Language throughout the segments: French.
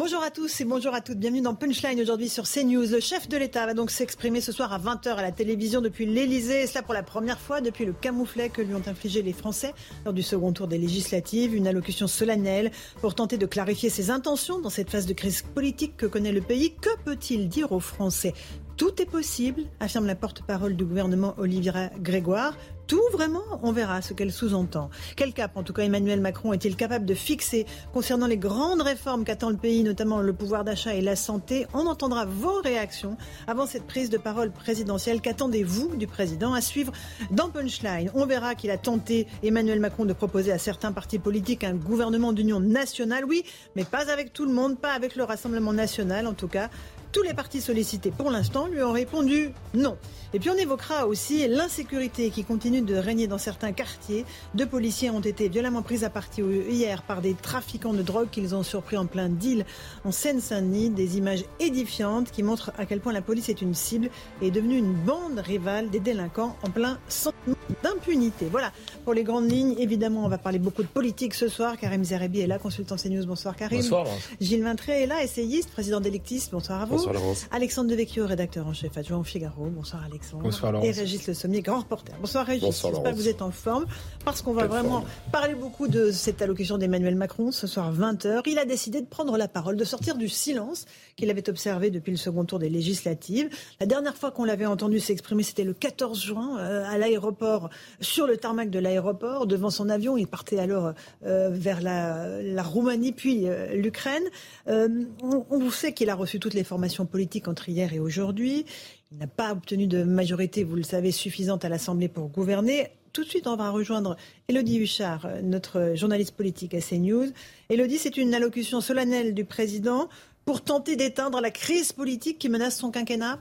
Bonjour à tous et bonjour à toutes. Bienvenue dans Punchline aujourd'hui sur CNews. Le chef de l'État va donc s'exprimer ce soir à 20h à la télévision depuis l'Elysée. Et cela pour la première fois depuis le camouflet que lui ont infligé les Français lors du second tour des législatives. Une allocution solennelle pour tenter de clarifier ses intentions dans cette phase de crise politique que connaît le pays. Que peut-il dire aux Français? Tout est possible, affirme la porte-parole du gouvernement Olivia Grégoire. Tout vraiment On verra ce qu'elle sous-entend. Quel cap, en tout cas, Emmanuel Macron est-il capable de fixer concernant les grandes réformes qu'attend le pays, notamment le pouvoir d'achat et la santé? On entendra vos réactions avant cette prise de parole présidentielle. Qu'attendez-vous du président à suivre dans Punchline? On verra qu'il a tenté, Emmanuel Macron, de proposer à certains partis politiques un gouvernement d'union nationale, oui, mais pas avec tout le monde, pas avec le Rassemblement national en tout cas. Tous les partis sollicités pour l'instant lui ont répondu non. Et puis on évoquera aussi l'insécurité qui continue de régner dans certains quartiers. Deux policiers ont été violemment pris à partie hier par des trafiquants de drogue qu'ils ont surpris en plein deal en Seine-Saint-Denis. Des images édifiantes qui montrent à quel point la police est une cible et est devenue une bande rivale des délinquants en plein sentiment d'impunité. Voilà pour les grandes lignes. Évidemment, on va parler beaucoup de politique ce soir. Karim Zerebi est là, consultant CNews. Bonsoir Karim. Bonsoir. Gilles Vintré est là, essayiste, président d'Electis. Bonsoir à vous. Bonsoir Laurence. Alexandre Devecchio, rédacteur en chef adjoint au Figaro. Bonsoir Alexandre. Bonsoir Laurence. Et Régis Le Sommier, grand reporter. Bonsoir Régis. Bonsoir J'espère que vous êtes en forme parce qu'on va Quelle vraiment forme. parler beaucoup de cette allocution d'Emmanuel Macron ce soir 20h. Il a décidé de prendre la parole, de sortir du silence qu'il avait observé depuis le second tour des législatives. La dernière fois qu'on l'avait entendu s'exprimer, c'était le 14 juin euh, à l'aéroport, sur le tarmac de l'aéroport, devant son avion. Il partait alors euh, vers la, la Roumanie puis euh, l'Ukraine. Euh, on, on sait qu'il a reçu toutes les formations politiques entre hier et aujourd'hui. Il n'a pas obtenu de majorité, vous le savez, suffisante à l'Assemblée pour gouverner. Tout de suite, on va rejoindre Elodie Huchard, notre journaliste politique à CNews. Elodie, c'est une allocution solennelle du président pour tenter d'éteindre la crise politique qui menace son quinquennat?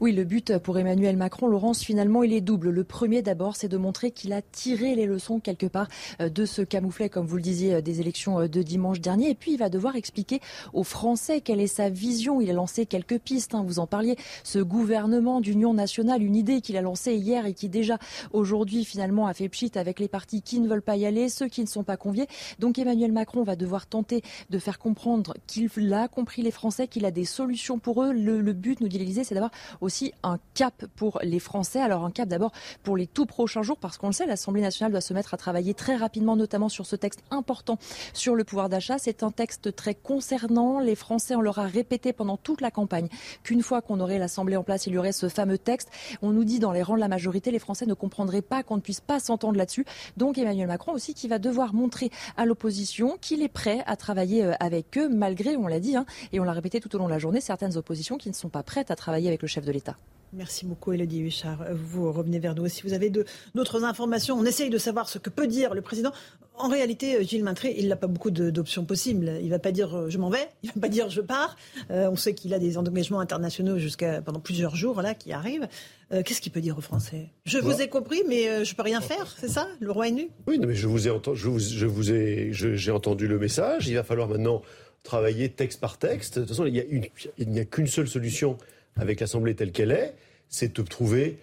Oui, le but pour Emmanuel Macron, Laurence, finalement, il est double. Le premier, d'abord, c'est de montrer qu'il a tiré les leçons quelque part euh, de ce camouflet, comme vous le disiez, euh, des élections euh, de dimanche dernier. Et puis, il va devoir expliquer aux Français quelle est sa vision. Il a lancé quelques pistes, hein, vous en parliez. Ce gouvernement d'union nationale, une idée qu'il a lancée hier et qui déjà aujourd'hui, finalement, a fait pchit avec les partis qui ne veulent pas y aller, ceux qui ne sont pas conviés. Donc, Emmanuel Macron va devoir tenter de faire comprendre qu'il a compris les Français, qu'il a des solutions pour eux. Le, le but, nous dit l'Élysée, c'est d'avoir aussi un cap pour les Français. Alors un cap d'abord pour les tout prochains jours, parce qu'on le sait, l'Assemblée nationale doit se mettre à travailler très rapidement, notamment sur ce texte important sur le pouvoir d'achat. C'est un texte très concernant. Les Français, on leur a répété pendant toute la campagne qu'une fois qu'on aurait l'Assemblée en place, il y aurait ce fameux texte. On nous dit dans les rangs de la majorité, les Français ne comprendraient pas qu'on ne puisse pas s'entendre là-dessus. Donc Emmanuel Macron aussi qui va devoir montrer à l'opposition qu'il est prêt à travailler euh, avec eux, malgré, on l'a dit, hein, et on l'a répété tout au long de la journée, certaines oppositions qui ne sont pas prêtes à travailler avec le chef de l'État. Merci beaucoup, Elodie Huchard. Vous revenez vers nous. Si vous avez d'autres informations, on essaye de savoir ce que peut dire le président. En réalité, Gilles Maintré, il n'a pas beaucoup d'options possibles. Il ne va pas dire euh, je m'en vais, il ne va pas dire je pars. Euh, on sait qu'il a des engagements internationaux jusqu'à pendant plusieurs jours là qui arrivent. Euh, Qu'est-ce qu'il peut dire aux Français? Je vous Voilà. ai compris, mais euh, je peux rien faire, c'est ça? Le roi est nu? Oui, non, mais je vous ai entendu, je vous, je vous ai, je- j'ai entendu le message. Il va falloir maintenant travailler texte par texte. De toute façon, a il n'y a qu'une seule solution avec l'Assemblée telle qu'elle est, c'est de trouver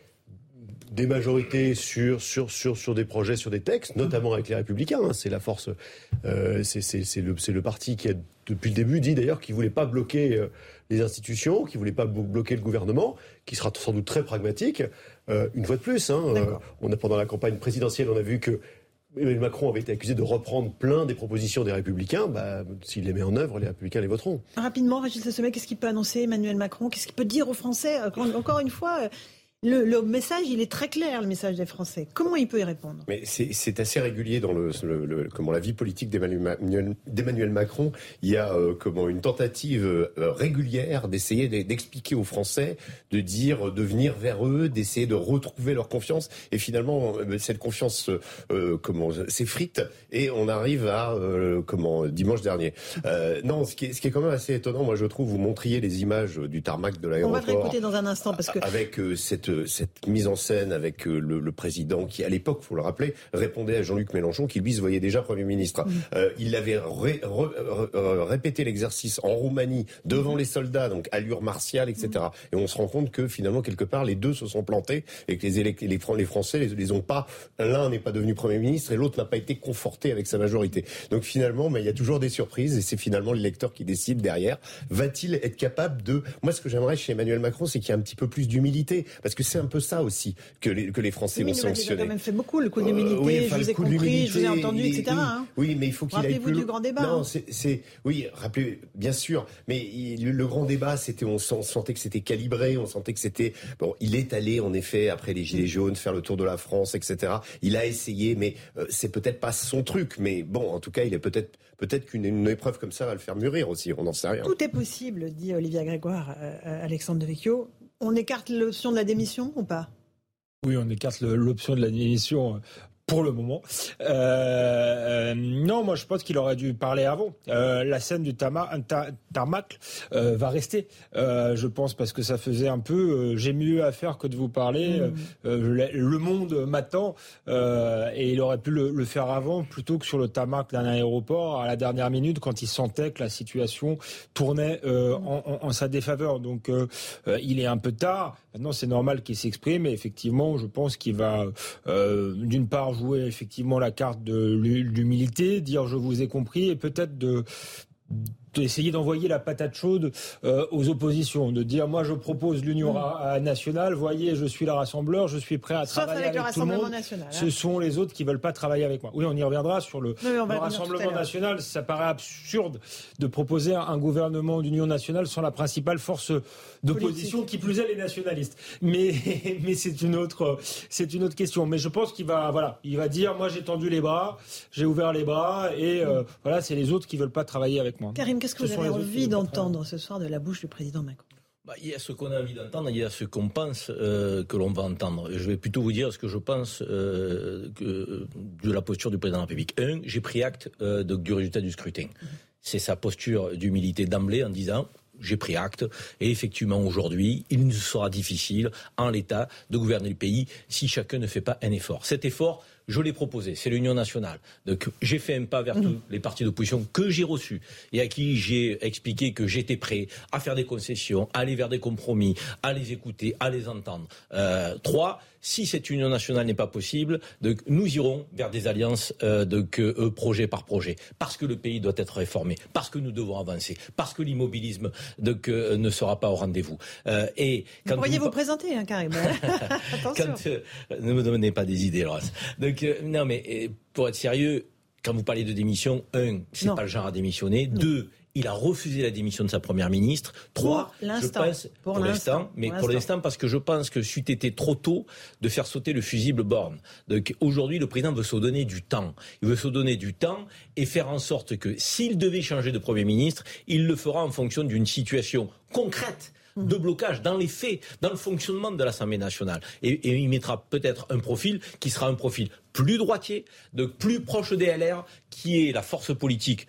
des majorités sur, sur, sur, sur des projets, sur des textes, notamment avec les Républicains. hein. C'est la force, euh, c'est le, parti qui a depuis le début dit d'ailleurs qu'il voulait pas bloquer euh, les institutions, qu'il voulait pas blo- bloquer le gouvernement, qui sera sans doute très pragmatique. Euh, une fois de plus, hein, D'accord. on a pendant la campagne présidentielle, on a vu que Emmanuel Macron avait été accusé de reprendre plein des propositions des Républicains. Bah, S'il les met en œuvre, les Républicains les voteront. Rapidement, Le Sommet, qu'est-ce qu'il peut annoncer Emmanuel Macron? Qu'est-ce qu'il peut dire aux Français Encore encore une fois, euh, le, le message, il est très clair, le message des Français. Comment il peut y répondre? Mais c'est assez régulier dans le, le- le- comment la vie politique d'Emmanuel Ma- d'Emmanuel Macron. Il y a euh, comment une tentative euh, régulière d'essayer d'e- d'expliquer aux Français, de dire, de venir vers eux, d'essayer de retrouver leur confiance. Et finalement, euh, cette confiance, euh, comment s'effrite et on arrive à comment dimanche dernier. Non, ce qui, est, ce qui est quand même assez étonnant, moi je trouve, vous montriez les images du tarmac de On va l'aéroport le réécouter dans un instant parce que avec cette cette, cette mise en scène avec le, le président qui, à l'époque, faut le rappeler, répondait à Jean-Luc Mélenchon qui lui se voyait déjà Premier ministre. il avait répété l'exercice en Roumanie devant les soldats, donc allure martiale, etc. Et on se rend compte que finalement, quelque part, les deux se sont plantés et que les, les, les Français les, les ont pas. L'un n'est pas devenu Premier ministre et l'autre n'a pas été conforté avec sa majorité. Donc finalement, mais il y a toujours des surprises et c'est finalement l'électeur qui décide derrière. Va-t-il être capable de... Moi, ce que j'aimerais chez Emmanuel Macron, c'est qu'il y ait un petit peu plus d'humilité. Parce que c'est un peu ça aussi que les, que les Français oui, vont sanctionner. Quand même fait beaucoup, le coup d'humilité. Euh, oui, je vous ai compris, je vous ai entendu, etc. Oui, hein. oui mais il faut qu'il aille plus... du grand débat. Non, hein. c'est... Oui, rappelez, bien sûr. Mais le, le grand débat, c'était... On, on sentait que c'était calibré, on sentait que c'était... Bon, il est allé, en effet, après les Gilets jaunes, faire le tour de la France, etc. Il a essayé, mais euh, c'est peut-être pas son truc. Mais bon, en tout cas, il est peut-être peut-être qu'une épreuve comme ça va le faire mûrir aussi. On n'en sait rien. Tout est possible, dit Olivia Grégoire, euh, euh, Alexandre de Vecchio. On écarte l'option de la démission ou pas? Oui, on écarte l'option de la démission pour le moment. Euh, euh, non, moi je pense qu'il aurait dû parler avant. Euh, la scène du tarmac euh, va rester, je pense, parce que ça faisait un peu j'ai mieux à faire que de vous parler. Mm. le monde m'attend et il aurait pu le, le, faire avant plutôt que sur le tarmac d'un aéroport à la dernière minute quand il sentait que la situation tournait en, en, en, sa défaveur. Donc il est un peu tard. Maintenant, c'est normal qu'il s'exprime et effectivement, je pense qu'il va d'une part jouer effectivement la carte de l'humilité, dire je vous ai compris et peut-être de essayer d'envoyer la patate chaude euh, aux oppositions, de dire moi je propose l'union mmh. nationale, voyez je suis le rassembleur, je suis prêt à travailler avec, tout le monde. National, hein. Ce sont les autres qui veulent pas travailler avec moi. Oui, on y reviendra sur le, le rassemblement national. Ça paraît absurde de proposer un gouvernement d'union nationale sans la principale force d'opposition, qui plus est les nationalistes. Mais mais c'est une autre c'est une autre question. Mais je pense qu'il va voilà, il va dire moi j'ai tendu les bras, j'ai ouvert les bras et euh, voilà c'est les autres qui veulent pas travailler avec moi. Qu'est-ce que vous avez envie d'entendre ce soir de la bouche du président Macron? Bah, il y a ce qu'on a envie d'entendre, il y a ce qu'on pense euh, que l'on va entendre. Je vais plutôt vous dire ce que je pense euh, que, de la posture du président de la République. Un, j'ai pris acte euh, de, du résultat du scrutin. Mhm. C'est sa posture d'humilité d'emblée en disant j'ai pris acte. Et effectivement, aujourd'hui, il nous sera difficile, en l'état, de gouverner le pays si chacun ne fait pas un effort. Cet effort, je l'ai proposé, c'est l'Union nationale. Donc j'ai fait un pas vers mmh. tous les partis d'opposition que j'ai reçus et à qui j'ai expliqué que j'étais prêt à faire des concessions, à aller vers des compromis, à les écouter, à les entendre. Euh, trois, si cette union nationale n'est pas possible, nous irons vers des alliances euh, de, euh, projet par projet, parce que le pays doit être réformé, parce que nous devons avancer, parce que l'immobilisme euh, ne sera pas au rendez-vous. Euh, et quand vous pourriez vous, présenter, hein, carrément. Quand, euh, ne me donnez pas des idées, Laurence. Donc non, mais pour être sérieux, quand vous parlez de démission, un, c'est pas le genre à démissionner. Deux, il a refusé la démission de sa première ministre. Trois, je pense, pour, l'instant, mais pour l'instant, parce que je pense que c'eût été trop tôt de faire sauter le fusible borne. Donc aujourd'hui, le président veut se donner du temps. Il veut se donner du temps et faire en sorte que s'il devait changer de premier ministre, il le fera en fonction d'une situation concrète de blocage dans les faits, dans le fonctionnement de l'Assemblée nationale. Et, et il mettra peut-être un profil qui sera un profil plus droitier, de plus proche des LR, qui est la force politique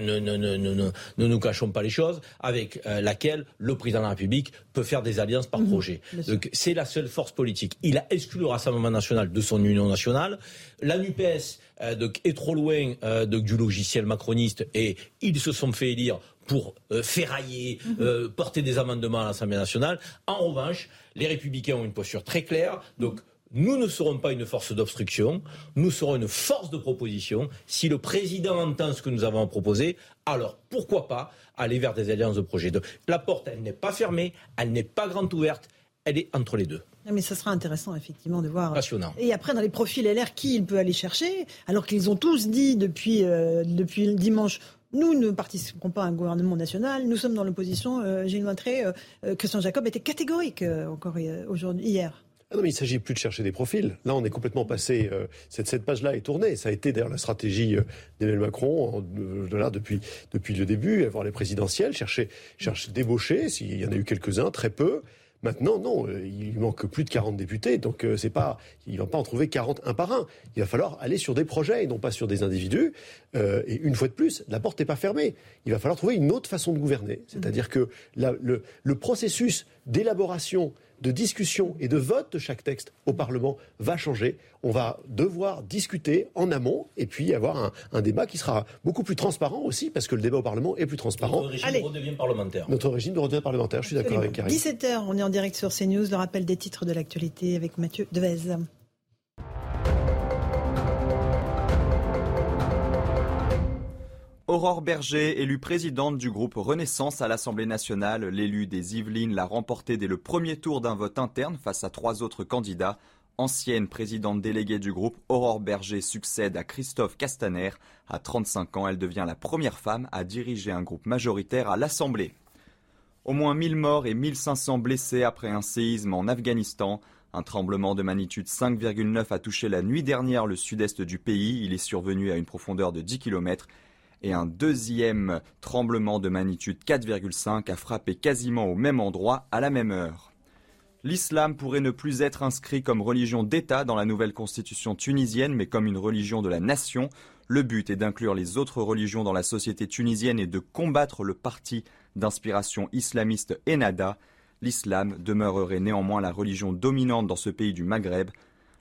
ne, ne, ne, ne, nous cachons pas les choses, avec euh, laquelle le président de la République peut faire des alliances par mhm, projet. Donc c'est la seule force politique. Il a exclu le Rassemblement national de son union nationale. La NUPES euh, est trop loin euh, du logiciel macroniste et ils se sont fait élire pour ferrailler, mhm. porter des amendements à l'Assemblée nationale. En revanche, les républicains ont une posture très claire. Donc nous ne serons pas une force d'obstruction, nous serons une force de proposition. Si le président entend ce que nous avons proposé, alors pourquoi pas aller vers des alliances de projet. La porte, elle n'est pas fermée, elle n'est pas grande ouverte, elle est entre les deux. mais ça sera intéressant, effectivement, de voir. Passionnant. Et après, dans les profils LR, qui il peut aller chercher Alors qu'ils ont tous dit depuis, euh, depuis dimanche nous ne participerons pas à un gouvernement national, nous sommes dans l'opposition. Euh, Gilles Montré, euh, Christian Jacob était catégorique encore aujourd'hui, hier. Ah non, mais il ne s'agit plus de chercher des profils. Là, on est complètement passé. Euh, cette, cette page-là est tournée. Ça a été d'ailleurs la stratégie euh, d'Emmanuel Macron de là, depuis, depuis le début, avoir les présidentielles, chercher, chercher débaucher. S'il y en a eu quelques-uns, très peu. Maintenant, non, euh, il manque plus de 40 députés, donc c'est pas, il va pas en trouver 40 un par un. Il va falloir aller sur des projets et non pas sur des individus. et une fois de plus, la porte n'est pas fermée. Il va falloir trouver une autre façon de gouverner, c'est-à-dire que le, le processus d'élaboration de discussion et de vote de chaque texte au Parlement va changer. On va devoir discuter en amont et puis avoir un, débat qui sera beaucoup plus transparent aussi, parce que le débat au Parlement est plus transparent. Notre régime redevient parlementaire. Notre régime redevient parlementaire, je suis d'accord avec Karine. 17h, on est en direct sur CNews, le rappel des titres de l'actualité avec Mathieu Devez. Aurore Berger, élue présidente du groupe Renaissance à l'Assemblée nationale, l'élu des Yvelines l'a remporté dès le premier tour d'un vote interne face à trois autres candidats. Ancienne présidente déléguée du groupe, Aurore Berger succède à Christophe Castaner. À 35 ans, elle devient la première femme à diriger un groupe majoritaire à l'Assemblée. Au moins 1000 morts et 1500 blessés après un séisme en Afghanistan. Un tremblement de magnitude 5,9 a touché la nuit dernière le sud-est du pays. Il est survenu à une profondeur de 10 km et un deuxième tremblement de magnitude 4,5 a frappé quasiment au même endroit à la même heure. L'islam pourrait ne plus être inscrit comme religion d'État dans la nouvelle constitution tunisienne, mais comme une religion de la nation. Le but est d'inclure les autres religions dans la société tunisienne et de combattre le parti d'inspiration islamiste Ennahda. L'islam demeurerait néanmoins la religion dominante dans ce pays du Maghreb.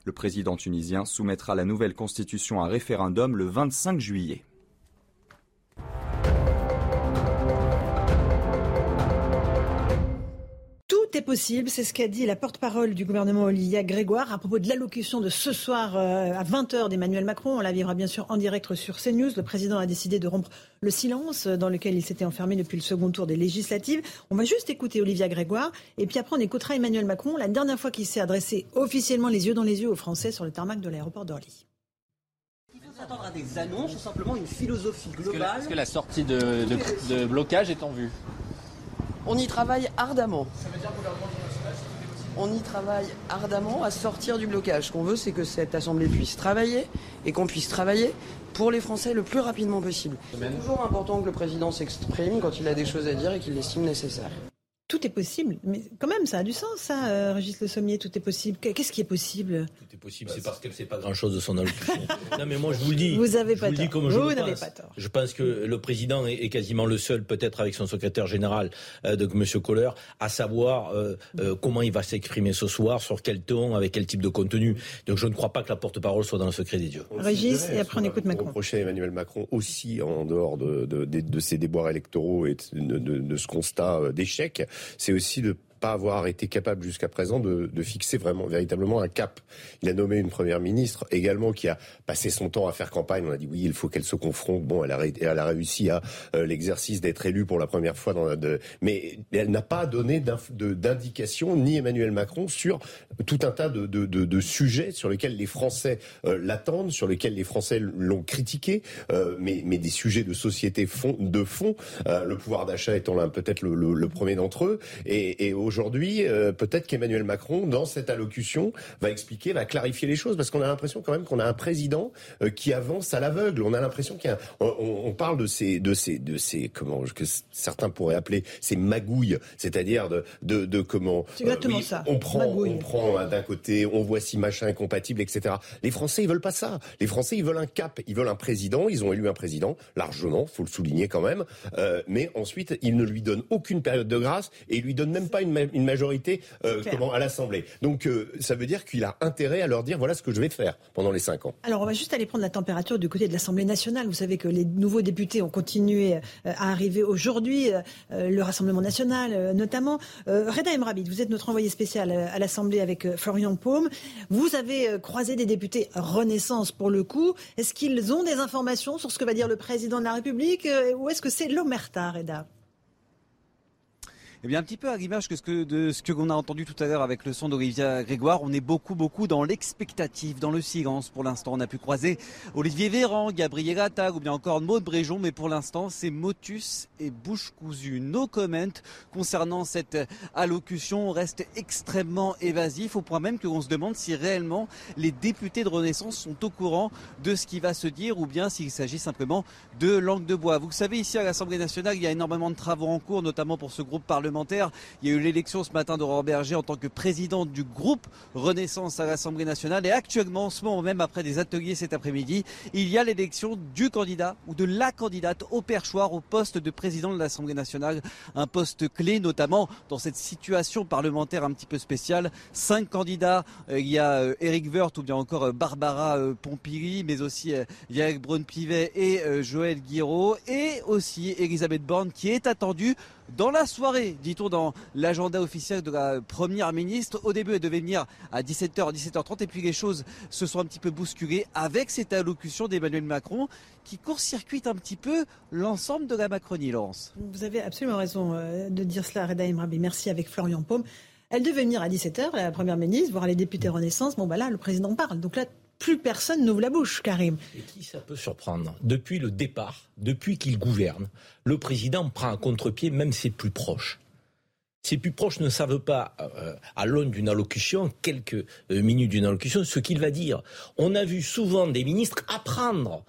Le président tunisien soumettra la nouvelle constitution à référendum le 25 juillet. Tout est possible, c'est ce qu'a dit la porte-parole du gouvernement Olivia Grégoire à propos de l'allocution de ce soir euh, à 20h d'Emmanuel Macron. On la vivra bien sûr en direct sur CNews. Le président a décidé de rompre le silence dans lequel il s'était enfermé depuis le second tour des législatives. On va juste écouter Olivia Grégoire et puis après on écoutera Emmanuel Macron la dernière fois qu'il s'est adressé officiellement les yeux dans les yeux aux Français sur le tarmac de l'aéroport d'Orly s'attendre à des annonces ou simplement une philosophie globale Est-ce que, la sortie de, de, blocage est en vue On y travaille ardemment. on y travaille ardemment à sortir du blocage. Ce qu'on veut, c'est que cette Assemblée puisse travailler et qu'on puisse travailler pour les Français le plus rapidement possible. C'est toujours important que le président s'exprime quand il a des choses à dire et qu'il l'estime nécessaire tout est possible. Mais quand même, ça a du sens, ça, euh, Régis Le Sommier, tout est possible. Qu'est-ce qui est possible? Tout est possible, c'est parce qu'elle ne sait pas grand-chose de son allocution. non, mais moi, je vous le dis. Vous avez pas tort. Comme je vous n'avez pas tort. Je pense que le président est, quasiment le seul, peut-être avec son secrétaire général, euh, de M. Kohler, à savoir euh, comment il va s'exprimer ce soir, sur quel ton, avec quel type de contenu. Donc, je ne crois pas que la porte-parole soit dans le secret des dieux. Régis, et après on écoute Macron. Prochain Emmanuel Macron aussi, en dehors de, de, de, ces déboires électoraux et de ce constat d'échec, c'est aussi de avoir été capable jusqu'à présent de, fixer vraiment, véritablement un cap. Il a nommé une première ministre également qui a passé son temps à faire campagne. On a dit oui, il faut qu'elle se confronte. Bon, elle a, réussi à euh, l'exercice d'être élue pour la première fois mais elle n'a pas donné d'indication ni Emmanuel Macron sur tout un tas de, sujets sur lesquels les Français euh, l'attendent, sur lesquels les Français l'ont critiqué, euh, mais, des sujets de société de fond. le pouvoir d'achat étant peut-être le, premier d'entre eux. Et, et aujourd'hui, euh, peut-être qu'Emmanuel Macron, dans cette allocution, va expliquer, va clarifier les choses, parce qu'on a l'impression quand même qu'on a un président euh, qui avance à l'aveugle. On a l'impression qu'il on, parle de ces, de ces, de ces, comment que certains pourraient appeler ces magouilles, c'est-à-dire de, de, de comment. exactement euh, ça. On prend, on prend d'un côté, on voit si machin est compatible, etc. Les Français, ils veulent pas ça. Les Français, ils veulent un cap, ils veulent un président. Ils ont élu un président largement, faut le souligner quand même. mais ensuite, ils ne lui donnent aucune période de grâce et ils lui donnent même pas une une majorité euh, comment, à l'Assemblée. Donc euh, ça veut dire qu'il a intérêt à leur dire voilà ce que je vais faire pendant les cinq ans. Alors on va juste aller prendre la température du côté de l'Assemblée nationale. Vous savez que les nouveaux députés ont continué euh, à arriver aujourd'hui, le Rassemblement national notamment. Reda Emrabit, vous êtes notre envoyé spécial à l'Assemblée avec Florian Paume. Vous avez croisé des députés Renaissance pour le coup. Est-ce qu'ils ont des informations sur ce que va dire le président de la République ou est-ce que c'est l'omerta, Reda? Eh bien, un petit peu à l'image que que, de ce que a entendu tout à l'heure avec le son d'Olivia Grégoire, on est beaucoup, beaucoup dans l'expectative, dans le silence. Pour l'instant, on a pu croiser Olivier Véran, Gabriel Attal ou bien encore Maud Bréjon, mais pour l'instant, c'est motus et bouche cousue. No comment concernant cette allocution. On reste extrêmement évasif au point même qu'on se demande si réellement les députés de Renaissance sont au courant de ce qui va se dire ou bien s'il s'agit simplement de langue de bois. Vous savez, ici à l'Assemblée nationale, il y a énormément de travaux en cours, notamment pour ce groupe parlementaire Il y a eu l'élection ce matin d'Aurore Berger en tant que présidente du groupe Renaissance à l'Assemblée nationale. Et actuellement, en ce moment même, après des ateliers cet après-midi, il y a l'élection du candidat ou de la candidate au perchoir au poste de président de l'Assemblée nationale. Un poste clé, notamment dans cette situation parlementaire un petit peu spéciale. Cinq candidats. Euh, il y a Eric euh, Woerth ou bien encore euh, Barbara Pompili, mais aussi Yannick Braun-Pivet et Joël Guiraud. Et aussi Elisabeth Borne qui est attendue dans la soirée, dit-on dans l'agenda officiel de la Première ministre. Au début, elle devait venir à 17h, 17h30, et puis les choses se sont un petit peu bousculées avec cette allocution d'Emmanuel Macron qui court-circuite un petit peu l'ensemble de la Macronie, Laurence. Vous avez absolument raison euh, de dire cela, Reda Emrabi. Merci avec Florian Paume. Elle devait venir à 17h, la Première ministre, voir les députés Renaissance. Bon, bah là, le président parle. Donc là, plus personne n'ouvre la bouche, Karim. Et qui ça peut surprendre Depuis le départ, depuis qu'il gouverne, le président prend à contre-pied même ses plus proches. Ses plus proches ne savent pas, euh, à l'aune d'une allocution, quelques euh, minutes d'une allocution, ce qu'il va dire. On a vu souvent des ministres apprendre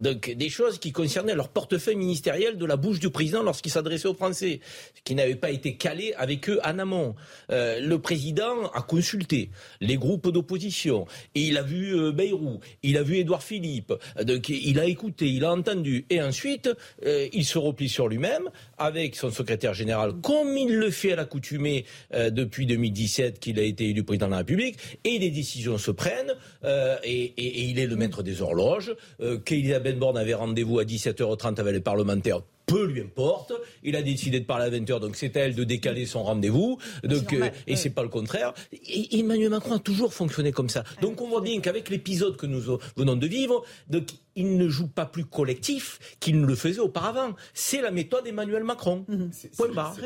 donc des choses qui concernaient leur portefeuille ministériel de la bouche du président lorsqu'il s'adressait aux Français, qui n'avaient pas été calés avec eux en amont. Euh, le président a consulté les groupes d'opposition, et il a vu euh, Bayrou, il a vu Édouard Philippe, donc il a écouté, il a entendu, et ensuite euh, il se replie sur lui-même avec son secrétaire général, comme il le fait à l'accoutumée euh, depuis 2017 qu'il a été élu président de la République, et les décisions se prennent, euh, et, et, et, il est le maître des horloges, euh, qu'Elisabeth Borne avait rendez-vous à 17h30 avec les parlementaires peu lui importe. Il a décidé de parler à 20h, donc c'est à elle de décaler son rendez-vous. Donc, euh, et c'est pas le contraire. Et Emmanuel Macron a toujours fonctionné comme ça. Donc on voit bien qu'avec l'épisode que nous venons de vivre, donc, il ne joue pas plus collectif qu'il ne le faisait auparavant. C'est la méthode d'Emmanuel Macron. Mhm. Point barre.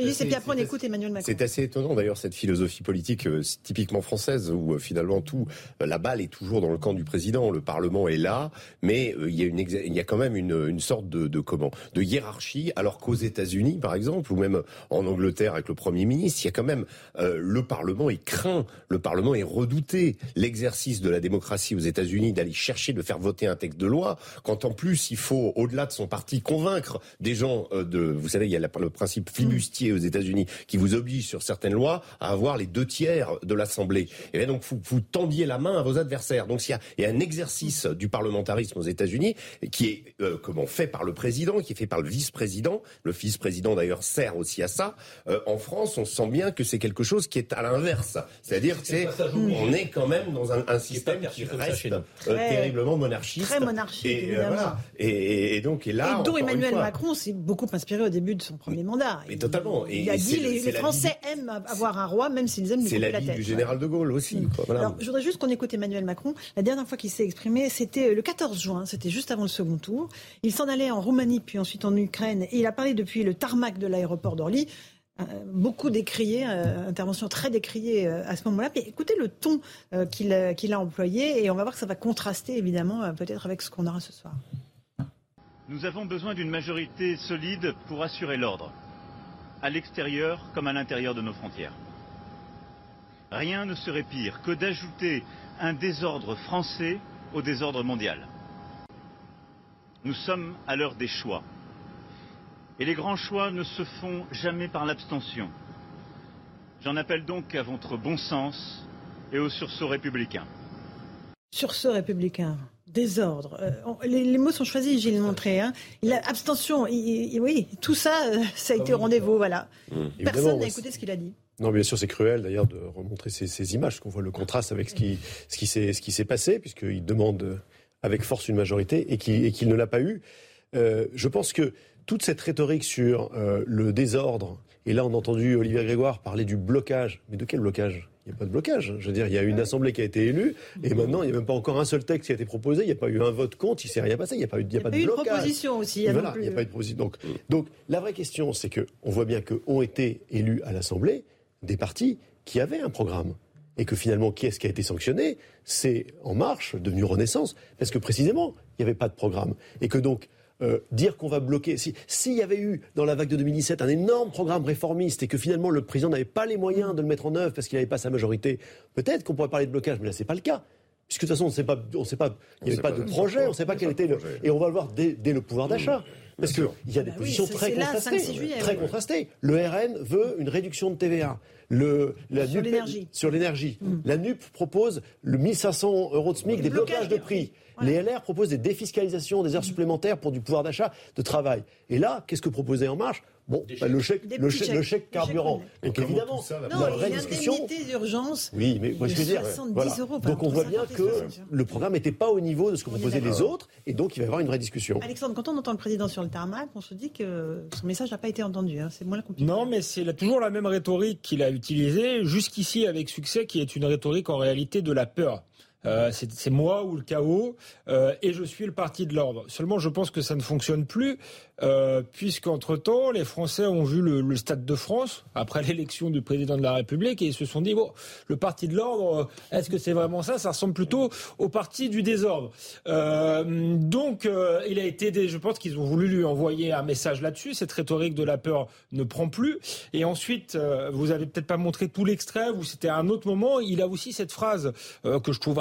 On écoute Emmanuel Macron. C'est assez étonnant d'ailleurs cette philosophie politique euh, typiquement française où euh, finalement tout, euh, la balle est toujours dans le camp du président. Le Parlement est là, mais il y a, une, il y a quand même une, une sorte de, de comment, de hiérarchie. Alors qu'aux États-Unis, par exemple, ou même en Angleterre avec le Premier ministre, il y a quand même le Parlement est craint, le Parlement est redouté. L'exercice de la démocratie aux États-Unis d'aller chercher de faire voter un texte de loi quand en plus il faut, au-delà de son parti, convaincre des gens euh, de, vous savez, il y a le principe flibustier aux États-Unis qui vous oblige sur certaines lois à avoir les deux tiers de l'Assemblée. Et donc vous, vous tendiez la main à vos adversaires. Donc il y a, il y a un exercice du parlementarisme aux États-Unis qui est euh, comment fait par le président, qui est fait par le vice-président. Le vice-président d'ailleurs sert aussi à ça. Euh, en France, on sent bien que c'est quelque chose qui est à l'inverse. C'est-à-dire c'est on est quand même dans un, un système qui reste terriblement monarchiste. Très monarchiste. Et, et, donc, et là. Et dont Emmanuel Macron s'est beaucoup inspiré au début de son premier mandat. Mais totalement. il a dit les, les Français aiment avoir un roi, même s'ils aiment lui C'est la, la vie du général de Gaulle aussi. Alors, je voudrais juste qu'on écoute Emmanuel Macron. La dernière fois qu'il s'est exprimé, c'était le 14 juin, c'était juste avant le second tour. Il s'en allait en Roumanie, puis ensuite en Ukraine, et il a parlé depuis le tarmac de l'aéroport d'Orly. Euh, beaucoup décrié, euh, intervention très décriée euh, à ce moment-là. Mais écoutez le ton qu'il a employé et on va voir que ça va contraster évidemment peut-être avec ce qu'on aura ce soir. Nous avons besoin d'une majorité solide pour assurer l'ordre, à l'extérieur comme à l'intérieur de nos frontières. Rien ne serait pire que d'ajouter un désordre français au désordre mondial. Nous sommes à l'heure des choix. Et les grands choix ne se font jamais par l'abstention. J'en appelle donc à votre bon sens et au sursaut républicain. Sursaut républicain, désordre. Euh, les, mots sont choisis, Gilles Montré. Hein. Il a, abstention, oui, tout ça, euh, ça a été au rendez-vous, voilà. Mmh. Personne n'a écouté ce qu'il a dit. Non, bien sûr, c'est cruel d'ailleurs de remontrer ces, ces images, qu'on voit le contraste avec ce qui, ce qui s'est passé, puisqu'il demande avec force une majorité et qu'il ne l'a pas eu. Euh, je pense que toute cette rhétorique sur euh, le désordre, et là on a entendu Olivier Grégoire parler du blocage, mais de quel blocage? Il n'y a pas de blocage. Je veux dire, il y a une assemblée qui a été élue, et maintenant, il n'y a même pas encore un seul texte qui a été proposé. Il n'y a pas eu un vote contre, il ne s'est rien passé. Il n'y a pas eu, il y a de blocage. Il y a pas eu de proposition aussi. Il voilà, il n'y a pas eu de proposition. Donc, donc, la vraie question, c'est qu'on voit bien qu'ont été élus à l'Assemblée des partis qui avaient un programme. Et que finalement, qui est-ce qui a été sanctionné? C'est En Marche, devenu Renaissance, parce que précisément, il n'y avait pas de programme. Et que donc, euh, dire qu'on va bloquer. S'il y avait eu dans la vague de 2017 un énorme programme réformiste et que finalement le président n'avait pas les moyens de le mettre en œuvre parce qu'il n'avait pas sa majorité, peut-être qu'on pourrait parler de blocage, mais là c'est pas le cas. Puisque de toute façon, on ne sait pas, on sait pas, il n'y avait pas, de projet, on ne sait pas quel était le, et on va le voir dès, le pouvoir d'achat. Parce qu'il y a des Bah positions c'est- très là, contrastées. 5-6 juillet, très contrastées. Le RN veut une réduction de TVA. Le, la Sur NUP l'énergie. Mm. Sur l'énergie. La NUP propose le 1500 euros de SMIC, des blocages de prix. Voilà. Les LR proposent des défiscalisations, des heures supplémentaires pour du pouvoir d'achat, de travail. Et là, qu'est-ce que proposait En Marche? Bon, bah, le chèque, le chèque, chèques. le chèque Des carburant. chèques Donc évidemment, ça va la Non, vraie il y a discussion. d'urgence. Oui, mais moi, de je veux dire, 70 voilà. euros. donc on voit bien 50 et que 60. le programme n'était pas au niveau de ce que proposaient les autres, et donc il va y avoir une vraie discussion. Alexandre, quand on entend le président sur le tarmac, on se dit que son message n'a pas été entendu. hein. C'est moins compliqué. Non, mais c'est toujours la même rhétorique qu'il a utilisée, jusqu'ici avec succès, qui est une rhétorique en réalité de la peur. Euh, c'est moi ou le chaos, euh, et je suis le parti de l'ordre. Seulement, je pense que ça ne fonctionne plus, euh, puisqu'entre-temps, les Français ont vu le, Stade de France, après l'élection du président de la République, et ils se sont dit, bon, le parti de l'ordre, euh, est-ce que c'est vraiment ça? Ça ressemble plutôt au parti du désordre. Donc, il a été, je pense qu'ils ont voulu lui envoyer un message là-dessus. Cette rhétorique de la peur ne prend plus. Et ensuite, vous avez peut-être pas montré tout l'extrait, ou c'était à un autre moment. Il a aussi cette phrase que je trouve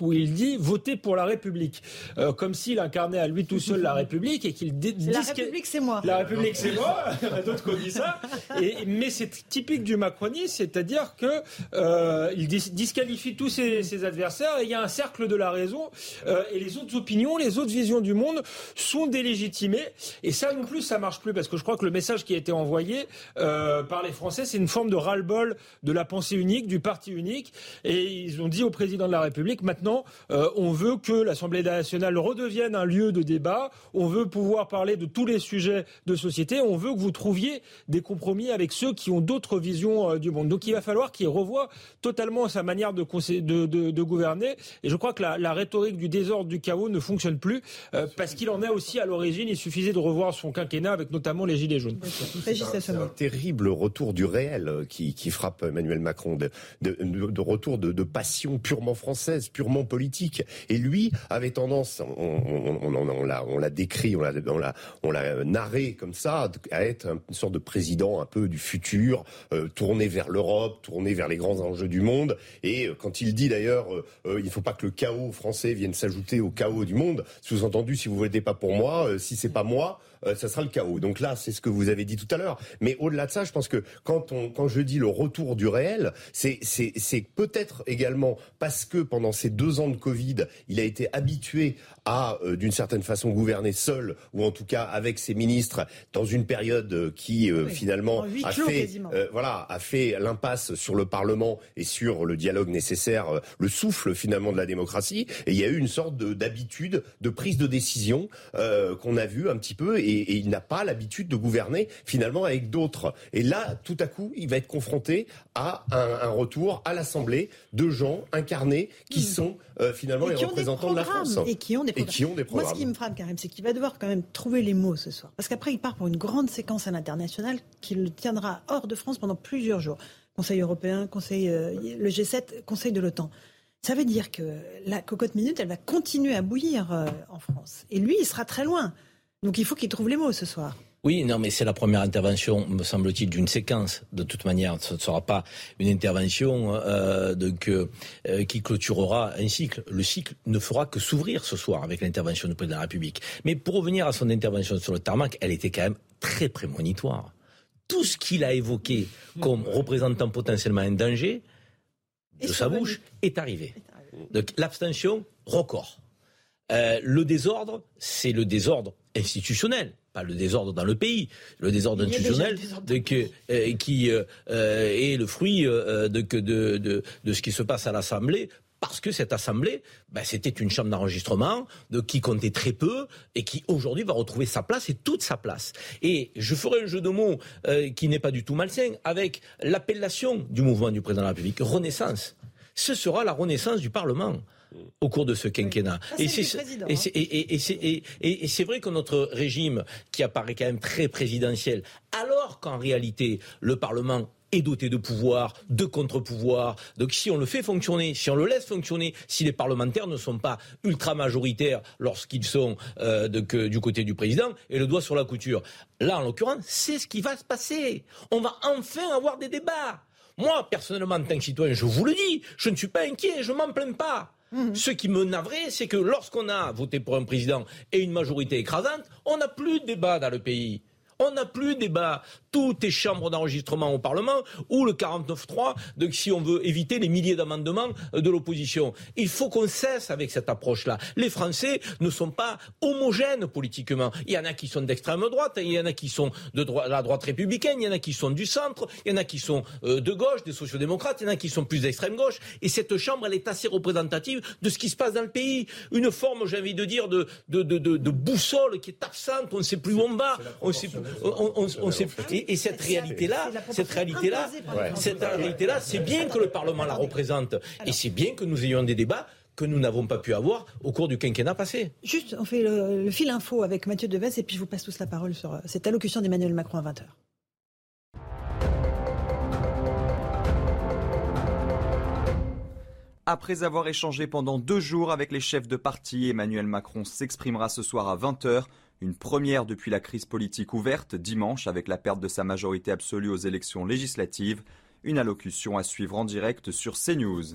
où il dit votez pour la République, Euh, comme s'il incarnait à lui tout seul la République et qu'il C'est la République, c'est moi. la République, c'est moi. Il y en a d'autres qui ont dit ça. Et, mais c'est typique du macronisme, c'est-à-dire que euh, il dis- disqualifie tous ses, ses adversaires et il y a un cercle de la raison euh, et les autres opinions, les autres visions du monde sont délégitimées. Et ça non plus, ça marche plus parce que je crois que le message qui a été envoyé par les Français, c'est une forme de ras-le-bol de la pensée unique, du parti unique. Et ils ont dit au président de la République, maintenant, euh, on veut que l'Assemblée nationale redevienne un lieu de débat. On veut pouvoir parler de tous les sujets de société. On veut que vous trouviez des compromis avec ceux qui ont d'autres visions euh, du monde. Donc il va falloir qu'il revoie totalement sa manière de, conseil- de, de- de gouverner. Et je crois que la, la rhétorique du désordre, du chaos ne fonctionne plus euh, parce qu'il en est aussi à l'origine. Il suffisait de revoir son quinquennat avec notamment les Gilets jaunes. Régis C'est un Sommet. terrible retour du réel qui, qui frappe Emmanuel Macron, de, de, de- de retour de, de passion purement française, purement politique. Et lui avait tendance, on, on, l'a, décrit, on l'a, on on narré comme ça, à être une sorte de président un peu du futur, euh, tourné vers l'Europe, tourné vers les grands enjeux du monde. Et euh, quand il dit d'ailleurs, euh, il ne faut pas que le chaos français vienne s'ajouter au chaos du monde, sous-entendu, si vous votez pas pour moi, si c'est pas moi, euh, ça sera le chaos. Donc là, c'est ce que vous avez dit tout à l'heure. Mais au-delà de ça, je pense que quand on, quand je dis le retour du réel, c'est, peut-être également parce que pendant ces deux ans de Covid, il a été habitué à, euh, d'une certaine façon, gouverner seul, ou en tout cas avec ses ministres, dans une période euh, qui euh, Oui, finalement a fait, euh, voilà, a fait l'impasse sur le Parlement et sur le dialogue nécessaire, le souffle finalement de la démocratie. Et il y a eu une sorte de- d'habitude de prise de décision qu'on a vu un petit peu, et, et il n'a pas l'habitude de gouverner finalement avec d'autres. Et là, tout à coup, il va être confronté à un, un retour à l'Assemblée de gens incarnés qui sont euh, finalement Hmm. Et les représentants de la France. Et qui ont des Et qui ont des Moi, ce qui me frappe, Karim, c'est qu'il va devoir quand même trouver les mots ce soir. Parce qu'après, il part pour une grande séquence à l'international qui le tiendra hors de France pendant plusieurs jours. Conseil européen, Conseil, euh, le G7, Conseil de l'OTAN. Ça veut dire que la cocotte minute, elle va continuer à bouillir euh, en France. Et lui, il sera très loin. Donc il faut qu'il trouve les mots ce soir. Oui, non, mais c'est la première intervention, me semble-t-il, d'une séquence. De toute manière, ce ne sera pas une intervention euh, donc, euh, euh, qui clôturera un cycle. Le cycle ne fera que s'ouvrir ce soir avec l'intervention du président de la République. Mais pour revenir à son intervention sur le tarmac, elle était quand même très prémonitoire. Tout ce qu'il a évoqué comme représentant potentiellement un danger de sa bouche est arrivé. Donc l'abstention, record. Euh, le désordre, c'est le désordre institutionnel, pas le désordre dans le pays. Le désordre institutionnel euh, qui euh, euh, est le fruit de, que de, de, de ce qui se passe à l'Assemblée. Parce que cette assemblée, ben, c'était une chambre d'enregistrement de qui comptait très peu et qui aujourd'hui va retrouver sa place et toute sa place. Et je ferai un jeu de mots euh, qui n'est pas du tout malsain avec l'appellation du mouvement du président de la République, Renaissance. Ce sera la renaissance du Parlement au cours de ce quinquennat. Et c'est vrai que notre régime, qui apparaît quand même très présidentiel, alors qu'en réalité, le Parlement est doté de pouvoirs, de contre-pouvoirs. Donc si on le fait fonctionner, si on le laisse fonctionner, si les parlementaires ne sont pas ultra majoritaires lorsqu'ils sont euh, de- que- du côté du président, et le doigt sur la couture. Là, en l'occurrence, c'est ce qui va se passer. On va enfin avoir des débats. Moi, personnellement, en tant que citoyen, je vous le dis, je ne suis pas inquiet, je m'en plains pas. Mmh. Ce qui me navrait, c'est que lorsqu'on a voté pour un président et une majorité écrasante, on n'a plus de débat dans le pays. On n'a plus de débat. Tout est chambre d'enregistrement au Parlement ou le 49-3, donc si on veut éviter les milliers d'amendements de l'opposition. Il faut qu'on cesse avec cette approche-là. Les Français ne sont pas homogènes politiquement. Il y en a qui sont d'extrême droite, il y en a qui sont de la droite républicaine, il y en a qui sont du centre, il y en a qui sont euh, de gauche, des sociodémocrates, il y en a qui sont plus d'extrême gauche. Et cette chambre, elle est assez représentative de ce qui se passe dans le pays. Une forme, j'ai envie de dire, de, de, de, de, boussole qui est absente. On ne sait plus où on va. On sait, on, on, on sait plus et, cette réalité-là, cette réalité-là, cette réalité-là, c'est bien que le Parlement la représente. Et c'est bien que nous ayons des débats que nous n'avons pas pu avoir au cours du quinquennat passé. Juste, on fait le, fil info avec Mathieu Deves et puis je vous passe tous la parole sur euh, cette allocution d'Emmanuel Macron à 20h. Après avoir échangé pendant deux jours avec les chefs de parti, Emmanuel Macron s'exprimera ce soir à 20h une première depuis la crise politique ouverte dimanche avec la perte de sa majorité absolue aux élections législatives. Une allocution à suivre en direct sur CNews.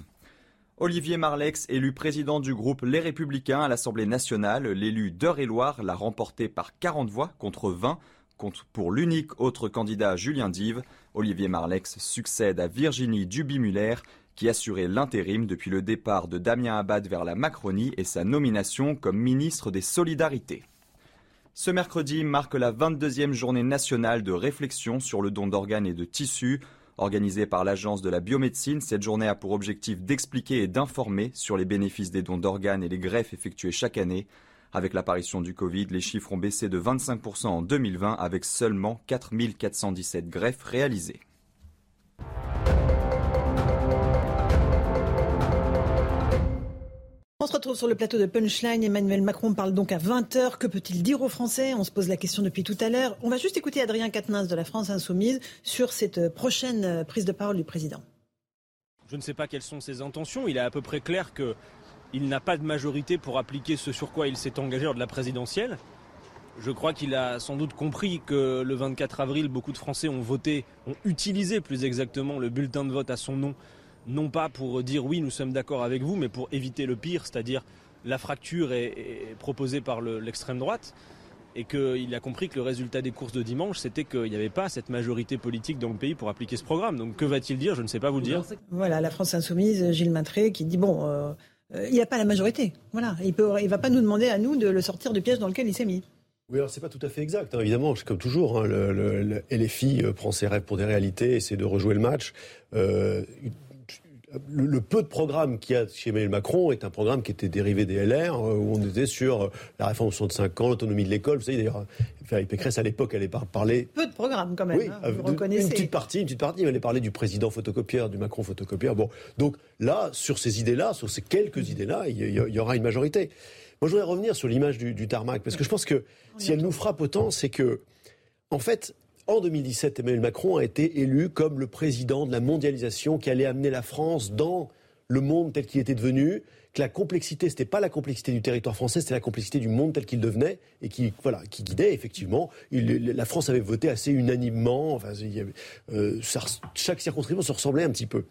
Olivier Marlex, élu président du groupe Les Républicains à l'Assemblée nationale, l'élu d'Eure-et-Loire l'a remporté par 40 voix contre 20 contre pour l'unique autre candidat Julien Dive. Olivier Marlex succède à Virginie Duby-Muller qui assurait l'intérim depuis le départ de Damien Abad vers la Macronie et sa nomination comme ministre des Solidarités. Ce mercredi marque la 22e journée nationale de réflexion sur le don d'organes et de tissus. Organisée par l'Agence de la biomédecine, cette journée a pour objectif d'expliquer et d'informer sur les bénéfices des dons d'organes et les greffes effectuées chaque année. Avec l'apparition du Covid, les chiffres ont baissé de 25% en 2020 avec seulement 4417 greffes réalisées. On se retrouve sur le plateau de Punchline. Emmanuel Macron parle donc à 20h. Que peut-il dire aux Français? On se pose la question depuis tout à l'heure. On va juste écouter Adrien Quatennens de la France Insoumise sur cette prochaine prise de parole du président. Je ne sais pas quelles sont ses intentions. Il est à peu près clair qu'il n'a pas de majorité pour appliquer ce sur quoi il s'est engagé lors de la présidentielle. Je crois qu'il a sans doute compris que le 24 avril, beaucoup de Français ont voté, ont utilisé plus exactement le bulletin de vote à son nom non pas pour dire oui, nous sommes d'accord avec vous, mais pour éviter le pire, c'est-à-dire la fracture est, proposée par l'extrême droite, et qu'il a compris que le résultat des courses de dimanche, c'était qu'il n'y avait pas cette majorité politique dans le pays pour appliquer ce programme. Donc que va-t-il dire? Je ne sais pas vous le dire. Voilà, la France insoumise, Gilles Matré, qui dit bon, euh, euh, il n'y a pas la majorité. Voilà, il ne va pas nous demander à nous de le sortir du piège dans lequel il s'est mis. Oui, alors c'est pas tout à fait exact. Hein. Évidemment, comme toujours, hein, le, le, LFI euh, prend ses rêves pour des réalités, essaie de rejouer le match le, peu de programme qu'il y a chez Emmanuel Macron est un programme qui était dérivé des LR, euh, où on était sur euh, la réforme de 65 ans, l'autonomie de l'école. Vous savez, d'ailleurs, Valérie Pécresse, à l'époque, elle est parlé... Peu de programmes, quand même, oui, hein, vous reconnaissez. Une petite partie, une petite partie. Elle allait parler du président photocopieur, du Macron photocopieur. Bon, donc là, sur ces idées-là, sur ces quelques idées-là, il y, aura une majorité. Moi, je voudrais revenir sur l'image du, du tarmac, parce que je pense que si elle nous frappe autant, c'est que, en fait, en 2017, Emmanuel Macron a été élu comme le président de la mondialisation qui allait amener la France dans le monde tel qu'il était devenu, que la complexité, ce n'était pas la complexité du territoire français, c'était la complexité du monde tel qu'il devenait et qui, voilà, qui guidait effectivement. la France avait voté assez unanimement, enfin, euh, chaque circonscription se ressemblait un petit peu.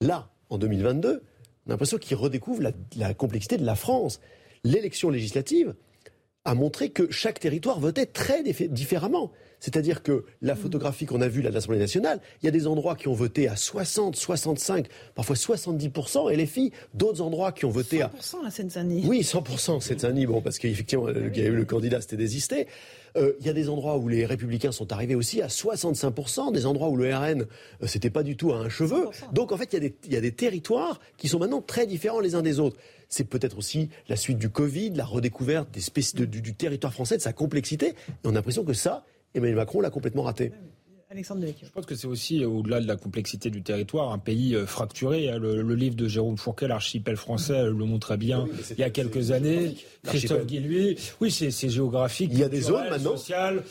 Là, en 2022, on a l'impression qu'il redécouvre la complexité de la France. L'élection législative a montré que chaque territoire votait très différemment. C'est-à-dire que la mm. photographie qu'on a vue là de l'Assemblée nationale, il y a des endroits qui ont voté à 60, 65, parfois 70%, et les filles, d'autres endroits qui ont voté à... 100% la Seine-Saint-Denis. Oui, 100% Seine-Saint-Denis, bon, parce qu'effectivement, il y a eu le candidat, c'était désisté. Euh, il y a des endroits où les républicains sont arrivés aussi à 65%, des endroits où le RN, euh, c'était pas du tout à un cheveu. Donc en fait, il y, a des, il y a des territoires qui sont maintenant très différents les uns des autres. C'est peut-être aussi la suite du Covid, la redécouverte du, du territoire français, de sa complexité. Et on a l'impression que ça, Emmanuel Macron l'a complètement raté. Alexandre Je pense que c'est aussi, euh, au-delà de la complexité du territoire, un pays euh, fracturé. Hein. Le, livre de Jérôme Fourquet, l'archipel français, le montrait bien il y a quelques années. Christophe Guilluy, oui, c'est géographique. Il y a des zones maintenant.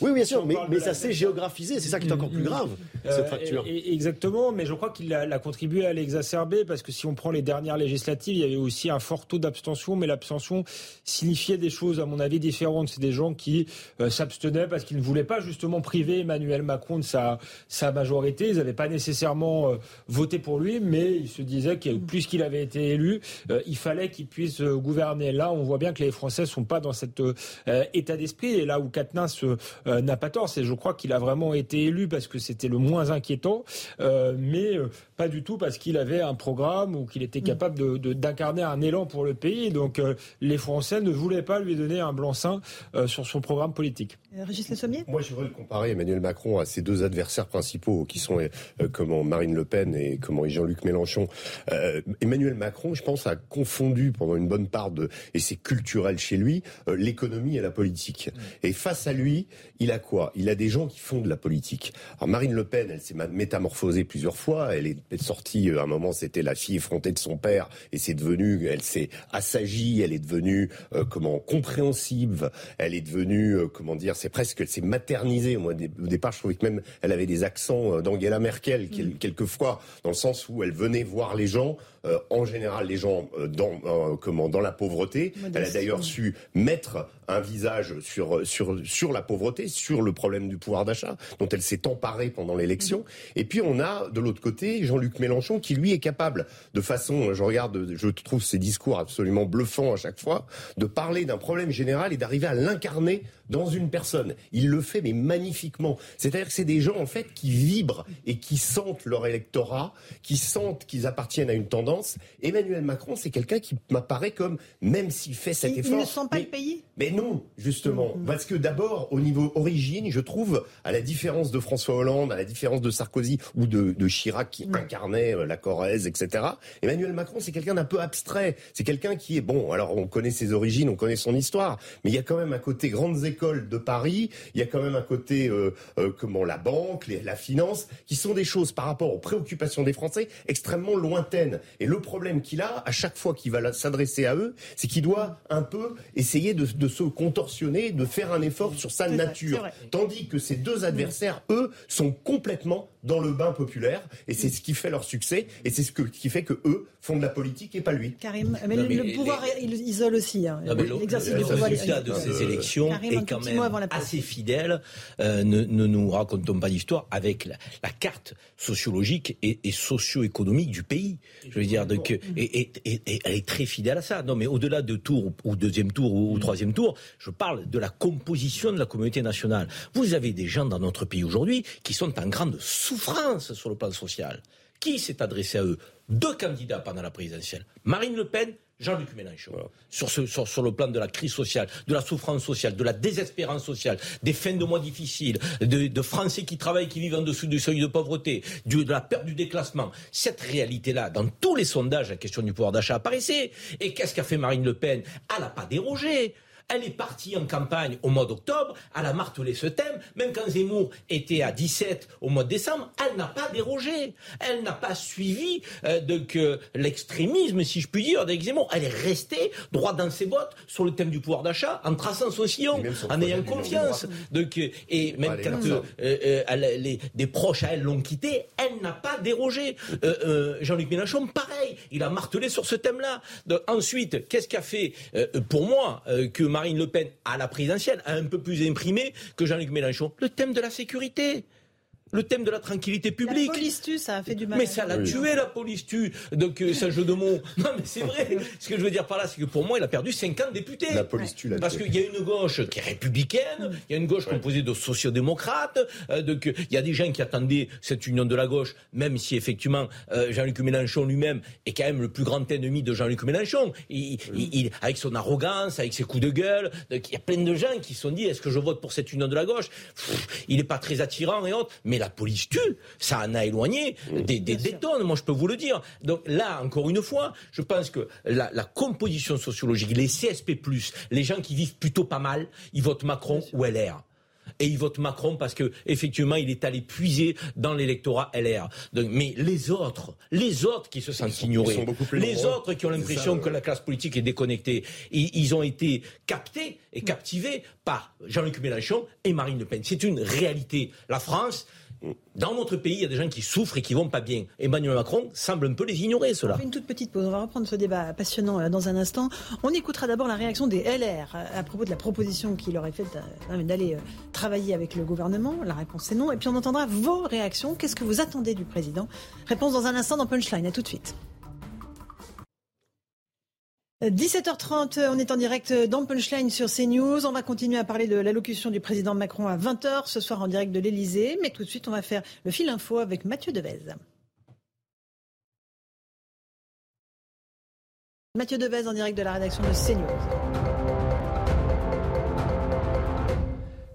oui, bien sûr, mais, ça s'est géographisé. C'est ça qui est encore plus grave, cette euh, fracture. exactement, mais je crois qu'il a, contribué à l'exacerber parce que si on prend les dernières législatives, il y avait aussi un fort taux d'abstention, mais l'abstention signifiait des choses, à mon avis, différentes. C'est des gens qui s'abstenaient parce qu'ils ne voulaient pas justement priver Emmanuel Macron de sa sa, sa majorité. Ils n'avaient pas nécessairement euh, voté pour lui, mais ils se disaient que plus qu'il avait été élu, euh, il fallait qu'il puisse euh, gouverner. Là, on voit bien que les Français sont pas dans cet état d'esprit. Et là où Katniss n'a pas tort, c'est je crois qu'il a vraiment été élu parce que c'était le moins inquiétant, mais pas du tout parce qu'il avait un programme ou qu'il était capable d'incarner un élan pour le pays. Donc les Français ne voulaient pas lui donner un blanc-seing sur son programme politique. Régis Le Sommier? Moi, je voudrais comparer Emmanuel Macron à ses deux adversaires principaux, qui sont comment Marine Le Pen et comment Jean-Luc Mélenchon. Euh, Emmanuel Macron, je pense, a confondu pendant une bonne part de, et c'est culturel chez lui, euh, l'économie et la politique. Et face à lui, il a quoi? Il a des gens qui font de la politique. Alors Marine Le Pen, elle s'est métamorphosée plusieurs fois. Elle est sortie, euh, à un moment, c'était la fille effrontée de son père, et c'est devenu, elle s'est assagie, elle est devenue, comment, compréhensive, elle est devenue, comment dire, c'est presque, elle s'est maternisée. Moi, au départ, je trouvais que même elle avait des accents d'Angela Merkel, mm. quelquefois, dans le sens où elle venait voir les gens euh, en général les gens euh, dans euh, comment dans la pauvreté. Elle a d'ailleurs su mettre un visage sur sur sur la pauvreté, sur le problème du pouvoir d'achat dont elle s'est emparée pendant l'élection. Et puis on a de l'autre côté Jean-Luc Mélenchon qui lui est capable de façon, je regarde, je trouve ses discours absolument bluffants à chaque fois, de parler d'un problème général et d'arriver à l'incarner dans une personne. Il le fait mais magnifiquement. C'est-à-dire que c'est des gens en fait qui vibrent et qui sentent leur électorat, qui sentent qu'ils appartiennent à une tendance. Emmanuel Macron, c'est quelqu'un qui m'apparaît comme, même s'il fait cet effort... Il ne sent pas le pays? Mais non, justement. Mm-hmm. Parce que d'abord, au niveau origine, je trouve, à la différence de François Hollande, à la différence de Sarkozy ou de, Chirac qui mm. incarnait euh, la Corrèze, etc., Emmanuel Macron, c'est quelqu'un d'un peu abstrait. C'est quelqu'un qui est, bon, alors on connaît ses origines, on connaît son histoire, mais il y a quand même un côté grandes écoles de Paris, il y a quand même un côté, euh, euh, comment, la banque, la finance, qui sont des choses par rapport aux préoccupations des Français extrêmement lointaines. Et le problème qu'il a, à chaque fois qu'il va s'adresser à eux, c'est qu'il doit un peu essayer de, se contorsionner, de faire un effort sur sa nature. Tandis que ces deux adversaires, eux, sont complètement dans le bain populaire. Et c'est ce qui fait leur succès. Et c'est ce qui fait que eux font de la politique et pas lui. Karim, mais, le, pouvoir il isole aussi. Hein. L'exercice du pouvoir. de ces élections est quand même assez fidèle. Euh, ne, nous racontons pas d'histoire avec la, carte sociologique et, et socio-économique du pays. Je veux dire, donc, et, elle est très fidèle à ça. Non, mais au-delà de tour ou deuxième tour ou, troisième tour, je parle de la composition de la communauté nationale. Vous avez des gens dans notre pays aujourd'hui qui sont en grande souffrance sur le plan social. Qui s'est adressé à eux? Deux candidats pendant la présidentielle. Marine Le Pen Jean-Luc Mélenchon, sur, ce, sur, le plan de la crise sociale, de la souffrance sociale, de la désespérance sociale, des fins de mois difficiles, de, Français qui travaillent, qui vivent en dessous du seuil de pauvreté, de la perte du déclassement. Cette réalité-là, dans tous les sondages, la question du pouvoir d'achat apparaissait. Et qu'est-ce qu'a fait Marine Le Pen? Elle n'a pas dérogé. Elle est partie en campagne au mois d'octobre, elle a martelé ce thème, même quand Zemmour était à 17 au mois de décembre, elle n'a pas dérogé, elle n'a pas suivi euh, de l'extrémisme, si je puis dire, avec Zemmour. Elle est restée droit dans ses bottes sur le thème du pouvoir d'achat, en traçant son sillon, en ayant confiance. Donc, euh, et même quand euh, les, des proches à elle l'ont quittée, elle n'a pas dérogé. Jean-Luc Mélenchon, pareil, il a martelé sur ce thème-là. Ensuite, qu'est-ce qu'a fait pour moi que Marine Le Pen à la présidentielle un peu plus imprimé que Jean-Luc Mélenchon. Le thème de la sécurité le thème de la tranquillité publique. La police tue, ça a fait du mal. Mais ça l'a tué, la police tue. Donc, euh, c'est un jeu de mots. Non, mais c'est vrai. Ce que je veux dire par là, c'est que pour moi, il a perdu 50 députés. La police tue, la Parce qu'il y a une gauche qui est républicaine, il y a une gauche composée de sociodémocrates, euh, donc il y a des gens qui attendaient cette union de la gauche, même si effectivement euh, Jean-Luc Mélenchon lui-même est quand même le plus grand ennemi de Jean-Luc Mélenchon. Il, il, avec son arrogance, avec ses coups de gueule, donc il y a plein de gens qui se sont dit, est-ce que je vote pour cette union de la gauche? Il n'est pas très attirant et autres, mais la police tue. Ça en a éloigné des, des, tonnes, moi je peux vous le dire. Donc là, encore une fois, je pense que la, composition sociologique, les CSP+, les gens qui vivent plutôt pas mal, ils votent Macron ou LR et ils votent Macron parce que effectivement il est allé puiser dans l'électorat LR. mais les autres, les autres qui se sentent ignorés, les autres qui ont l'impression que la classe politique est déconnectée, ils, ont été captés et captivés par Jean-Luc Mélenchon et Marine Le Pen. C'est une réalité. La France Dans notre pays, il y a des gens qui souffrent et qui vont pas bien. Emmanuel Macron semble un peu les ignorer, cela. On une toute petite pause. On va reprendre ce débat passionnant euh, dans un instant. On écoutera d'abord la réaction des LR euh, à propos de la proposition qu'il aurait faite euh, d'aller travailler avec le gouvernement. La réponse est non. Et puis on entendra vos réactions. Qu'est-ce que vous attendez du président? Réponse dans un instant dans Punchline. À tout de suite. 17h30, on est en direct dans Punchline sur CNews. On va continuer à parler de l'allocution du président Macron à 20h ce soir en direct de l'Elysée. Mais tout de suite, on va faire le fil info avec Mathieu Devez. Mathieu Devez en direct de la rédaction de CNews.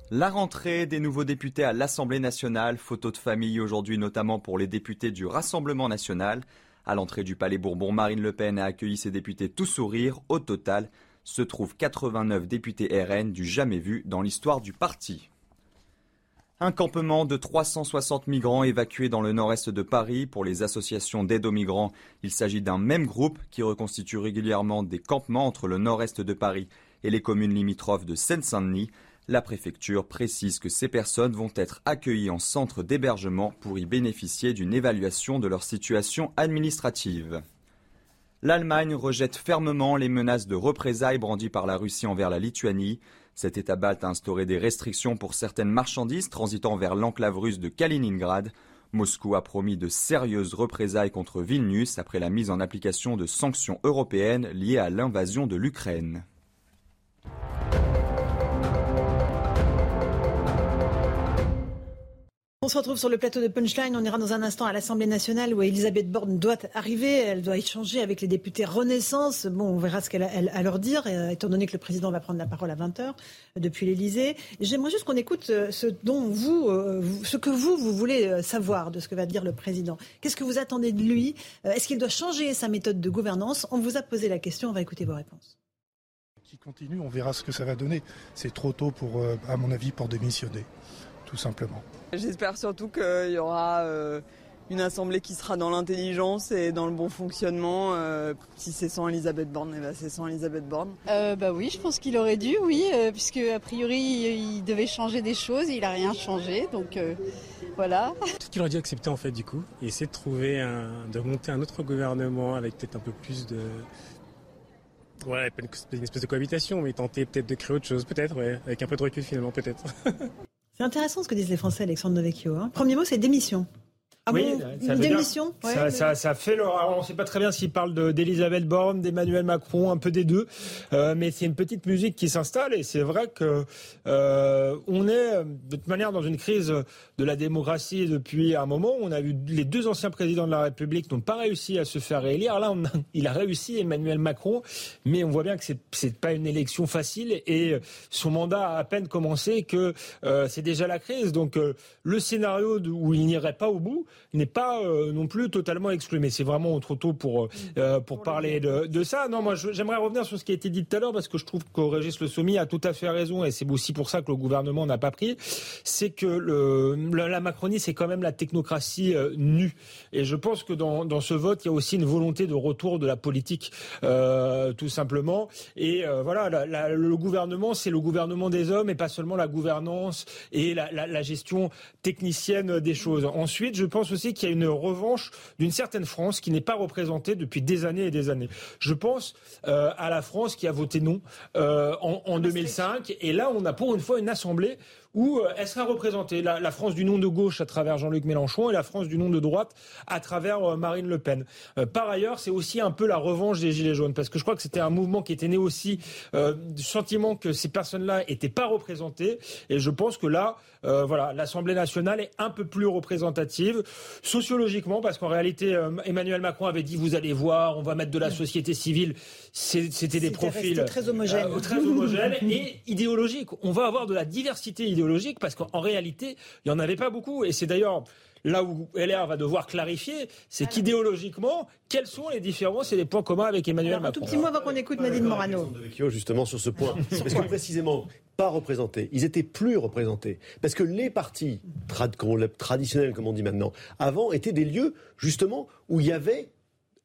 La rentrée des nouveaux députés à l'Assemblée nationale, photo de famille aujourd'hui notamment pour les députés du Rassemblement national. À l'entrée du Palais Bourbon, Marine Le Pen a accueilli ses députés tout sourire. Au total, se trouvent 89 députés RN du jamais vu dans l'histoire du parti. Un campement de 360 migrants évacués dans le nord-est de Paris. Pour les associations d'aide aux migrants, il s'agit d'un même groupe qui reconstitue régulièrement des campements entre le nord-est de Paris et les communes limitrophes de Seine-Saint-Denis. La préfecture précise que ces personnes vont être accueillies en centre d'hébergement pour y bénéficier d'une évaluation de leur situation administrative. L'Allemagne rejette fermement les menaces de représailles brandies par la Russie envers la Lituanie. Cet État balte a instauré des restrictions pour certaines marchandises transitant vers l'enclave russe de Kaliningrad. Moscou a promis de sérieuses représailles contre Vilnius après la mise en application de sanctions européennes liées à l'invasion de l'Ukraine. On se retrouve sur le plateau de Punchline. On ira dans un instant à l'Assemblée nationale où Elisabeth Borne doit arriver. Elle doit échanger avec les députés Renaissance. Bon, on verra ce qu'elle a à leur dire, euh, étant donné que le président va prendre la parole à 20h euh, depuis l'Elysée. J'aimerais juste qu'on écoute euh, ce dont vous, ce que vous, vous voulez savoir de ce que va dire le président. Qu'est-ce que vous attendez de lui? Est-ce qu'il doit changer sa méthode de gouvernance? On vous a posé la question. On va écouter vos réponses. Continue, on verra ce que ça va donner. C'est trop tôt pour, à mon avis, pour démissionner, tout simplement. J'espère surtout qu'il y aura euh, une assemblée qui sera dans l'intelligence et dans le bon fonctionnement. Euh, si c'est sans Elisabeth Borne, eh ben, c'est sans Elisabeth Borne. Euh, bah oui, je pense qu'il aurait dû, oui, puisque a priori il devait changer des choses, il n'a rien changé, donc voilà. Peut-être qu'il aurait dû accepter en fait du coup, et essayer de trouver un, de monter un autre gouvernement avec peut-être un peu plus de Ouais, une espèce de cohabitation, mais tenter peut-être de créer autre chose, peut-être, ouais, avec un peu de recul finalement, peut-être. C'est intéressant ce que disent les Français, Alexandre Novecchio. Hein. Premier mot, c'est démission. Ah oui, ça, démission ça, fait le. on ne sait pas très bien s'il parle d'Elisabeth Borne, d'Emmanuel Macron, un peu des deux, euh, mais c'est une petite musique qui s'installe et c'est vrai que euh, on est de toute manière dans une crise de la démocratie depuis un moment. On a vu les deux anciens présidents de la République n'ont pas réussi à se faire réélire. Là, on il a réussi Emmanuel Macron, mais on voit bien que c'est c'est pas une élection facile et son mandat a à peine commencé que euh, c'est déjà la crise. Donc le scénario où il n'irait pas au bout n'est pas euh, non plus totalement exclu. Mais c'est vraiment trop tôt pour, euh, pour parler de, de, ça. Non, moi, j'aimerais revenir sur ce qui a été dit tout à l'heure, parce que je trouve que Régis Le Sommier a tout à fait raison, et c'est aussi pour ça que le gouvernement n'a pas pris. C'est que le, la Macronie, c'est quand même la technocratie euh, nue. Et je pense que dans, dans ce vote, il y a aussi une volonté de retour de la politique, tout simplement. Et voilà, la, le gouvernement, c'est le gouvernement des hommes, et pas seulement la gouvernance et la, la gestion technicienne des choses. Ensuite, je pense pense aussi qu'il y a une revanche d'une certaine France qui n'est pas représentée depuis des années et des années. Je pense euh, à la France qui a voté non euh, en, en 2005, et là on a pour une fois une assemblée où euh, elle sera représentée, la, France du nom de gauche à travers Jean-Luc Mélenchon et la France du nom de droite à travers euh, Marine Le Pen. Euh, par ailleurs, c'est aussi un peu la revanche des Gilets jaunes, parce que je crois que c'était un mouvement qui était né aussi du sentiment que ces personnes-là n'étaient pas représentées, et je pense que là, voilà, l'Assemblée nationale est un peu plus représentative, sociologiquement, parce qu'en réalité, Emmanuel Macron avait dit, vous allez voir, on va mettre de la société civile, c'était des profils très homogènes, très homogènes et idéologiques. On va avoir de la diversité idéologique idéologique parce qu'en réalité, il n'y en avait pas beaucoup. Et c'est d'ailleurs là où LR va devoir clarifier, c'est qu'idéologiquement, quels sont les différences et les points communs avec Emmanuel Macron. Un tout petit mot avant qu'on écoute Nadine Morano. Justement sur ce point, parce que précisément pas représentés, ils étaient plus représentés, parce que les partis traditionnels, comme on dit maintenant, avant étaient des lieux justement où il y avait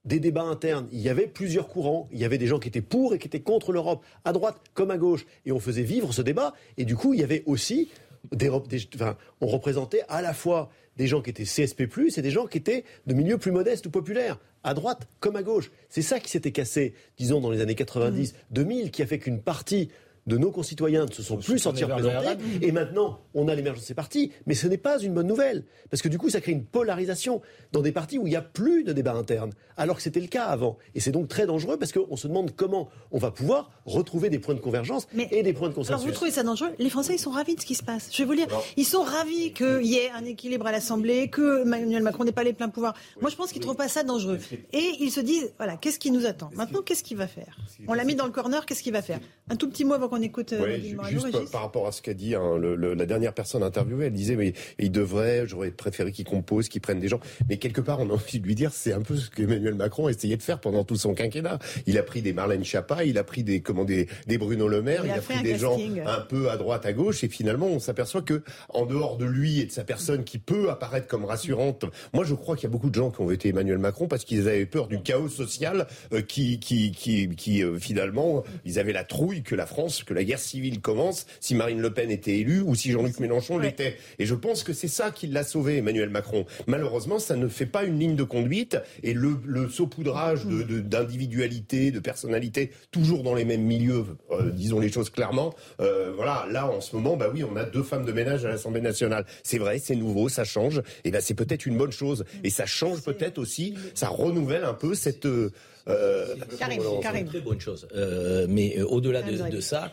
des débats internes, il y avait plusieurs courants, il y avait des gens qui étaient pour et qui étaient contre l'Europe, à droite comme à gauche, et on faisait vivre ce débat, et du coup il y avait aussi des, enfin, on représentait à la fois des gens qui étaient CSP+, et des gens qui étaient de milieux plus modestes ou populaires, à droite comme à gauche. C'est ça qui s'était cassé, disons, dans les années 90, 2000, qui a fait qu'une partie de nos concitoyens ne se sont plus sentis représentés. Et maintenant, on a l'émergence de ces partis. Mais ce n'est pas une bonne nouvelle. Parce que du coup, ça crée une polarisation dans des partis où il n'y a plus de débat interne. Alors que c'était le cas avant. Et c'est donc très dangereux parce qu'on se demande comment on va pouvoir retrouver des points de convergence et des points de consensus. Alors vous trouvez ça dangereux? Les Français, ils sont ravis de ce qui se passe. Je vais vous dire, ils sont ravis qu'il y ait un équilibre à l'Assemblée, que Emmanuel Macron n'ait pas les pleins pouvoirs. Moi, je pense qu'ils ne trouvent pas ça dangereux. Et ils se disent, voilà, qu'est-ce qui nous attend? Maintenant, qu'est-ce qu'il va faire? On l'a mis dans le corner, qu'est-ce qu'il va faire? Un tout petit mot avant qu'on écoute euh, juste par, rapport à ce qu'a dit hein, la dernière personne interviewée, elle disait mais il devrait, j'aurais préféré qu'il compose, qu'il prenne des gens. Mais quelque part, on a envie de lui dire, c'est un peu ce qu'Emmanuel Macron a essayé de faire pendant tout son quinquennat. Il a pris des Marlène Schiappa, il a pris des comment des, Bruno Le Maire, il, a, pris des gens un peu à droite, à gauche, et finalement, on s'aperçoit que en dehors de lui et de sa personne qui peut apparaître comme rassurante, moi je crois qu'il y a beaucoup de gens qui ont voté Emmanuel Macron parce qu'ils avaient peur du chaos social euh, qui qui qui, qui euh, finalement ils avaient la trouille que la France, que la guerre civile commence si Marine Le Pen était élue ou si Jean-Luc Mélenchon l'était. Et je pense que c'est ça qui l'a sauvé, Emmanuel Macron. Malheureusement, ça ne fait pas une ligne de conduite et le, saupoudrage d'individualité, de, de, personnalité, toujours dans les mêmes milieux, euh, disons les choses clairement. Euh, voilà, là en ce moment, bah oui, on a deux femmes de ménage à l'Assemblée nationale. C'est vrai, c'est nouveau, ça change. Et ben c'est peut-être une bonne chose. Et ça change peut-être aussi, ça renouvelle un peu cette euh, une très bonne chose. mais au-delà de, de, ça,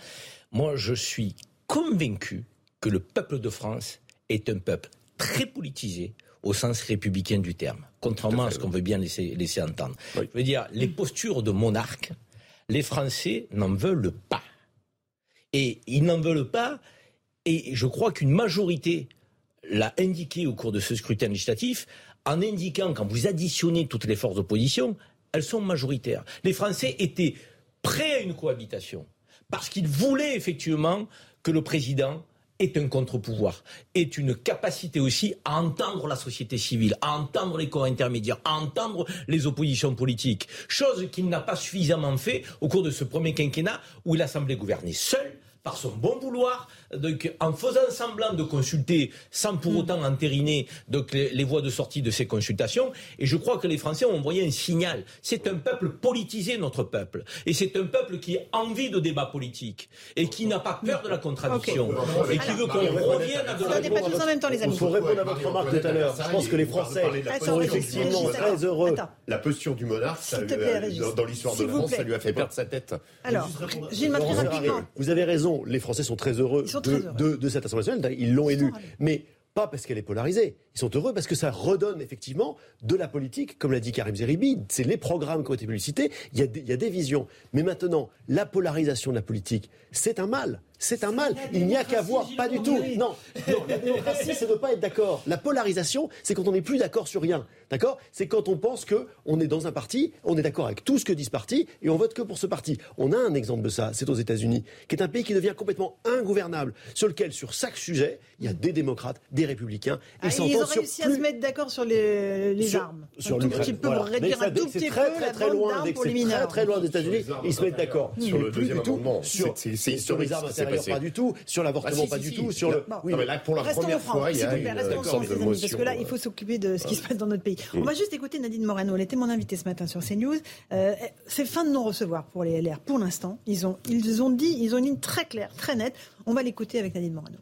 moi, je suis convaincu que le peuple de France est un peuple très politisé au sens républicain du terme, contrairement à, ce qu'on veut bien laisser, laisser entendre. Je veux dire, les postures de monarques, les Français n'en veulent pas. Et ils n'en veulent pas, et je crois qu'une majorité l'a indiqué au cours de ce scrutin législatif, en indiquant, quand vous additionnez toutes les forces d'opposition, elles sont majoritaires. Les Français étaient prêts à une cohabitation parce qu'il voulait effectivement que le président ait un contre-pouvoir, ait une capacité aussi à entendre la société civile, à entendre les corps intermédiaires, à entendre les oppositions politiques. Chose qu'il n'a pas suffisamment fait au cours de ce premier quinquennat où il a semblé gouverner seul par son bon vouloir, donc, en faisant semblant de consulter sans pour autant entériner donc, les, voies de sortie de ces consultations. Et je crois que les Français ont envoyé un signal. C'est un peuple politisé, notre peuple. Et c'est un peuple qui a envie de débat politique et qui n'a pas peur de la contradiction. Et qui veut qu'on revienne à de la... pas tous en même temps, les amis. Pour répondre à votre remarque tout à l'heure, je pense que les Français sont effectivement très heureux. La posture du monarque, dans l'histoire de France, ça lui a fait perdre sa tête. Alors, Gilles rapidement. Vous avez raison les Français sont très heureux, de, cette Assemblée nationale. Ils l'ont élue. Mais pas parce qu'elle est polarisée. Ils sont heureux parce que ça redonne effectivement de la politique, comme l'a dit Karim Zeribi. C'est les programmes qui ont été publicités. Il y, a il y a des visions. Mais maintenant, la polarisation de la politique, c'est un mal. C'est un mal. Il n'y a qu'à voir. Pas du tout. Non. La démocratie, c'est de ne pas être d'accord. La polarisation, c'est quand on n'est plus d'accord sur rien. D'accord? C'est quand on pense qu'on est dans un parti, on est d'accord avec tout ce que dit ce parti et on vote que pour ce parti. On a un exemple de ça. C'est aux États-Unis, qui est un pays qui devient complètement ingouvernable, sur lequel, sur chaque sujet, il y a des démocrates, des républicains. Ils, ah, ils ont réussi à se mettre d'accord sur les, armes. Sur un tout petit peu, pour réduire un tout petit très, très, très loin, très, très loin des États-Unis. Ils se mettent d'accord. Sur le deuxième amendement, sur les armes pas du tout. Sur l'avortement, pas du tout. Sur le. Oui, mais là, pour la première fois, il y a une sorte de motion. Parce que là, il faut s'occuper de ce qui se passe dans notre pays. On va juste écouter Nadine Morano. Elle était mon invitée ce matin sur CNews. Euh, c'est fin de non-recevoir pour les LR pour l'instant. Ils ont, ils ont dit, ils ont une ligne très claire, très nette. On va l'écouter avec Nadine Morano.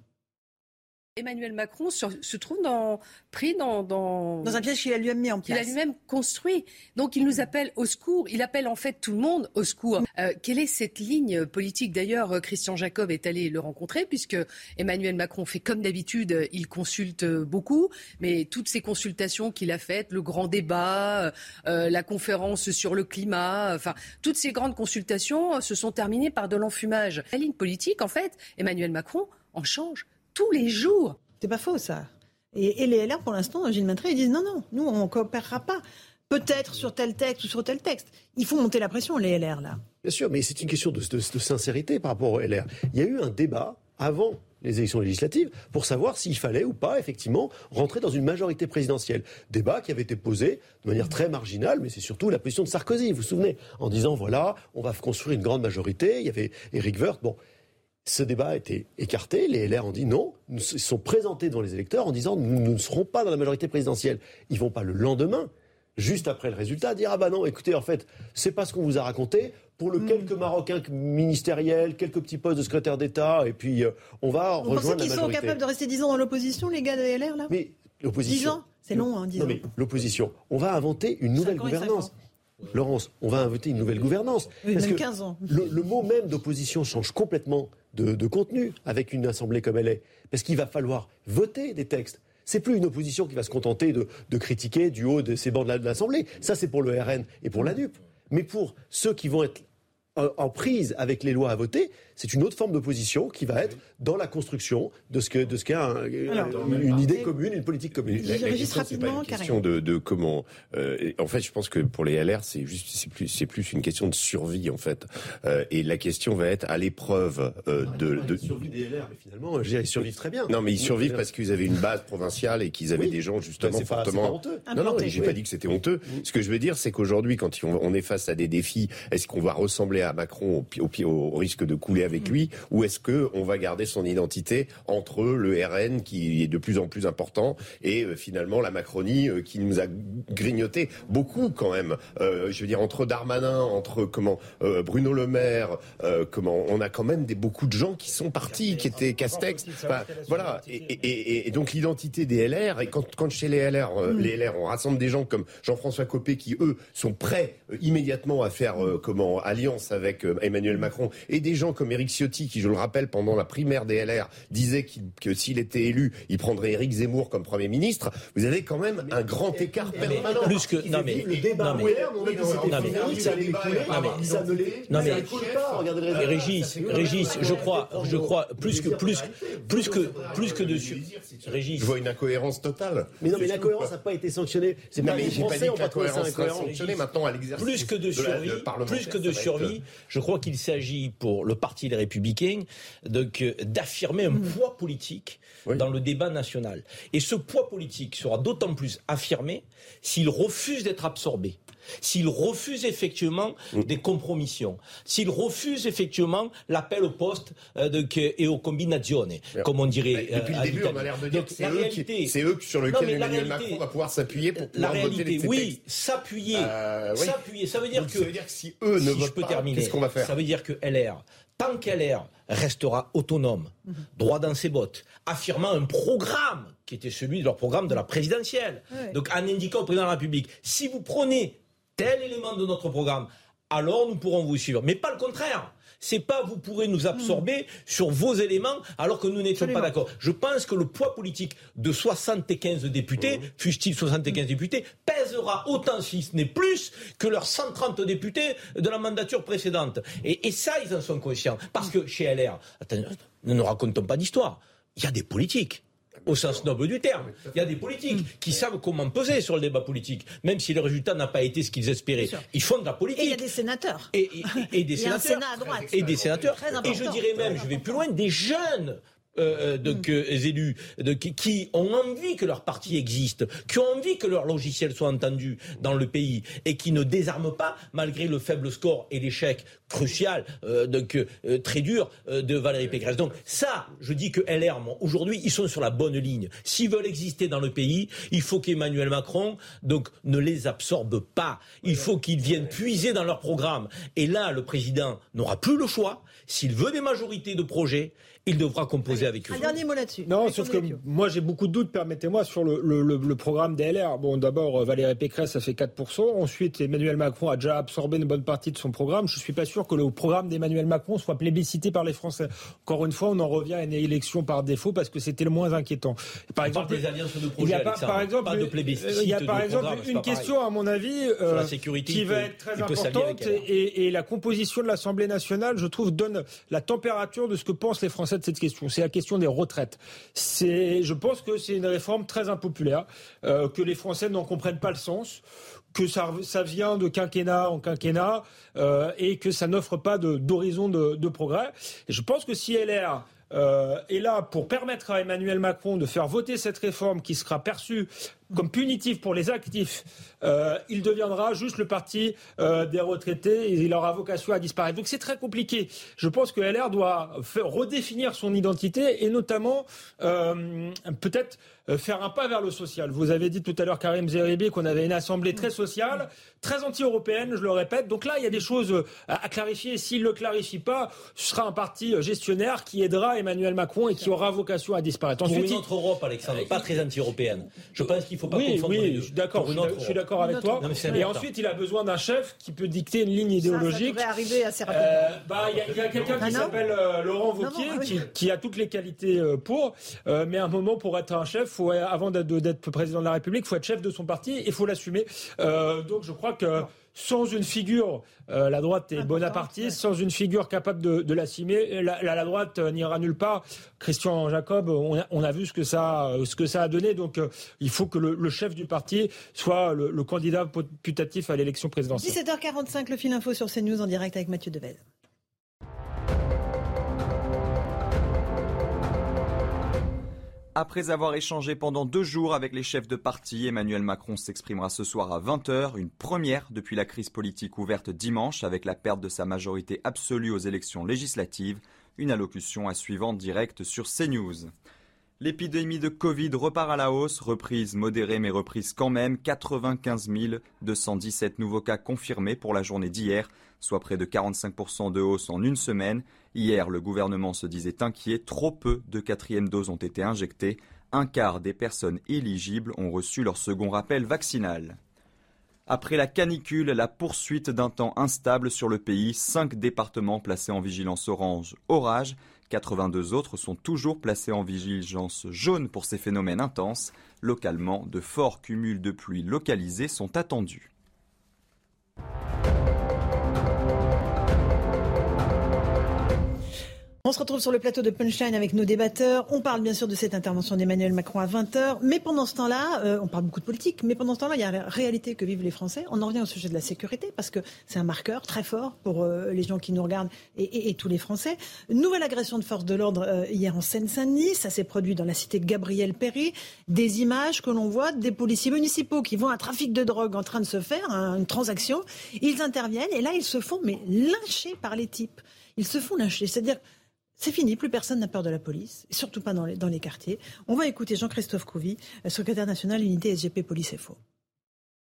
Emmanuel Macron se, trouve dans, pris dans, dans, un piège qu'il a lui-même mis en place. Il a lui-même construit. Donc il nous appelle au secours. Il appelle en fait tout le monde au secours. Euh, quelle est cette ligne politique? D'ailleurs, Christian Jacob est allé le rencontrer puisque Emmanuel Macron fait comme d'habitude. Il consulte beaucoup, mais toutes ces consultations qu'il a faites, le grand débat, euh, la conférence sur le climat, enfin toutes ces grandes consultations se sont terminées par de l'enfumage. La ligne politique, en fait, Emmanuel Macron en change tous les jours. C'est pas faux, ça. Et, les LR, pour l'instant, Gilles Maintré, ils disent non, non, nous, on ne coopérera pas. Peut-être sur tel texte ou sur tel texte. Il faut monter la pression, les LR, là. Bien sûr, mais c'est une question de, sincérité par rapport aux LR. Il y a eu un débat avant les élections législatives pour savoir s'il fallait ou pas effectivement rentrer dans une majorité présidentielle. Débat qui avait été posé de manière très marginale, mais c'est surtout la position de Sarkozy, vous vous souvenez, en disant voilà, on va construire une grande majorité. Il y avait Éric Woerth. Bon, Ce débat a été écarté. Les LR ont dit non. Ils se sont présentés devant les électeurs en disant nous, nous ne serons pas dans la majorité présidentielle. Ils vont pas le lendemain, juste après le résultat, dire ah bah non, écoutez, en fait, c'est pas ce qu'on vous a raconté. Pour le quelques Marocains ministériels, quelques petits postes de secrétaire d'État, et puis euh, on va Vous pensez rejoindre la qu'ils sont capables de rester 10 ans dans l'opposition, les gars de LR, là? Mais l'opposition. 10 ans? C'est long, hein, 10 Non ans. mais l'opposition, on va inventer une nouvelle gouvernance. Laurence, on va inventer une nouvelle gouvernance. Oui, Parce même que 15 ans. Le, le mot même d'opposition change complètement de, de contenu avec une assemblée comme elle est. Parce qu'il va falloir voter des textes. C'est plus une opposition qui va se contenter de, de critiquer du haut de ces bancs de la- de l'Assemblée. Ça, c'est pour le RN et pour la NUP. Mais pour ceux qui vont être en, en prise avec les lois à voter, c'est une autre forme d'opposition qui va être dans la construction de ce que de ce qu'est un- Alors, une, une idée commune, une politique commune. La- la question, c'est pas rapidement, une question de, de comment. euh, en fait, je pense que pour les LR, c'est juste, c'est plus, c'est plus une question de survie en fait. Euh, et la question va être à l'épreuve euh, de, de. survie des LR, mais finalement, je dirais, ils survivent très bien. Non, mais ils survivent parce qu'ils avaient une base provinciale et qu'ils avaient Oui. des gens justement Ben, pas- fortement. pas honteux. Non, non, j'ai Oui. pas dit que c'était honteux. Ce que je veux dire, c'est qu'aujourd'hui, quand on est face à des défis, est-ce qu'on va ressembler à Macron au, au, au risque de couler avec lui, ou est-ce que on va garder son identité entre le RN qui est de plus en plus important et euh, finalement la Macronie euh, qui nous a grignoté beaucoup quand même. Euh, je veux dire entre Darmanin, entre comment euh, Bruno Le Maire, euh, comment on a quand même des beaucoup de gens qui sont partis, qui étaient Castex. Enfin, voilà. Et, et- et- et donc l'identité des LR et quand, quand chez les LR, euh, les LR, on rassemble des gens comme Jean-François Copé qui eux sont prêts euh, immédiatement à faire euh, comment alliance avec euh, Emmanuel Macron et des gens comme Éric Ciotti qui, je le rappelle, pendant la primaire des LR disait que s'il était élu, il prendrait Éric Zemmour comme premier ministre. Vous avez quand même un grand écart mais permanent. plus que- non, mais- le débat non, mais- on a dit que c'était que ça ne l'est- pas. Régis, Régis, je crois, je crois, plus que, plus, plus que, plus que dessus. Régis. Je vois une incohérence totale. Mais non, mais l'incohérence n'a pas été sanctionnée. C'est pas les Français ont que pas trouvé ça incohérent. maintenant à l'exercice. Plus que de survie, plus que de survie, je crois qu'il s'agit pour le Parti des Républicains de que- d'affirmer un poids politique dans le débat national. Et ce poids politique sera d'autant plus affirmé s'il refuse d'être absorbé. S'il refuse effectivement des compromissions, s'il refuse effectivement l'appel au poste euh, de, que- et aux combinazioni, comme on dirait. Depuis euh, le début, on a l'air de dire Donc, que c'est la eux, réalité- qui, c'est eux sur lesquels la Emmanuel réalité- Macron va pouvoir s'appuyer pour La pouvoir voter réalité, les oui, s'appuyer, Euh, oui. s'appuyer. Ça veut dire Donc, que ça veut dire que si eux ne si je votent peux pas, terminer, qu'est-ce qu'on va faire? Ça veut dire que LR, tant qu'LR restera autonome, Mhm. droit dans ses bottes, affirmant un programme qui était celui de leur programme de la présidentielle, donc en indiquant au président de la République, si vous prenez tel élément de notre programme, alors nous pourrons vous suivre, mais pas le contraire. C'est pas vous pourrez nous absorber sur vos éléments alors que nous n'étions pas d'accord. Je pense que le poids politique de 75 députés, fussent-ils 75 députés, pèsera autant, si ce n'est plus, que leurs 130 députés de la mandature précédente. Et, et ça, ils en sont conscients. Parce que chez LR, attendez, ne nous racontons pas d'histoire, il y a des politiques. Au sens noble du terme. Il y a des politiques qui savent comment peser sur le débat politique, même si le résultat n'a pas été ce qu'ils espéraient. Et Ils font de la il y a politique. des sénateurs. Et, et- et des sénateurs. Sénat à droite. Et des sénateurs. Très Et je dirais même, je vais plus loin, des jeunes. Euh, euh, donc, euh, élus de, qui, qui ont envie que leur parti existe, qui ont envie que leur logiciel soit entendu dans le pays et qui ne désarment pas malgré le faible score et l'échec crucial, euh, donc euh, très dur euh, de Valérie Pécresse. Donc ça, je dis que LR, aujourd'hui, ils sont sur la bonne ligne. S'ils veulent exister dans le pays, il faut qu'Emmanuel Macron donc ne les absorbe pas. Il faut qu'ils viennent puiser dans leur programme. Et là, le président n'aura plus le choix. S'il veut des majorités de projets, il devra composer avec eux. Un dernier mot là-dessus. Non, sauf que moi j'ai beaucoup de doutes, permettez-moi, sur le, le- le- le programme des LR. Bon, d'abord, euh, Valérie Pécresse, ça fait 4%. Ensuite, Emmanuel Macron a déjà absorbé une bonne partie de son programme. Je suis pas sûr que le programme d'Emmanuel Macron soit plébiscité par les Français. Encore une fois, on en revient à une élection par défaut parce que c'était le moins inquiétant. Par On parle des alliances de il y projets, a pas, Alexandre, par exemple, pas de une- plébiscite il y a par de exemple c'est une pareil. question, à mon avis, euh, la sécurité, qui va peut- être très importante et la composition de l'Assemblée nationale, je trouve, donne la température de ce que pensent les Français de cette question. C'est la question des retraites. C'est, je pense que c'est une réforme très impopulaire, euh, que les Français n'en comprennent pas le sens, que ça, ça vient de quinquennat en quinquennat euh, et que ça n'offre pas d'horizon de, de progrès. Et je pense que si LR euh, est là pour permettre à Emmanuel Macron de faire voter cette réforme qui sera perçue comme punitif pour les actifs, euh, il deviendra juste le parti euh, des retraités et il aura vocation à disparaître. Donc c'est très compliqué. Je pense que LR doit redéfinir son identité et notamment euh, peut-être faire un pas vers le social. Vous avez dit tout à l'heure, Karim Zeribi, qu'on avait une assemblée très sociale, très anti-européenne, je le répète. Donc là, il y a des choses à, clarifier. S'il ne le clarifie pas, ce sera un parti gestionnaire qui aidera Emmanuel Macron et qui aura vocation à disparaître. Ensuite, Pour une autre Europe, Alexandre, pas très anti-européenne. Je pense qu'il faut pas oui, confondre d'accord. Je, suis d'accord avec toi. et ensuite, il a besoin d'un chef qui peut dicter une ligne idéologique. Ça, ça arriver assez rapidement. Bah, il y a, quelqu'un qui ah s'appelle Laurent Wauquiez, qui, qui, a toutes les qualités pour. mais à un moment, pour être un chef, faut, avant d'être d'être président de la République, il faut être chef de son parti et il faut l'assumer. Euh, donc je crois que sans une figure, euh, la droite est bonapartiste, sans une figure capable de, l'assumer, la, la, droite euh, n'ira nulle part. Christian Jacob, on a, vu ce que ça, ce que ça a donné. Donc il faut que le, chef du parti soit le, candidat putatif à l'élection présidentielle. 17h45, le fil info sur CNews en direct avec Mathieu Devez. Après avoir échangé pendant deux jours avec les chefs de parti, Emmanuel Macron s'exprimera ce soir à 20h, une première depuis la crise politique ouverte dimanche avec la perte de sa majorité absolue aux élections législatives, une allocution à suivre en direct sur CNews. L'épidémie de Covid repart à la hausse, reprise modérée mais reprise quand même, 95 217 nouveaux cas confirmés pour la journée d'hier, soit près de 45% de hausse en une semaine. Hier, le gouvernement se disait inquiet, trop peu de quatrième doses ont été injectées. Un quart des personnes éligibles ont reçu leur second rappel vaccinal. Après la canicule, la poursuite d'un temps instable sur le pays, cinq départements placés en vigilance orange orage, 82 autres sont toujours placés en vigilance jaune pour ces phénomènes intenses. Localement, de forts cumuls de pluie localisés sont attendus. On se retrouve sur le plateau de Punchline avec nos débatteurs. On parle bien sûr de cette intervention d'Emmanuel Macron à 20h. Mais pendant ce temps-là, euh, on parle beaucoup de politique, mais pendant ce temps-là, il y a la réalité que vivent les Français. On en revient au sujet de la sécurité parce que c'est un marqueur très fort pour euh, les gens qui nous regardent et, tous les Français. nouvelle agression de force de l'ordre euh, hier en Seine-Saint-Denis. Ça s'est produit dans la cité de Gabriel Péry. Des images que l'on voit des policiers municipaux qui voient un trafic de drogue en train de se faire, une transaction. Ils interviennent et là, ils se font mais lyncher par les types. Ils se font lyncher. C'est-à-dire c'est fini, plus personne n'a peur de la police, et surtout pas dans les, quartiers. On va écouter Jean-Christophe Couvi, euh, secrétaire national unité SGP Police FO.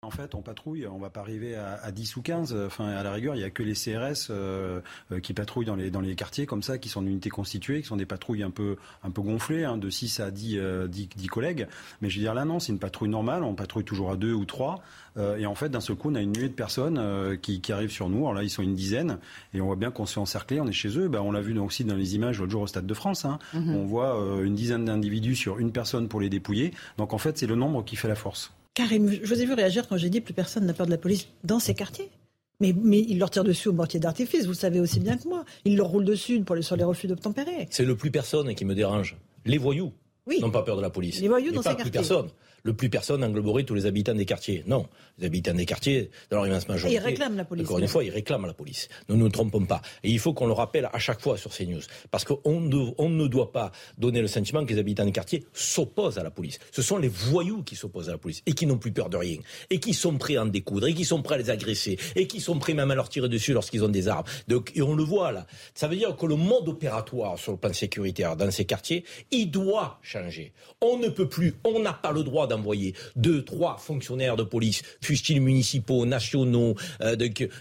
En fait, on patrouille, on va pas arriver à, 10 ou 15. Enfin, à la rigueur, il y a que les CRS euh, euh, qui patrouillent dans les, dans les quartiers comme ça, qui sont en unités constituées, qui sont des patrouilles un peu, un peu gonflées, hein, de 6 à 10, 10, 10, collègues. Mais je veux dire, là, non, c'est une patrouille normale. On patrouille toujours à 2 ou 3. Euh, et en fait, d'un seul coup, on a une nuée de personnes euh, qui, qui, arrivent sur nous. Alors là, ils sont une dizaine. Et on voit bien qu'on se fait encercler. On est chez eux. Ben, on l'a vu aussi dans les images l'autre jour au Stade de France. Hein. Mhm. On voit une dizaine d'individus sur une personne pour les dépouiller. Donc en fait, c'est le nombre qui fait la force. Karim, je vous ai vu réagir quand j'ai dit plus personne n'a peur de la police dans ces quartiers. Mais, mais il leur tire dessus au mortier d'artifice, vous savez aussi bien que moi. Il leur roule dessus pour les, sur les refus d'obtempérer. C'est le plus personne qui me dérange. Les voyous n'ont pas peur de la police. Les voyous dans ces quartiers. Plus personne le plus personne engloberait tous les habitants des quartiers. Non, les habitants des quartiers, dans leur immense majorité. ils réclament la police. Encore une fois, ils réclament la police. Nous ne nous trompons pas. Et il faut qu'on le rappelle à chaque fois sur ces news. Parce qu'on on ne doit pas donner le sentiment que les habitants des quartiers s'opposent à la police. Ce sont les voyous qui s'opposent à la police et qui n'ont plus peur de rien. Et qui sont prêts à en découdre et qui sont prêts à les agresser et qui sont prêts même à leur tirer dessus lorsqu'ils ont des armes. Donc, et on le voit là. Ça veut dire que le mode opératoire sur le plan sécuritaire dans ces quartiers, il doit changer. On ne peut plus, on n'a pas le droit d'envoyer de deux, trois fonctionnaires de police, fussent-ils municipaux, nationaux, euh,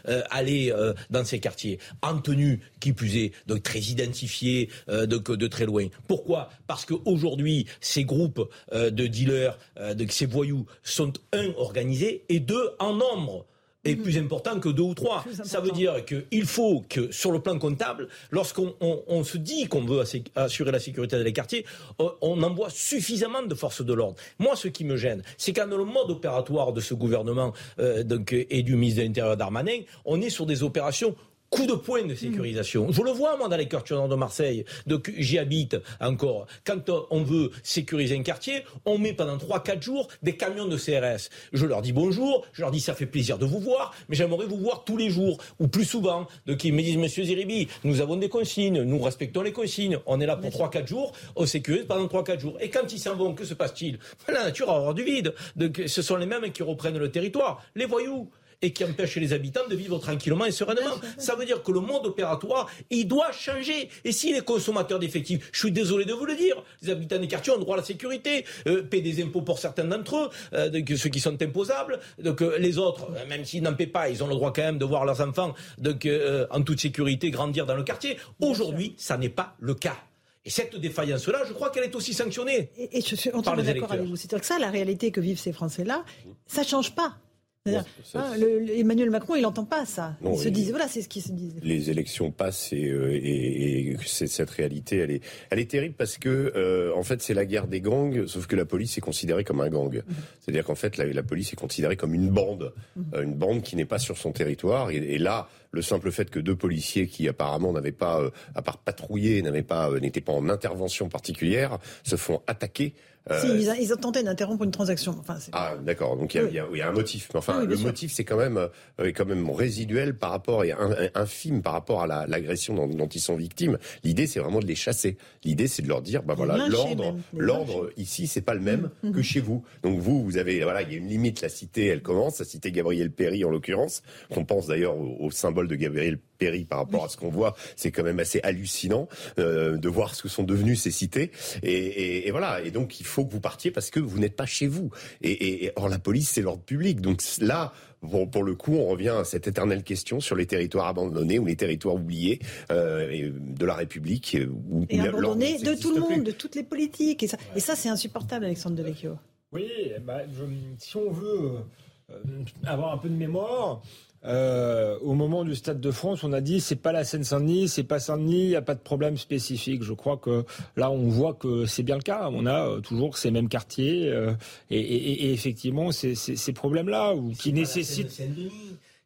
euh, aller euh, dans ces quartiers, en tenue, qui plus est, donc très identifiés de, de, très loin. Pourquoi? Parce qu'aujourd'hui, ces groupes de dealers, de, ces voyous, sont un, organisés, et deux, en nombre est plus important que deux ou trois. Ça veut dire qu'il faut que, sur le plan comptable, lorsqu'on on, se dit qu'on veut assurer la sécurité dans les quartiers, on envoie suffisamment de forces de l'ordre. Moi, ce qui me gêne, c'est qu'en le mode opératoire de ce gouvernement euh, donc, et du ministre de l'Intérieur Darmanin, on est sur des opérations coup de poing de sécurisation. Je le vois, moi, dans les quartiers nord de Marseille. Donc, j'y habite encore. Quand on veut sécuriser un quartier, on met pendant 3-4 jours des camions de CRS. Je leur dis bonjour, je leur dis ça fait plaisir de vous voir, mais j'aimerais vous voir tous les jours, ou plus souvent. Donc, ils me disent, monsieur Ziribi, nous avons des consignes, nous respectons les consignes, on est là pour 3-4 jours, on sécurise pendant 3-4 jours. Et quand ils s'en vont, que se passe-t-il? La nature va avoir du vide. Donc, ce sont les mêmes qui reprennent le territoire. Les voyous, et qui empêche les habitants de vivre tranquillement et sereinement. Ça veut dire que le monde opératoire, il doit changer. Et si les consommateurs d'effectifs, je suis désolé de vous le dire, les habitants des quartiers ont droit à la sécurité, euh, paient des impôts pour certains d'entre eux, euh, ceux qui sont imposables. Donc euh, les autres, même s'ils n'en paient pas, ils ont le droit quand même de voir leurs enfants donc, en toute sécurité grandir dans le quartier. Aujourd'hui, ça n'est pas le cas. Et cette défaillance-là, je crois qu'elle est aussi sanctionnée. Et, et je suis entièrement d'accord avec vous. C'est-à-dire que ça, la réalité que vivent ces Français-là, ça change pas. Hein, le- le- Emmanuel Macron, il n'entend pas ça. Non, il se dit, voilà, c'est ce qu'ils se disent. les élections passent et, euh, et, et c'est- cette réalité, elle est, elle est terrible parce que euh, en fait c'est la guerre des gangs, sauf que la police est considérée comme un gang. C'est-à-dire qu'en fait la, la police est considérée comme une bande, euh, une bande qui n'est pas sur son territoire. Et, et là, le simple fait que deux policiers qui apparemment n'avaient pas, à part patrouiller, n'avaient pas, n'étaient pas en intervention particulière, se font attaquer. Euh, Si, ils, a- ils ont tenté d'interrompre une transaction. Enfin, ah, d'accord. Donc il y, a- y y un motif. Mais enfin, Oui, le motif, c'est quand même, euh, quand même résiduel par rapport et infime par rapport à la- l'agression dont, dont ils sont victimes. L'idée, c'est vraiment de les chasser. L'idée, c'est de leur dire, bah voilà, l'ordre, l'ordre ici, c'est pas le même Mhm. que chez vous. Donc vous, vous avez, voilà, il y a une limite. La cité, elle commence. La cité Gabriel Péry, en l'occurrence. On pense d'ailleurs au, au symbole de Gabriel Par rapport à ce qu'on voit. C'est quand même assez hallucinant euh, de voir ce que sont devenues ces cités. Et, et- et voilà. Et donc, il faut que vous partiez parce que vous n'êtes pas chez vous. Et, et- et- or, la police, c'est l'ordre public. Donc là, bon, pour le coup, on revient à cette éternelle question sur les territoires abandonnés ou les territoires oubliés euh, de la République. Où, Et où l'ordre abandonné de tout le plus. monde, de toutes les politiques. Et ça, c'est insupportable, Alexandre Devecchio. Oui, bah, je- si on veut euh, avoir un peu de mémoire, euh, au moment du Stade de France, on a dit c'est pas la Seine-Saint-Denis, c'est pas Saint-Denis, il n'y a pas de problème spécifique. Je crois que là, on voit que c'est bien le cas. On a euh, toujours ces mêmes quartiers euh, et, et- et effectivement ces, ces- ces problèmes-là ou qui nécessitent.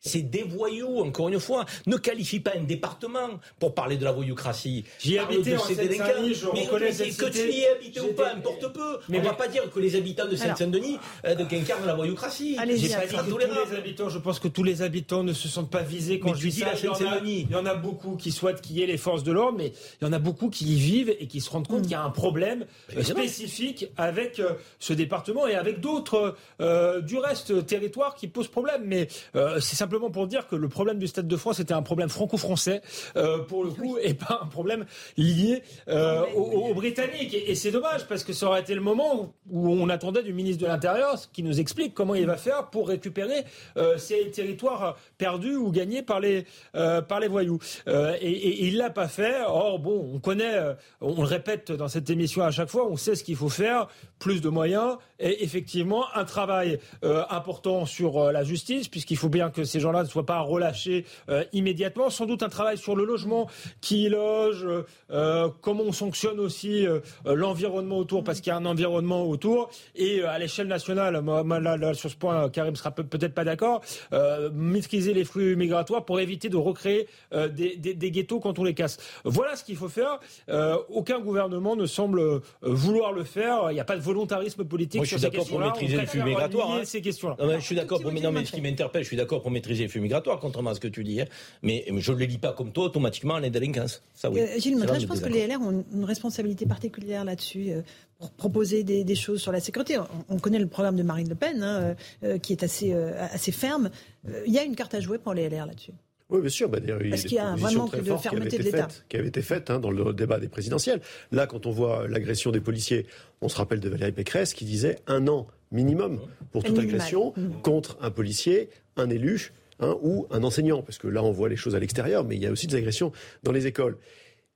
C'est des voyous, encore une fois. Ne qualifie pas un département pour parler de la voyoucratie. J'y ai habité en. Seine-Saint-Denis, je Mais reconnais que, tu y aies habité ou pas, importe peu. Mais on ne va mais- pas dire que les habitants de Seine-Saint-Denis euh, donc, incarnent la voyoucratie. J'ai pas dit que tous les habitants, je pense que tous les habitants ne se sentent pas visés quand Mais je dis dis ça. la Il y, en a, Seine-Saint-Denis. il y en a beaucoup qui souhaitent qu'il y ait les forces de l'ordre, mais il y en a beaucoup qui y vivent et qui se rendent compte qu'il y a un problème euh, évidemment. spécifique avec euh, ce département et avec d'autres euh, du reste territoires qui posent problème. Mais euh, c'est simplement pour dire que le problème du Stade de France était un problème franco-français euh, pour le coup et pas un problème lié euh, aux, aux Britanniques. Et, et c'est dommage parce que ça aurait été le moment où, on attendait du ministre de l'Intérieur qui nous explique comment il va faire pour récupérer euh, ces territoires perdus ou gagnés par les par les voyous. Et, et il l'a pas fait. Or bon, on connaît, on le répète dans cette émission à chaque fois, on sait ce qu'il faut faire, plus de moyens et effectivement un travail important sur la justice puisqu'il faut bien que ces gens-là ne soient pas relâchés euh, immédiatement. Sans doute un travail sur le logement, qui loge, euh, comment on sanctionne aussi euh, l'environnement autour, parce qu'il y a un environnement autour. Et euh, à l'échelle nationale, moi, moi, là, là, sur ce point, Karim sera peut- peut-être pas d'accord, euh, maîtriser les flux migratoires pour éviter de recréer euh, des, des- des ghettos quand on les casse. Voilà ce qu'il faut faire. Euh, aucun gouvernement ne semble vouloir le faire. Il n'y a pas de volontarisme politique Moi, je sur suis d'accord pour maîtriser On le flux préfère migratoire. nier hein. ces questions-là. Non, mais je suis d'accord pour, non, mais ce qui m'interpelle, je suis d'accord pour maîtriser le flux migratoire, contrairement à ce que tu dis. hein. Mais je ne le lis pas comme toi automatiquement les délinquances. Ça oui. Euh, Gilles où je pense que les LR ont une responsabilité particulière là-dessus euh, pour proposer des, des choses sur la sécurité. On, on connaît le programme de Marine Le Pen, hein, euh, qui est assez, euh, assez ferme. Euh, Il y a une carte à jouer pour les LR là-dessus. Oui, bien sûr. Bah, il y a Parce qu'il y a un propositions vrai manque très de fermeté de l'État. Qui avaient été faites hein, dans le débat des présidentielles. Là, quand on voit l'agression des policiers, on se rappelle de Valérie Pécresse qui disait un an minimum pour toute Minimal. agression Mhm. contre un policier, un élu hein, ou un enseignant. Parce que là, on voit les choses à l'extérieur, mais il y a aussi des agressions dans les écoles.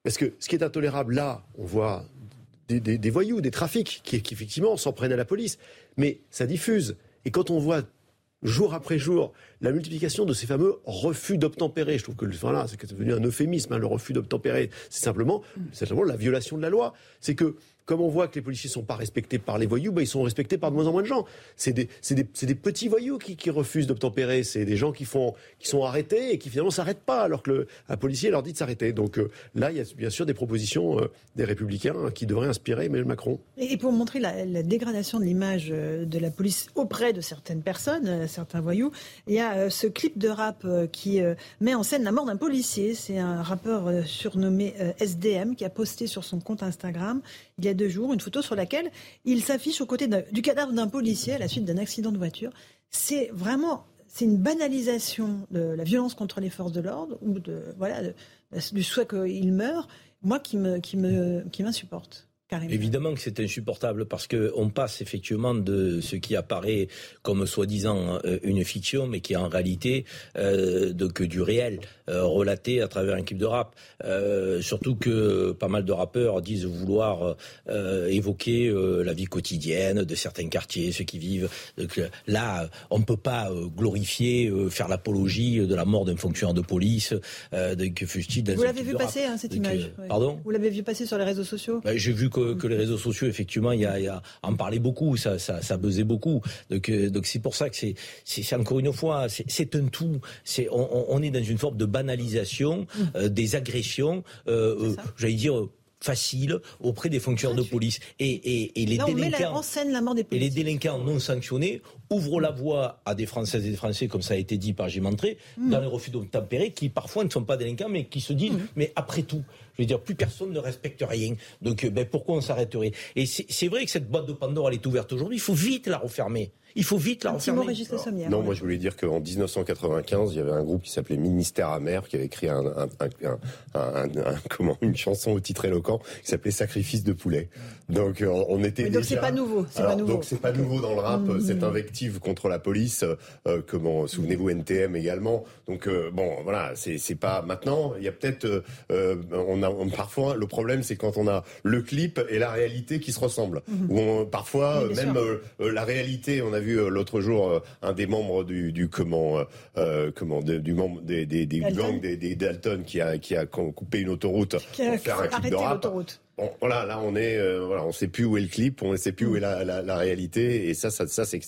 Parce que ce qui est intolérable là, on voit des, des- des voyous, des trafics qui, qui, effectivement s'en prennent à la police. Mais ça diffuse. Et quand on voit jour après jour la multiplication de ces fameux refus d'obtempérer, je trouve que le- voilà, c'est que c'est devenu un euphémisme, hein, le refus d'obtempérer, c'est simplement, c'est simplement la violation de la loi. C'est que comme on voit que les policiers sont pas respectés par les voyous, bah, ils sont respectés par de moins en moins de gens. C'est des, petits voyous qui, refusent d'obtempérer. C'est des gens qui, font, qui sont arrêtés et qui finalement s'arrêtent pas alors que le, policier leur dit de s'arrêter. Donc euh, là, il y a bien sûr des propositions euh, des républicains qui devraient inspirer Emmanuel Macron. Et pour montrer la, la dégradation de l'image euh, de la police auprès de certaines personnes, certains voyous, il y a ce clip de rap qui met en scène la mort d'un policier. C'est un rappeur surnommé SDM qui a posté sur son compte Instagram il y a deux jours une photo sur laquelle il s'affiche aux côtés du cadavre d'un policier à la suite d'un accident de voiture. C'est vraiment c'est une banalisation de la violence contre les forces de l'ordre ou de voilà du souhait qu'il meure, moi qui me qui me qui m'insupporte. Évidemment que c'est insupportable parce qu'on passe effectivement de ce qui apparaît comme soi-disant euh, une fiction, mais qui est en réalité euh, que du réel euh, relaté à travers un clip de rap. Euh, surtout que pas mal de rappeurs disent vouloir évoquer la vie quotidienne de certains quartiers, ceux qui vivent. Donc, là, on ne peut pas glorifier, faire l'apologie de la mort d'un fonctionnaire de police, de, Vous l'avez vu passer hein, cette image. Pardon? Vous l'avez vu passer sur les réseaux sociaux? Ben, j'ai vu que, les réseaux sociaux, effectivement, il y a, en parlait beaucoup, ça, ça, ça buzzait beaucoup. Donc, euh, donc c'est pour ça que c'est, c'est encore une fois, c'est un tout. C'est, on, on, est dans une forme de banalisation mmh. euh, des agressions. Euh, j'allais dire facile auprès des fonctionnaires de police. Et, et, et les délinquants, en scène la mort des et les délinquants non sanctionnés ouvrent la voie à des Françaises et des Français, comme ça a été dit par Gilles Montré, mmh. dans les refus d'obtempérer, qui parfois ne sont pas délinquants, mais qui se disent, mmh. mais après tout, je veux dire, plus personne ne respecte rien. Donc, euh, ben, pourquoi on s'arrêterait? Et c'est vrai que cette boîte de Pandore, elle est ouverte aujourd'hui. Il faut vite la refermer. Il faut vite la refermer. non, moi je voulais dire qu'en 1995, il y avait un groupe qui s'appelait Ministère amer qui avait écrit un, comment, une chanson au titre éloquent qui s'appelait Sacrifice de poulet. Donc euh, on était Mais donc c'est pas nouveau. Pas nouveau. Donc c'est pas nouveau dans le rap mmh. cette invective contre la police. Euh, comment souvenez-vous NTM également. Donc bon voilà, c'est pas maintenant. Il y a peut-être on a parfois, le problème, c'est quand on a le clip et la réalité qui se ressemblent. Mhm. parfois, même euh, euh, la réalité, on a vu euh, l'autre jour un des membres du, comment, comment, du membre des, des, des gangs des, Dalton qui a, qui a coupé une autoroute pour faire un clip de rap. Bon, voilà, là on est, euh, voilà, on sait plus où est le clip, on ne sait plus où est la, la, la réalité, et ça, ça, ça c'est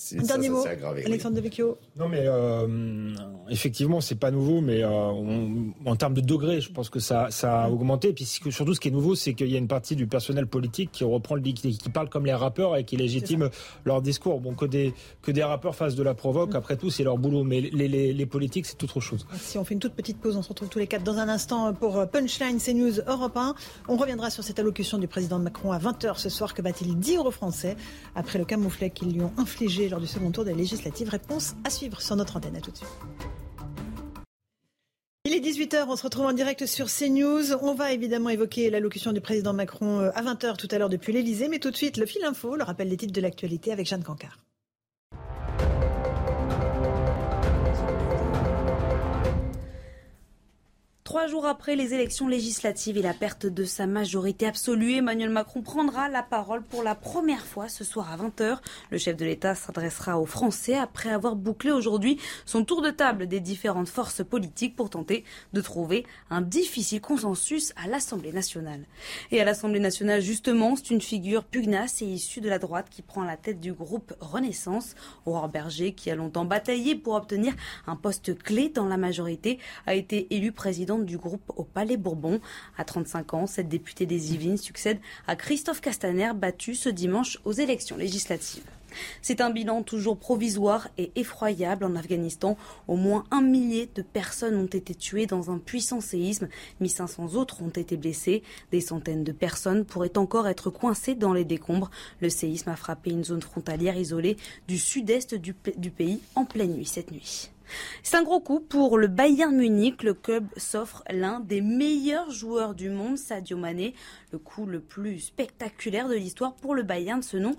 aggravé. Alexandre De Vecchio. Non, mais euh, effectivement, c'est pas nouveau, mais euh, en termes de degré, je pense que ça, ça a augmenté. Et puis surtout, ce qui est nouveau, c'est qu'il y a une partie du personnel politique qui reprend le qui, qui parle comme les rappeurs et qui légitime leur discours. Bon, que des que des rappeurs fassent de la provoque, après tout, c'est leur boulot, mais les, les, les politiques, c'est autre chose. Si on fait une toute petite pause, on se retrouve tous les quatre dans un instant pour Punchline CNews Europe 1. On reviendra sur cette allocation du président Macron à 20h ce soir. Que va-t-il dire aux Français après le camouflet qu'ils lui ont infligé lors du second tour des législatives? Réponse à suivre sur notre antenne. À tout de suite. Il est 18h, on se retrouve en direct sur CNews. On va évidemment évoquer l'allocution du président Macron euh, à 20h tout à l'heure depuis l'Elysée, mais tout de suite le fil info, le rappel des titres de l'actualité avec Jeanne Cancard. Trois jours après les élections législatives et la perte de sa majorité absolue, Emmanuel Macron prendra la parole pour la première fois ce soir à 20h. Le chef de l'État s'adressera aux Français après avoir bouclé aujourd'hui son tour de table des différentes forces politiques pour tenter de trouver un difficile consensus à l'Assemblée nationale. Et à l'Assemblée nationale, justement, c'est une figure pugnace et issue de la droite qui prend la tête du groupe Renaissance. Aurore Berger, qui a longtemps bataillé pour obtenir un poste clé dans la majorité, a été élu président du groupe au Palais Bourbon. À 35 ans, cette députée des Yvelines succède à Christophe Castaner, battu ce dimanche aux élections législatives. C'est un bilan toujours provisoire et effroyable en Afghanistan. Au moins un millier de personnes ont été tuées dans un puissant séisme. 1500 autres ont été blessées. Des centaines de personnes pourraient encore être coincées dans les décombres. Le séisme a frappé une zone frontalière isolée du sud-est du, du pays en pleine nuit cette nuit. C'est un gros coup pour le Bayern Munich. Le club s'offre l'un des meilleurs joueurs du monde, Sadio Mané. Le coup le plus spectaculaire de l'histoire pour le Bayern, ce nom,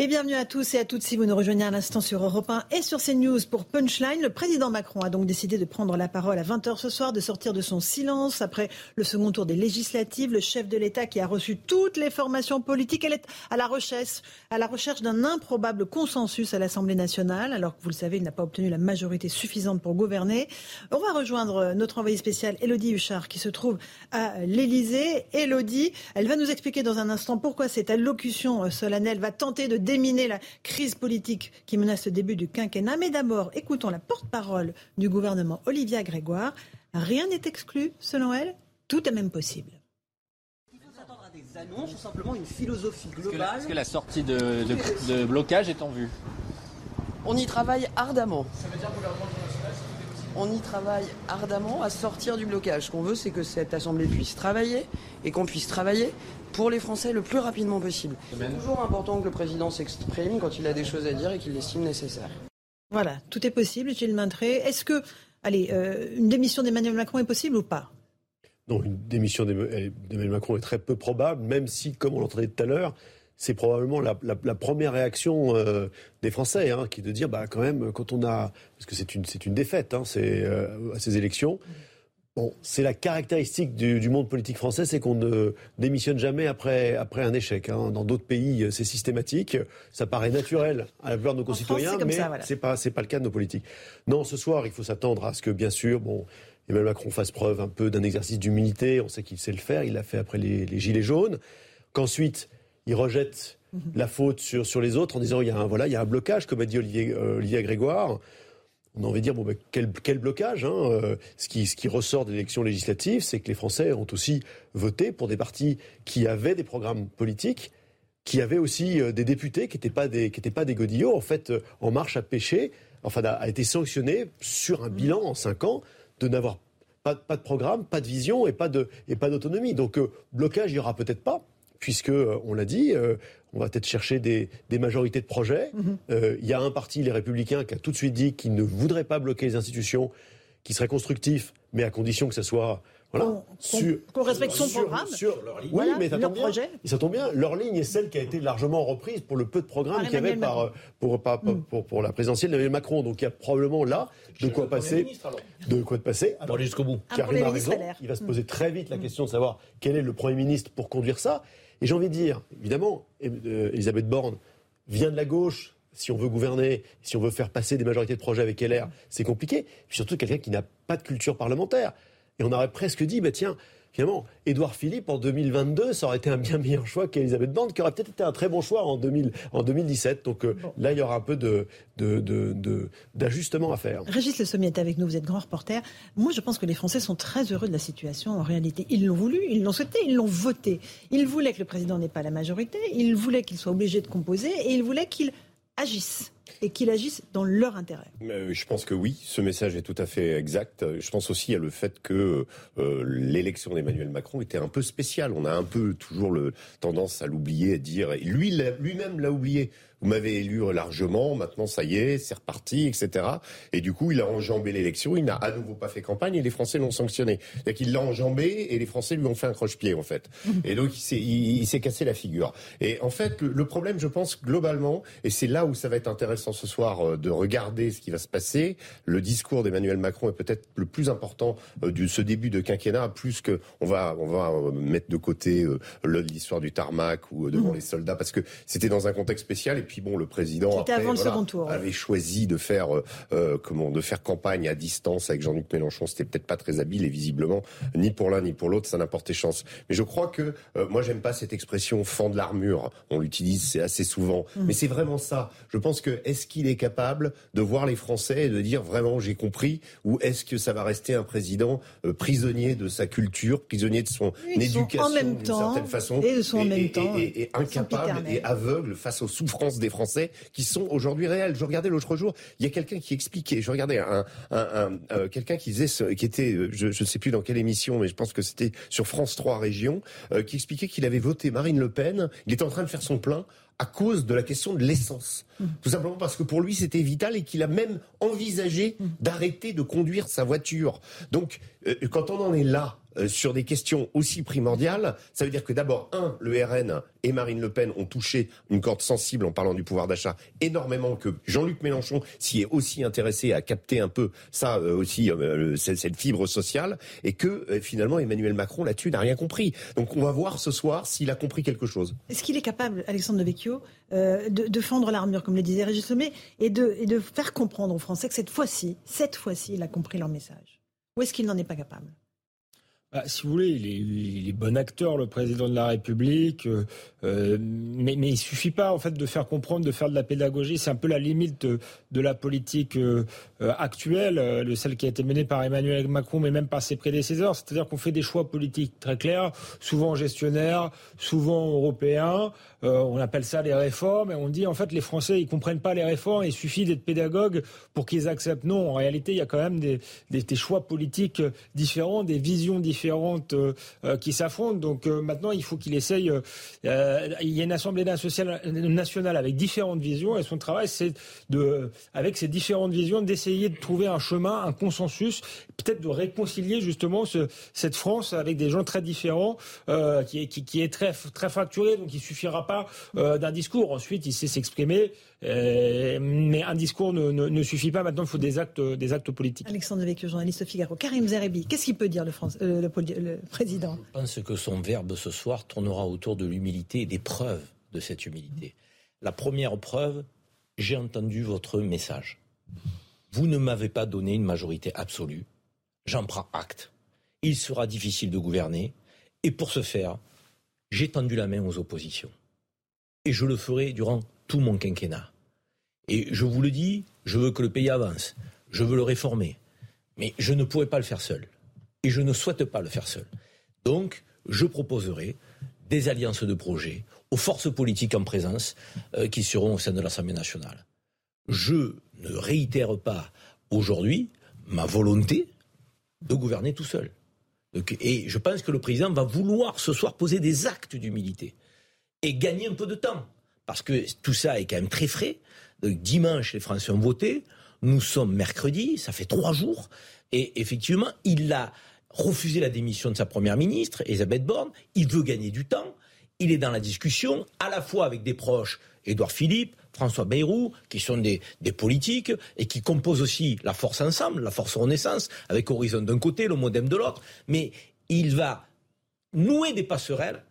Et bienvenue à tous et à toutes si vous nous rejoignez à l'instant sur Europe 1 et sur CNews pour Punchline. Le président Macron a donc décidé de prendre la parole à 20h ce soir, de sortir de son silence après le second tour des législatives. Le chef de l'État qui a reçu toutes les formations politiques, elle est à la recherche, à la recherche d'un improbable consensus à l'Assemblée nationale, alors que vous le savez, il n'a pas obtenu la majorité suffisante pour gouverner. On va rejoindre notre envoyé spécial Elodie Huchard qui se trouve à l'Élysée. Elodie, elle va nous expliquer dans un instant pourquoi cette allocution solennelle va tenter de déminer la crise politique qui menace le début du quinquennat. Mais d'abord, écoutons la porte-parole du gouvernement, Olivia Grégoire. Rien n'est exclu, selon elle. Tout est même possible. Il faut s'attendre à des annonces ou simplement une philosophie globale. Est-ce que, la sortie de, de, de, blocage est en vue? On y travaille ardemment. Ça veut dire on y travaille ardemment à sortir du blocage. Ce qu'on veut, c'est que cette Assemblée puisse travailler et qu'on puisse travailler pour les Français le plus rapidement possible. C'est toujours important que le président s'exprime quand il a des choses à dire et qu'il l'estime nécessaire. Voilà, tout est possible, Gilles Maintré. Est-ce que, allez, euh, une démission d'Emmanuel Macron est possible ou pas? Non, une démission d'Emmanuel Macron est très peu probable, même si, comme on l'entendait tout à l'heure, c'est probablement la, la, la, première réaction euh, des Français, hein, qui est de dire, bah, quand même, quand on a, parce que c'est une, c'est une défaite, hein, c'est euh, à ces élections. Bon, c'est la caractéristique du, du, monde politique français, c'est qu'on ne démissionne jamais après, après un échec. Hein. Dans d'autres pays, c'est systématique. Ça paraît naturel à la plupart de nos concitoyens, France, mais ça, voilà. c'est pas, c'est pas le cas de nos politiques. Non, ce soir, il faut s'attendre à ce que, bien sûr, bon, Emmanuel Macron fasse preuve un peu d'un exercice d'humilité. On sait qu'il sait le faire. Il l'a fait après les, les gilets jaunes. Qu'ensuite, il rejette mmh. la faute sur, sur les autres en disant il y a un, voilà, il y a un blocage, comme a dit Olivier, euh, Olivier Grégoire. On a envie de dire bon, ben, quel, quel, blocage hein euh, ce, qui, ce qui ressort de l'élection législative, c'est que les Français ont aussi voté pour des partis qui avaient des programmes politiques, qui avaient aussi euh, des députés qui n'étaient pas des pas des godillots. En fait, euh, En Marche a péché, enfin a, a été sanctionné sur un bilan en cinq ans de n'avoir pas, pas, de programme, pas de vision et pas d'autonomie. Donc blocage, il y aura peut-être pas puisque, on l'a dit, euh, on va peut-être chercher des, des, majorités de projets. Il mm -hmm. euh, y a un parti, les Républicains, qui a tout de suite dit qu'il ne voudrait pas bloquer les institutions, qui serait constructif, mais à condition que ça soit voilà, qu'on qu respecte son sur, programme. Sur, leur ligne. Oui, voilà, mais ça tombe, bien, ça tombe bien. Leur ligne est celle qui a été largement reprise pour le peu de programme qu'il y avait par, pour, par, mm. pour, pour, la présidentielle d'Emmanuel Macron. Donc il y a probablement là de quoi passer. De quoi de passer. Alors, aller jusqu'au bout. Karim a raison. Il va se poser très vite la question de savoir quel est le Premier ministre pour conduire ça. Et j'ai envie de dire, évidemment, euh, Elisabeth Borne vient de la gauche. Si on veut gouverner, si on veut faire passer des majorités de projets avec LR, c'est compliqué. Puis surtout quelqu'un qui n'a pas de culture parlementaire. Et on aurait presque dit, bah tiens, finalement, Édouard Philippe en 2022, ça aurait été un bien meilleur choix qu'Elisabeth Borne, qui aurait peut-être été un très bon choix en, 2000, en 2017. Donc euh, bon. là, il y aura un peu d'ajustement de, de, de, à faire. Régis Le Sommier est avec nous, vous êtes grand reporter. Moi, je pense que les Français sont très heureux de la situation en réalité. Ils l'ont voulu, ils l'ont souhaité, ils l'ont voté. Ils voulaient que le président n'ait pas la majorité, ils voulaient qu'il soit obligé de composer et ils voulaient qu'il agisse et qu'il agisse dans leur intérêt. Euh, je pense que oui, ce message est tout à fait exact. Je pense aussi à le fait que euh, l'élection d'Emmanuel Macron était un peu spéciale. On a un peu toujours le tendance à l'oublier, à dire, lui lui-même l'a oublié. Vous m'avez élu largement, maintenant ça y est, c'est reparti, etc. Et du coup, il a enjambé l'élection, il n'a à nouveau pas fait campagne et les Français l'ont sanctionné. C'est-à-dire qu'il l'a enjambé et les Français lui ont fait un croche-pied, en fait. Et donc, il s'est, il, il s'est cassé la figure. Et en fait, le, le problème, je pense, globalement, et c'est là où ça va être intéressant ce soir de regarder ce qui va se passer, le discours d'Emmanuel Macron est peut-être le plus important de ce début de quinquennat, plus que on va, on va mettre de côté l'histoire du tarmac ou devant mmh. les soldats, parce que c'était dans un contexte spécial. Et puis bon, le président après, avant le voilà, second tour, avait choisi de faire euh, comment de faire campagne à distance avec Jean-Luc Mélenchon. C'était peut-être pas très habile et visiblement ni pour l'un ni pour l'autre ça n'a porté chance. Mais je crois que euh, moi j'aime pas cette expression fend de l'armure. On l'utilise c'est assez souvent, mmh. mais c'est vraiment ça. Je pense que est-ce qu'il est capable de voir les Français et de dire vraiment j'ai compris ou est-ce que ça va rester un président euh, prisonnier de sa culture, prisonnier de son Ils éducation d'une certaine façon et de son et, en même et, temps et, et incapable et aveugle face aux souffrances des Français qui sont aujourd'hui réelles. Je regardais l'autre jour, il y a quelqu'un qui expliquait, je regardais un, un, un, un quelqu'un qui disait, ce, qui était, je ne sais plus dans quelle émission, mais je pense que c'était sur France 3 Région, euh, qui expliquait qu'il avait voté Marine Le Pen. Il était en train de faire son plein à cause de la question de l'essence. Mmh. Tout simplement parce que pour lui c'était vital et qu'il a même envisagé mmh. d'arrêter de conduire sa voiture. Donc euh, quand on en est là, euh, sur des questions aussi primordiales, ça veut dire que d'abord, un, le RN et Marine Le Pen ont touché une corde sensible en parlant du pouvoir d'achat énormément, que Jean-Luc Mélenchon s'y est aussi intéressé à capter un peu ça euh, aussi, euh, cette fibre sociale, et que finalement Emmanuel Macron là-dessus n'a rien compris. Donc on va voir ce soir s'il a compris quelque chose. Est-ce qu'il est capable, Alexandre de Vecchio, de, de, fendre l'armure, comme le disait Régis Sommet, et de, et de faire comprendre aux Français que cette fois-ci, cette fois-ci, il a compris leur message? Ou est-ce qu'il n'en est pas capable? Bah, si vous voulez, il est, bon acteur, le président de la République, euh, euh, mais, mais il suffit pas en fait de faire comprendre, de faire de la pédagogie. C'est un peu la limite de, la politique euh, actuelle, de celle qui a été menée par Emmanuel Macron, mais même par ses prédécesseurs. C'est-à-dire qu'on fait des choix politiques très clairs, souvent gestionnaires, souvent européens. On appelle ça les réformes, et on dit en fait les Français ils comprennent pas les réformes. Il suffit d'être pédagogue pour qu'ils acceptent. Non, en réalité, il y a quand même des, choix politiques différents, des visions différentes euh, euh, qui s'affrontent. Donc euh, maintenant, il faut qu'il essaye. il y a une Assemblée nationale avec différentes visions et son travail, c'est de, avec ces différentes visions, d'essayer de trouver un chemin, un consensus, peut-être de réconcilier justement ce, cette France avec des gens très différents, qui, est, très, très fracturé. Donc il suffira pas d'un discours. Ensuite, il sait s'exprimer. mais un discours ne, ne, suffit pas. Maintenant, il faut des actes, des actes politiques. Alexandre Devecchio, journaliste Figaro. Karim Zerebi, qu'est-ce qu'il peut dire le, France, le, président? Je pense que son verbe ce soir tournera autour de l'humilité et des preuves de cette humilité. La première preuve, j'ai entendu votre message. Vous ne m'avez pas donné une majorité absolue. J'en prends acte. Il sera difficile de gouverner. Et pour ce faire, j'ai tendu la main aux oppositions. Et je le ferai durant tout mon quinquennat. Et je vous le dis, je veux que le pays avance. Je veux le réformer. Mais je ne pourrai pas le faire seul et je ne souhaite pas le faire seul. Donc, je proposerai des alliances de projets aux forces politiques en présence euh, qui seront au sein de l'Assemblée nationale. Je ne réitère pas aujourd'hui ma volonté de gouverner tout seul. et je pense que le président va vouloir ce soir poser des actes d'humilité et gagner un peu de temps. Parce que tout ça est quand même très frais. dimanche, les Français ont voté. Nous sommes mercredi, ça fait trois jours. Et effectivement, il a refusé la démission de sa première ministre, Elisabeth Borne. Il veut gagner du temps. Il est dans la discussion, à la fois avec des proches, Édouard Philippe, François Bayrou, qui sont des, politiques et qui composent aussi la force ensemble, la force Renaissance, avec Horizon d'un côté, le Modem de l'autre. Mais il va nouer des passerelles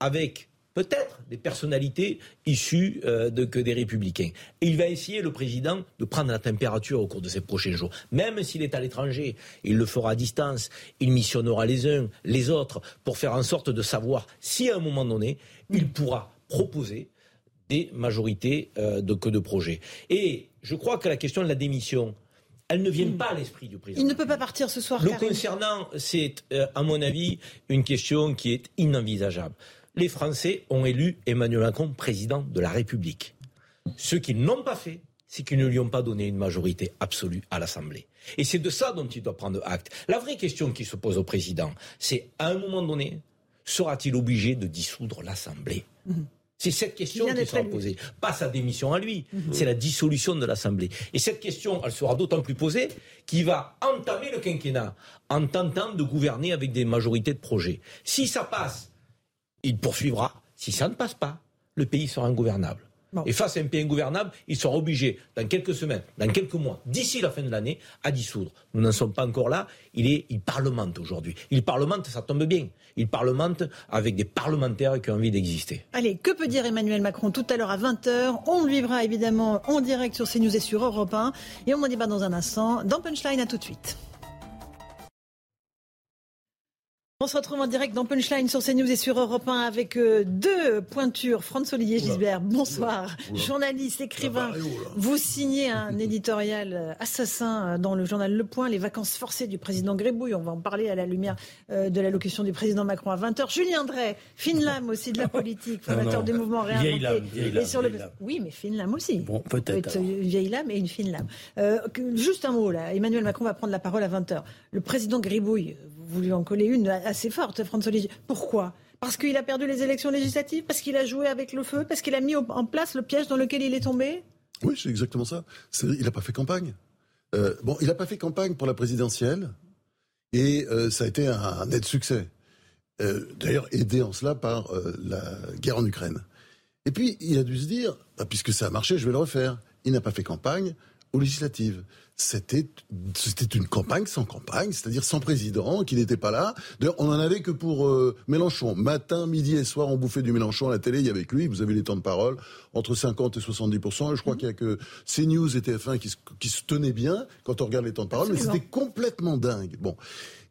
avec peut-être des personnalités issues euh, de, que des républicains. Et il va essayer, le président, de prendre la température au cours de ces prochains jours. Même s'il est à l'étranger, il le fera à distance, il missionnera les uns, les autres, pour faire en sorte de savoir si à un moment donné, il pourra proposer des majorités euh, de, que de projets. Et je crois que la question de la démission, elle ne vient hmm. pas à l'esprit du président. Il ne peut pas partir ce soir. Le concernant, c'est, euh, à mon avis, une question qui est inenvisageable les Français ont élu Emmanuel Macron président de la République. Ce qu'ils n'ont pas fait, c'est qu'ils ne lui ont pas donné une majorité absolue à l'Assemblée. Et c'est de ça dont il doit prendre acte. La vraie question qui se pose au président, c'est à un moment donné, sera-t-il obligé de dissoudre l'Assemblée? Mhm. C'est cette question qui sera posée. Pas sa démission à lui, mhm. c'est la dissolution de l'Assemblée. Et cette question, elle sera d'autant plus posée qu'il va entamer le quinquennat en tentant de gouverner avec des majorités de projets. Si ça passe, il poursuivra. Si ça ne passe pas, le pays sera ingouvernable. Et face à un pays ingouvernable, il sera obligé, dans quelques semaines, dans quelques mois, d'ici la fin de l'année, à dissoudre. Nous n'en sommes pas encore là. Il, est, il parlemente aujourd'hui. Il parlemente, ça tombe bien. Il parlemente avec des parlementaires qui ont envie d'exister. Allez, que peut dire Emmanuel Macron tout à l'heure à 20h On le vivra évidemment en direct sur CNews et sur Europe 1. Et on en débat dans un instant. Dans Punchline, à tout de suite. On se retrouve en direct dans Punchline sur CNews et sur Europe 1 avec euh, deux pointures. Franz-Olivier Gisbert, bonsoir. Journaliste, écrivain. Vous signez un éditorial euh, assassin euh, dans le journal Le Point, les vacances forcées du président Grébouille. On va en parler à la lumière de l'allocution du président Macron à 20h. Julien Drey, Finlam aussi de la politique, fondateur du mouvement réinventé. Vieille sur le... Oui, mais Finlam aussi. Bon, peut-être. Une vieille lame et une fine lame. juste un mot là. Emmanuel Macron va prendre la parole à 20h. Le président Grébouille, vous lui en collez une assez forte, François Olivier. Pourquoi? Parce qu'il a perdu les élections législatives Parce qu'il a joué avec le feu Parce qu'il a mis en place le piège dans lequel il est tombé? Oui, c'est exactement ça. il n'a pas fait campagne. Euh, bon, il n'a pas fait campagne pour la présidentielle. Et euh, ça a été un, net succès. Euh, D'ailleurs, aidé en cela par la guerre en Ukraine. Et puis, il a dû se dire, bah, puisque ça a marché, je vais le refaire. Il n'a pas fait campagne aux législatives. C'était c'était une campagne sans campagne, c'est-à-dire sans président, qui n'était pas là. D'ailleurs, on en avait que pour euh, Mélenchon. Matin, midi et soir, on bouffait du Mélenchon à la télé. Il y avait que lui. Vous avez les temps de parole entre 50 et 70 Et je crois qu'il y a que CNews et TF1 qui se, qui se tenaient bien quand on regarde les temps de parole. Mais c'était complètement dingue. Bon.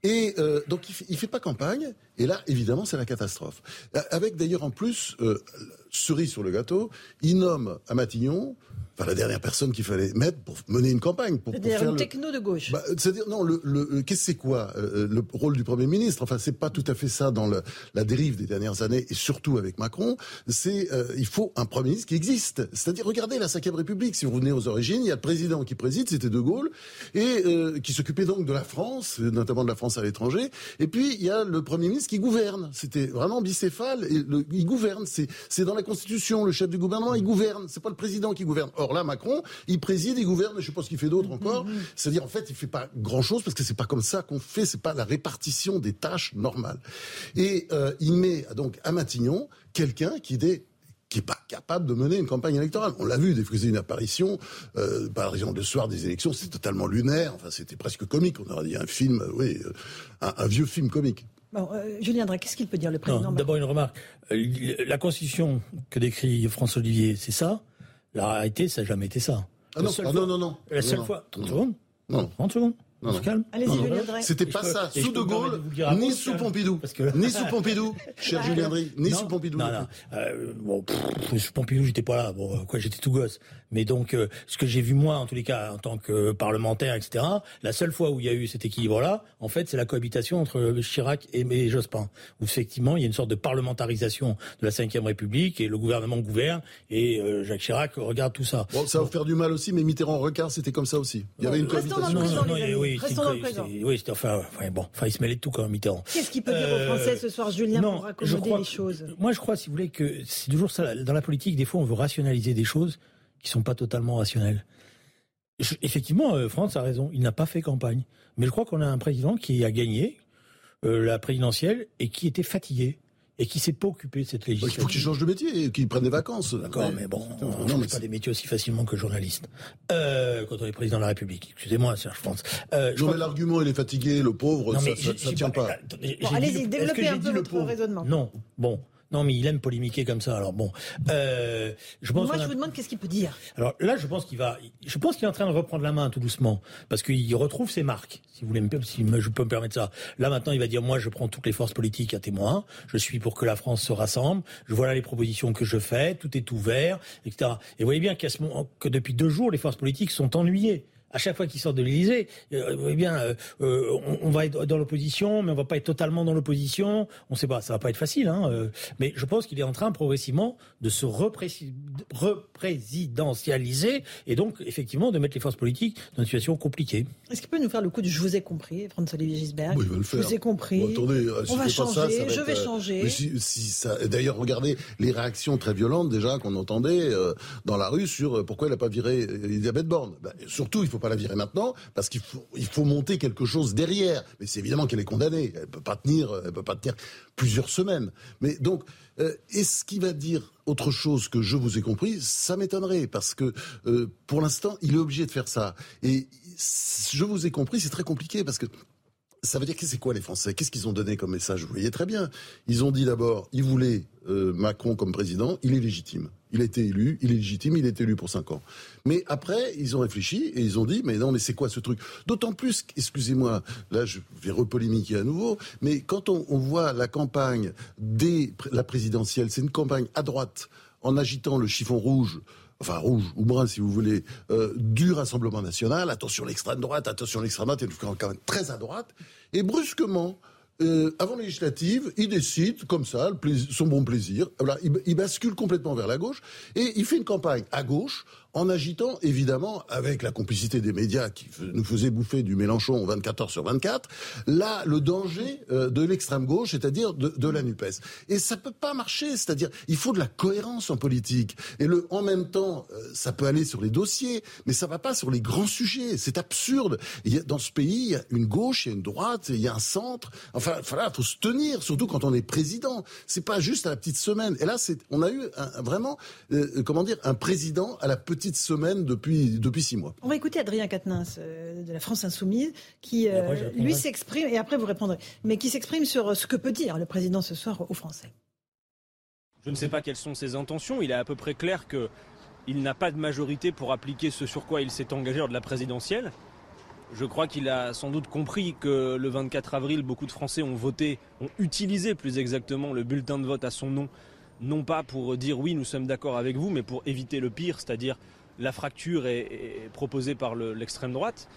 Et euh, donc il fait, il fait pas campagne. Et là, évidemment, c'est la catastrophe. Euh, Avec d'ailleurs en plus euh, cerise sur le gâteau, il nomme à Matignon. Enfin, la dernière personne qu'il fallait mettre pour mener une campagne. Pour, C'est-à-dire faire une le- techno de gauche. bah, C'est-à-dire, non, le, le, euh, qu'est-ce que c'est quoi euh, le rôle du Premier ministre? Enfin, c'est pas tout à fait ça dans le, la dérive des dernières années, et surtout avec Macron. C'est euh, il faut un Premier ministre qui existe. C'est-à-dire, regardez la Cinquième République. Si vous revenez aux origines, il y a le président qui préside, c'était De Gaulle, et euh, qui s'occupait donc de la France, euh, notamment de la France à l'étranger. Et puis, il y a le Premier ministre qui gouverne. C'était vraiment bicéphale. Et le, il gouverne. C'est c'est dans la Constitution. Le chef du gouvernement, il gouverne. C'est pas le président qui gouverne. Or là, Macron, il préside, il gouverne. Je sais pas ce qu'il fait d'autre encore. C'est-à-dire, en fait, il fait pas grand-chose parce que c'est pas comme ça qu'on fait. C'est pas la répartition des tâches normales. Et euh, il met donc à Matignon quelqu'un qui est qui est pas capable de mener une campagne électorale. On l'a vu, il faisait une apparition, euh, par exemple, le soir des élections, c'était totalement lunaire, enfin, c'était presque comique, on aurait dit un film, euh, oui, euh, un, un vieux film comique. Bon, euh, Julien Drey, qu'est-ce qu'il peut dire le président D'abord une remarque. Euh, La constitution que décrit François Olivier, c'est ça? La réalité, ça n'a jamais été ça. Ah non, ah fois- non, non, non. La seule non. fois. 30 Non. secondes Non. 30 secondes. Non, non. calme. C'était pas ça, sous De Gaulle, ni sous Pompidou, parce que- ni sous Pompidou, cher Non, Julien Drey, ni sous Pompidou. Non, non. Euh, bon, pff, sous Pompidou, j'étais pas là. Bon, quoi, j'étais tout gosse. Mais donc, euh, ce que j'ai vu moi, en tous les cas, en tant que parlementaire, etc., la seule fois où il y a eu cet équilibre-là, en fait, c'est la cohabitation entre Chirac et, et Jospin, où effectivement, il y a une sorte de parlementarisation de la Ve République et le gouvernement gouverne et euh, Jacques Chirac regarde tout ça. Bon, ça va vous faire du mal aussi, mais Mitterrand Recard, c'était comme ça aussi. Il y avait une cohabitation. Oui, Restons dans le présent. Oui, enfin, enfin, bon, enfin, il se mêlait de tout quand même, Mitterrand. Qu'est-ce qu'il peut dire aux Français ce soir, Julien, non, pour raccommoder crois les choses Moi, je crois, si vous voulez, que c'est toujours ça. Dans la politique, des fois, on veut rationaliser des choses qui sont pas totalement rationnelles. Je- effectivement, euh, France a raison. Il n'a pas fait campagne. Mais je crois qu'on a un président qui a gagné euh, la présidentielle et qui était fatigué et qui s'est pas occupé de cette Bah, Il faut qu'il change de métier et qu'il prenne des vacances. D'accord, Ouais. mais bon, on Non, ne mais change pas des métiers aussi facilement que journaliste. Euh, quand on est président de la République. Excusez-moi, Serge France. Euh, je Non, mais l'argument, il est fatigué, le pauvre, Non, ça, mais j'ai tient pas- Bon, allez-y, développez un peu le votre raisonnement. Non, bon. Non, mais il aime polémiquer comme ça. Alors bon, euh, je pense. Moi, qu'on je a- vous demande qu'est-ce qu'il peut dire. Alors là, je pense qu'il va. Je pense qu'il est en train de reprendre la main tout doucement parce qu'il retrouve ses marques. Si vous voulez, si je peux me permettre ça. Là maintenant, il va dire moi, je prends toutes les forces politiques à témoin. Je suis pour que la France se rassemble. Je voilà les propositions que je fais. Tout est ouvert, etc. Et vous voyez bien qu'à ce moment, que depuis deux jours, les forces politiques sont ennuyées. À chaque fois qu'ils sortent de l'Élysée, euh, voyez bien, euh, euh, on, on va être dans l'opposition, mais on va pas être totalement dans l'opposition. On sait pas, ça va pas être facile. Hein, euh, mais je pense qu'il est en train progressivement de se représi- représidentialiser et donc effectivement de mettre les forces politiques dans une situation compliquée. Est-ce qu'il peut nous faire le coup du je vous ai compris, François-Olivier Gisbert? Bon, il va le Je faire. vous ai compris. Bon, attendez, si on va changer, ça, ça va je être, vais changer. si, si ça, D'ailleurs, regardez les réactions très violentes déjà qu'on entendait euh, dans la rue sur euh, pourquoi elle n'a pas viré Elisabeth Borne. Ben, surtout, il faut pas la virer maintenant parce qu'il faut, il faut monter quelque chose derrière. Mais c'est évidemment qu'elle est condamnée. Elle peut pas tenir, elle peut pas tenir plusieurs semaines. Mais donc, euh, est-ce qu'il va dire autre chose que je vous ai compris? Ça m'étonnerait parce que euh, pour l'instant, il est obligé de faire ça. Et je vous ai compris, c'est très compliqué parce que ça veut dire que c'est quoi les Français? Qu'est-ce qu'ils ont donné comme message? Vous voyez très bien. Ils ont dit d'abord, ils voulaient euh, Macron comme président, il est légitime. Il a été élu, il est légitime, il est élu pour 5 ans. Mais après, ils ont réfléchi et ils ont dit, mais non, mais c'est quoi ce truc? D'autant plus, excusez-moi, là je vais repolémiquer à nouveau, mais quand on, voit la campagne dès la présidentielle, c'est une campagne à droite, en agitant le chiffon rouge, enfin rouge ou brun si vous voulez, euh, du Rassemblement national, attention l'extrême droite, attention l'extrême droite, est quand même très à droite, et brusquement, euh, avant les législatives, il décide, comme ça, son bon plaisir, il bascule complètement vers la gauche, et il fait une campagne à gauche, en agitant, évidemment, avec la complicité des médias qui nous faisaient bouffer du Mélenchon 24 heures sur 24, là, le danger euh, de l'extrême gauche, c'est-à-dire de, de, la NUPES. Et ça peut pas marcher, c'est-à-dire, il faut de la cohérence en politique. Et le en même temps, euh, ça peut aller sur les dossiers, mais ça va pas sur les grands sujets. C'est absurde. Il y a, dans ce pays, il y a une gauche, il y a une droite, il y a un centre. Enfin, voilà, faut se tenir, surtout quand on est président. C'est pas juste à la petite semaine. Et là, c'est, on a eu un, vraiment, euh, comment dire, un président à la petite semaine depuis depuis six mois. On va écouter Adrien Quatennens euh, de la France Insoumise qui euh, lui s'exprime et après vous répondrez, mais qui s'exprime sur ce que peut dire le président ce soir aux Français. Je ne sais pas quelles sont ses intentions. Il est à peu près clair que il n'a pas de majorité pour appliquer ce sur quoi il s'est engagé lors de la présidentielle. Je crois qu'il a sans doute compris que le 24 avril, beaucoup de Français ont voté, ont utilisé plus exactement le bulletin de vote à son nom, non pas pour dire oui, nous sommes d'accord avec vous, mais pour éviter le pire, c'est-à-dire la fracture est, proposée par l'extrême droite,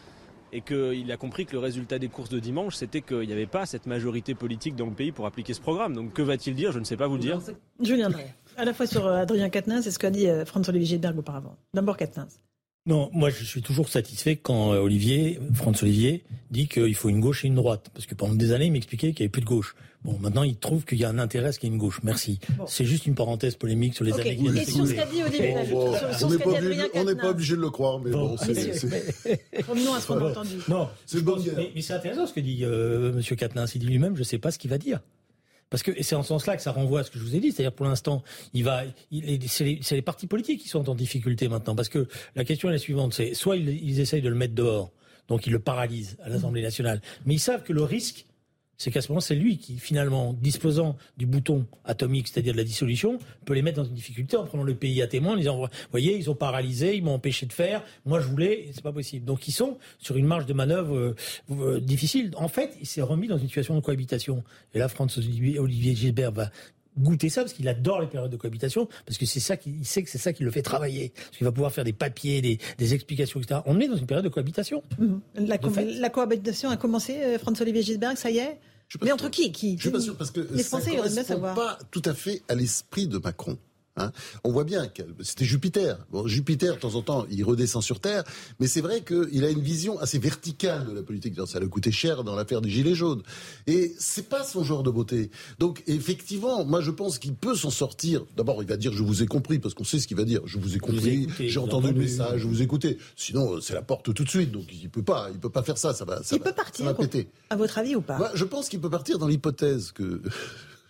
et qu'il a compris que le résultat des courses de dimanche, c'était qu'il n'y avait pas cette majorité politique dans le pays pour appliquer ce programme. Donc que va-t-il dire? Je ne sais pas vous le dire. Julien Drey, à la fois sur euh, Adrien Quatennens et ce qu'a dit euh, François-Olivier Gisberg auparavant. D'abord Quatennens. Non, moi je suis toujours satisfait quand euh, Olivier, François Olivier, dit qu'il faut une gauche et une droite. Parce que pendant des années, il m'expliquait qu'il n'y avait plus de gauche. Bon, maintenant, il trouve qu'il y a un intérêt à ce qu'il y ait une gauche. Merci. C'est juste une parenthèse polémique sur les okay. années qui viennent Et sur ce qu'a dit bon, on n'est pas, obligé, pas obligé de le croire, mais bon, c'est... Revenons à ce qu'on a entendu. Non, c'est bon, mais, mais c'est intéressant ce que dit euh, M. Quatennens. Il dit lui-même, je ne sais pas ce qu'il va dire. Parce que c'est en ce sens-là que ça renvoie à ce que je vous ai dit, c'est-à-dire pour l'instant, il va, c'est les, les, partis politiques qui sont en difficulté maintenant, parce que la question est la suivante, c'est soit ils, ils essayent de le mettre dehors, donc ils le paralysent à l'Assemblée nationale, mais ils savent que le risque, c'est qu'à ce moment, c'est lui qui, finalement, disposant du bouton atomique, c'est-à-dire de la dissolution, peut les mettre dans une difficulté en prenant le pays à témoin, en disant, vous voyez, ils ont paralysé, ils m'ont empêché de faire, moi je voulais, c'est pas possible. Donc ils sont sur une marge de manœuvre euh, euh, difficile. En fait, il s'est remis dans une situation de cohabitation. Et là, François Olivier Gilbert va goûter ça parce qu'il adore les périodes de cohabitation parce que c'est ça qu'il sait que c'est ça qui le fait travailler parce qu'il va pouvoir faire des papiers des, des, explications etc on est dans une période de cohabitation mmh. la, co la, cohabitation a commencé euh, François-Olivier Gisberg ça y est mais entre qui, qui Je suis pas sûr parce que les Français ça bien savoir. pas tout à fait à l'esprit de Macron. Hein. On voit bien que c'était Jupiter. Bon, Jupiter, de temps en temps, il redescend sur Terre, mais c'est vrai qu'il a une vision assez verticale de la politique. Ça lui coûté cher dans l'affaire des Gilets jaunes. Et c'est pas son genre de beauté. Donc, effectivement, moi, je pense qu'il peut s'en sortir. D'abord, il va dire, je vous ai compris, parce qu'on sait ce qu'il va dire. Je vous ai compris, j'ai entendu le message, je vous ai écouté. Sinon, c'est la porte tout de suite. Donc, il peut pas, il peut pas faire ça. Ça va, ça il va, peut partir, ça va péter. À votre avis ou pas? Bah, Je pense qu'il peut partir dans l'hypothèse que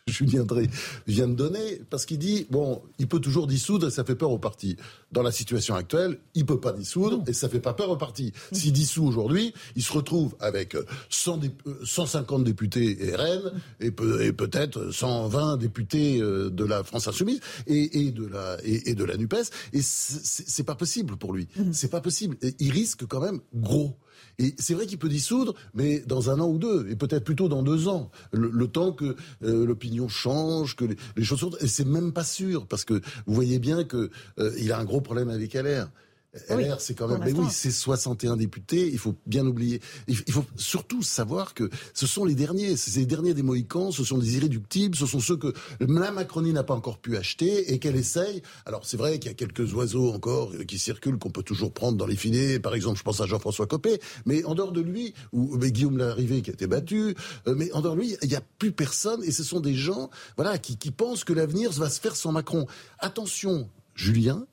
Julien Drey vient de donner, parce qu'il dit, bon, il peut toujours dissoudre et ça fait peur au parti. Dans la situation actuelle, il peut pas dissoudre et ça fait pas peur au parti. S'il dissout aujourd'hui, il se retrouve avec 100 dé 150 députés RN et, peut, et peut-être 120 députés de la France Insoumise et, et de la, et, et, de la NUPES. Et c'est pas possible pour lui. C'est pas possible. Et il risque quand même gros. Et c'est vrai qu'il peut dissoudre, mais dans un an ou deux, et peut-être plutôt dans deux ans, le, temps que euh, l'opinion change, que les, choses sont. Et c'est même pas sûr, parce que vous voyez bien que euh, a un gros problème avec LR. LR, oui, c'est quand même. Mais oui, c'est 61 députés. Il faut bien oublier. Il faut surtout savoir que ce sont les derniers. C'est les derniers des Mohicans. Ce sont des irréductibles. Ce sont ceux que la Macronie n'a pas encore pu acheter et qu'elle essaye. Alors c'est vrai qu'il y a quelques oiseaux encore qui circulent qu'on peut toujours prendre dans les filets. Par exemple, je pense à Jean-François Copé. Mais en dehors de lui, ou mais Guillaume Larrivé qui a été battu. mais en dehors de lui, il n'y a plus personne. Et ce sont des gens, voilà, qui, qui pensent que l'avenir va se faire sans Macron. Attention, Julien